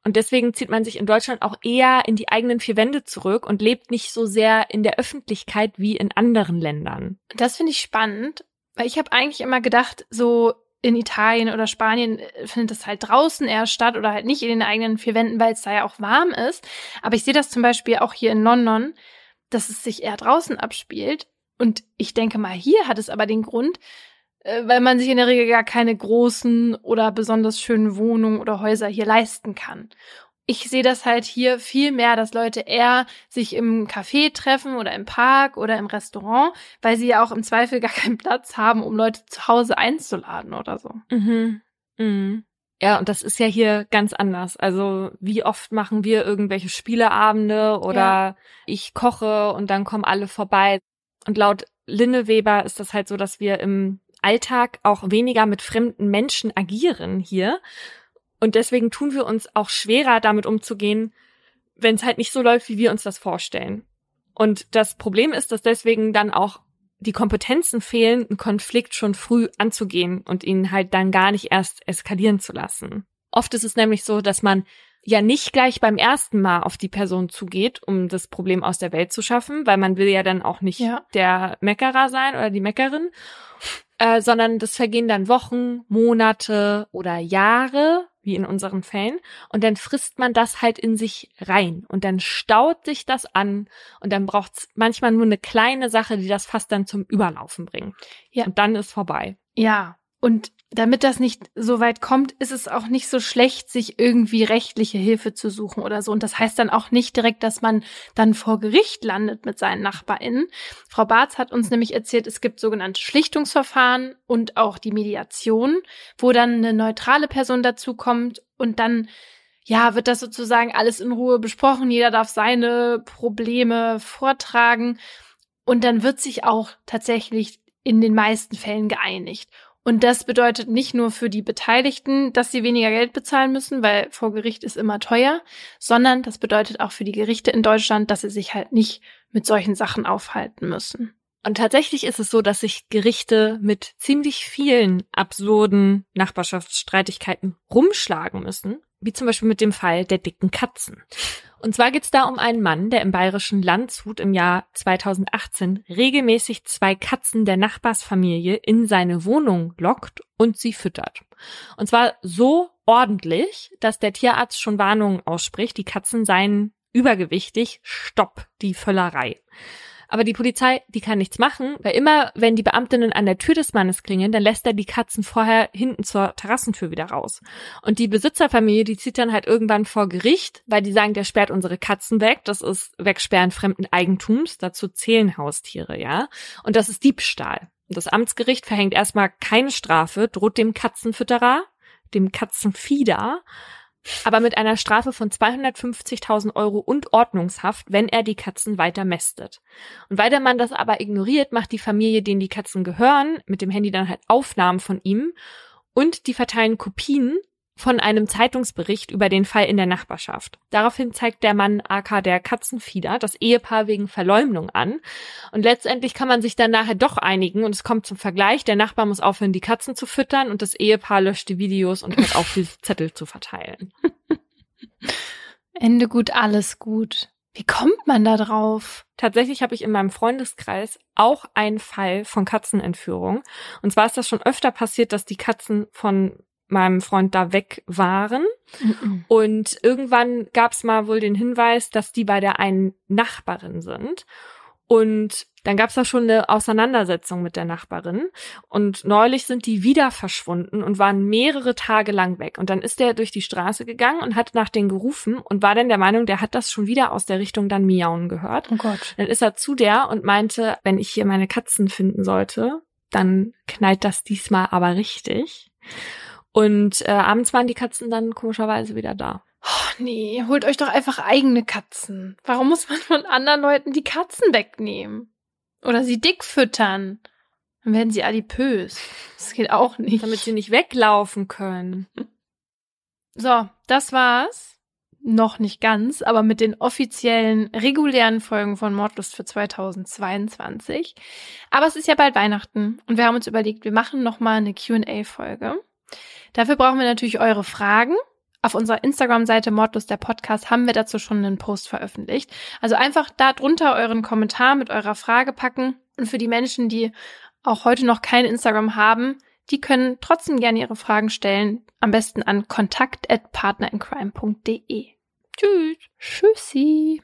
Und deswegen zieht man sich in Deutschland auch eher in die eigenen vier Wände zurück und lebt nicht so sehr in der Öffentlichkeit wie in anderen Ländern. Das finde ich spannend, weil ich habe eigentlich immer gedacht, so in Italien oder Spanien äh, findet das halt draußen eher statt oder halt nicht in den eigenen vier Wänden, weil es da ja auch warm ist. Aber ich sehe das zum Beispiel auch hier in London, dass es sich eher draußen abspielt. Und ich denke mal, hier hat es aber den Grund, äh, weil man sich in der Regel gar keine großen oder besonders schönen Wohnungen oder Häuser hier leisten kann. Ich sehe das halt hier viel mehr, dass Leute eher sich im Café treffen oder im Park oder im Restaurant, weil sie ja auch im Zweifel gar keinen Platz haben, um Leute zu Hause einzuladen oder so. Mhm. Mhm. Ja, und das ist ja hier ganz anders. Also wie oft machen wir irgendwelche Spieleabende oder Ja. ich koche und dann kommen alle vorbei. Und laut Linne Weber ist das halt so, dass wir im Alltag auch weniger mit fremden Menschen agieren hier. Und deswegen tun wir uns auch schwerer, damit umzugehen, wenn es halt nicht so läuft, wie wir uns das vorstellen. Und das Problem ist, dass deswegen dann auch die Kompetenzen fehlen, einen Konflikt schon früh anzugehen und ihn halt dann gar nicht erst eskalieren zu lassen. Oft ist es nämlich so, dass man ja nicht gleich beim ersten Mal auf die Person zugeht, um das Problem aus der Welt zu schaffen, weil man will ja dann auch nicht Ja. der Meckerer sein oder die Meckerin, äh, sondern das vergehen dann Wochen, Monate oder Jahre, wie in unseren Fällen, und dann frisst man das halt in sich rein und dann staut sich das an und dann braucht's manchmal nur eine kleine Sache, die das fast dann zum Überlaufen bringt. Ja. Und dann ist vorbei. Ja, und damit das nicht so weit kommt, ist es auch nicht so schlecht, sich irgendwie rechtliche Hilfe zu suchen oder so. Und das heißt dann auch nicht direkt, dass man dann vor Gericht landet mit seinen NachbarInnen. Frau Barz hat uns nämlich erzählt, es gibt sogenannte Schlichtungsverfahren und auch die Mediation, wo dann eine neutrale Person dazukommt und dann ja, wird das sozusagen alles in Ruhe besprochen. Jeder darf seine Probleme vortragen. Und dann wird sich auch tatsächlich in den meisten Fällen geeinigt. Und das bedeutet nicht nur für die Beteiligten, dass sie weniger Geld bezahlen müssen, weil vor Gericht ist immer teuer, sondern das bedeutet auch für die Gerichte in Deutschland, dass sie sich halt nicht mit solchen Sachen aufhalten müssen. Und tatsächlich ist es so, dass sich Gerichte mit ziemlich vielen absurden Nachbarschaftsstreitigkeiten rumschlagen müssen, wie zum Beispiel mit dem Fall der dicken Katzen. Und zwar geht es da um einen Mann, der im bayerischen Landshut im Jahr 2018 regelmäßig zwei Katzen der Nachbarsfamilie in seine Wohnung lockt und sie füttert. Und zwar so ordentlich, dass der Tierarzt schon Warnungen ausspricht, die Katzen seien übergewichtig, stopp die Völlerei. Aber die Polizei, die kann nichts machen, weil immer, wenn die Beamtinnen an der Tür des Mannes klingeln, dann lässt er die Katzen vorher hinten zur Terrassentür wieder raus. Und die Besitzerfamilie, die zieht dann halt irgendwann vor Gericht, weil die sagen, der sperrt unsere Katzen weg. Das ist Wegsperren fremden Eigentums. Dazu zählen Haustiere, ja. Und das ist Diebstahl. Das Amtsgericht verhängt erstmal keine Strafe, droht dem Katzenfütterer, dem Katzenfieder, aber mit einer Strafe von 250.000 Euro und Ordnungshaft, wenn er die Katzen weiter mästet. Und weil der Mann das aber ignoriert, macht die Familie, denen die Katzen gehören, mit dem Handy dann halt Aufnahmen von ihm und die verteilen Kopien von einem Zeitungsbericht über den Fall in der Nachbarschaft. Daraufhin zeigt der Mann AK der Katzenfieder das Ehepaar wegen Verleumdung an. Und letztendlich kann man sich dann nachher doch einigen und es kommt zum Vergleich. Der Nachbar muss aufhören, die Katzen zu füttern und das Ehepaar löscht die Videos und hört auf, die Zettel zu verteilen. Ende gut, alles gut. Wie kommt man da drauf? Tatsächlich habe ich in meinem Freundeskreis auch einen Fall von Katzenentführung. Und zwar ist das schon öfter passiert, dass die Katzen von meinem Freund da weg waren. Mhm. Und irgendwann gab es mal wohl den Hinweis, dass die bei der einen Nachbarin sind. Und dann gab es da schon eine Auseinandersetzung mit der Nachbarin. Und neulich sind die wieder verschwunden und waren mehrere Tage lang weg. Und dann ist der durch die Straße gegangen und hat nach denen gerufen und war dann der Meinung, der hat das schon wieder aus der Richtung dann miauen gehört. Oh Gott. Dann ist er zu der und meinte, wenn ich hier meine Katzen finden sollte, dann knallt das diesmal aber richtig. Und äh, abends waren die Katzen dann komischerweise wieder da. Oh, nee, holt euch doch einfach eigene Katzen. Warum muss man von anderen Leuten die Katzen wegnehmen? Oder sie dick füttern? Dann werden sie adipös. Das geht auch nicht. Damit sie nicht weglaufen können. So, das war's. Noch nicht ganz, aber mit den offiziellen, regulären Folgen von Mordlust für 2022. Aber es ist ja bald Weihnachten und wir haben uns überlegt, wir machen nochmal eine Q&A-Folge. Dafür brauchen wir natürlich eure Fragen. Auf unserer Instagram-Seite Mordlust der Podcast haben wir dazu schon einen Post veröffentlicht. Also einfach da drunter euren Kommentar mit eurer Frage packen. Und für die Menschen, die auch heute noch kein Instagram haben, die können trotzdem gerne ihre Fragen stellen. Am besten an kontakt@partnerincrime.de. Tschüss. Tschüssi.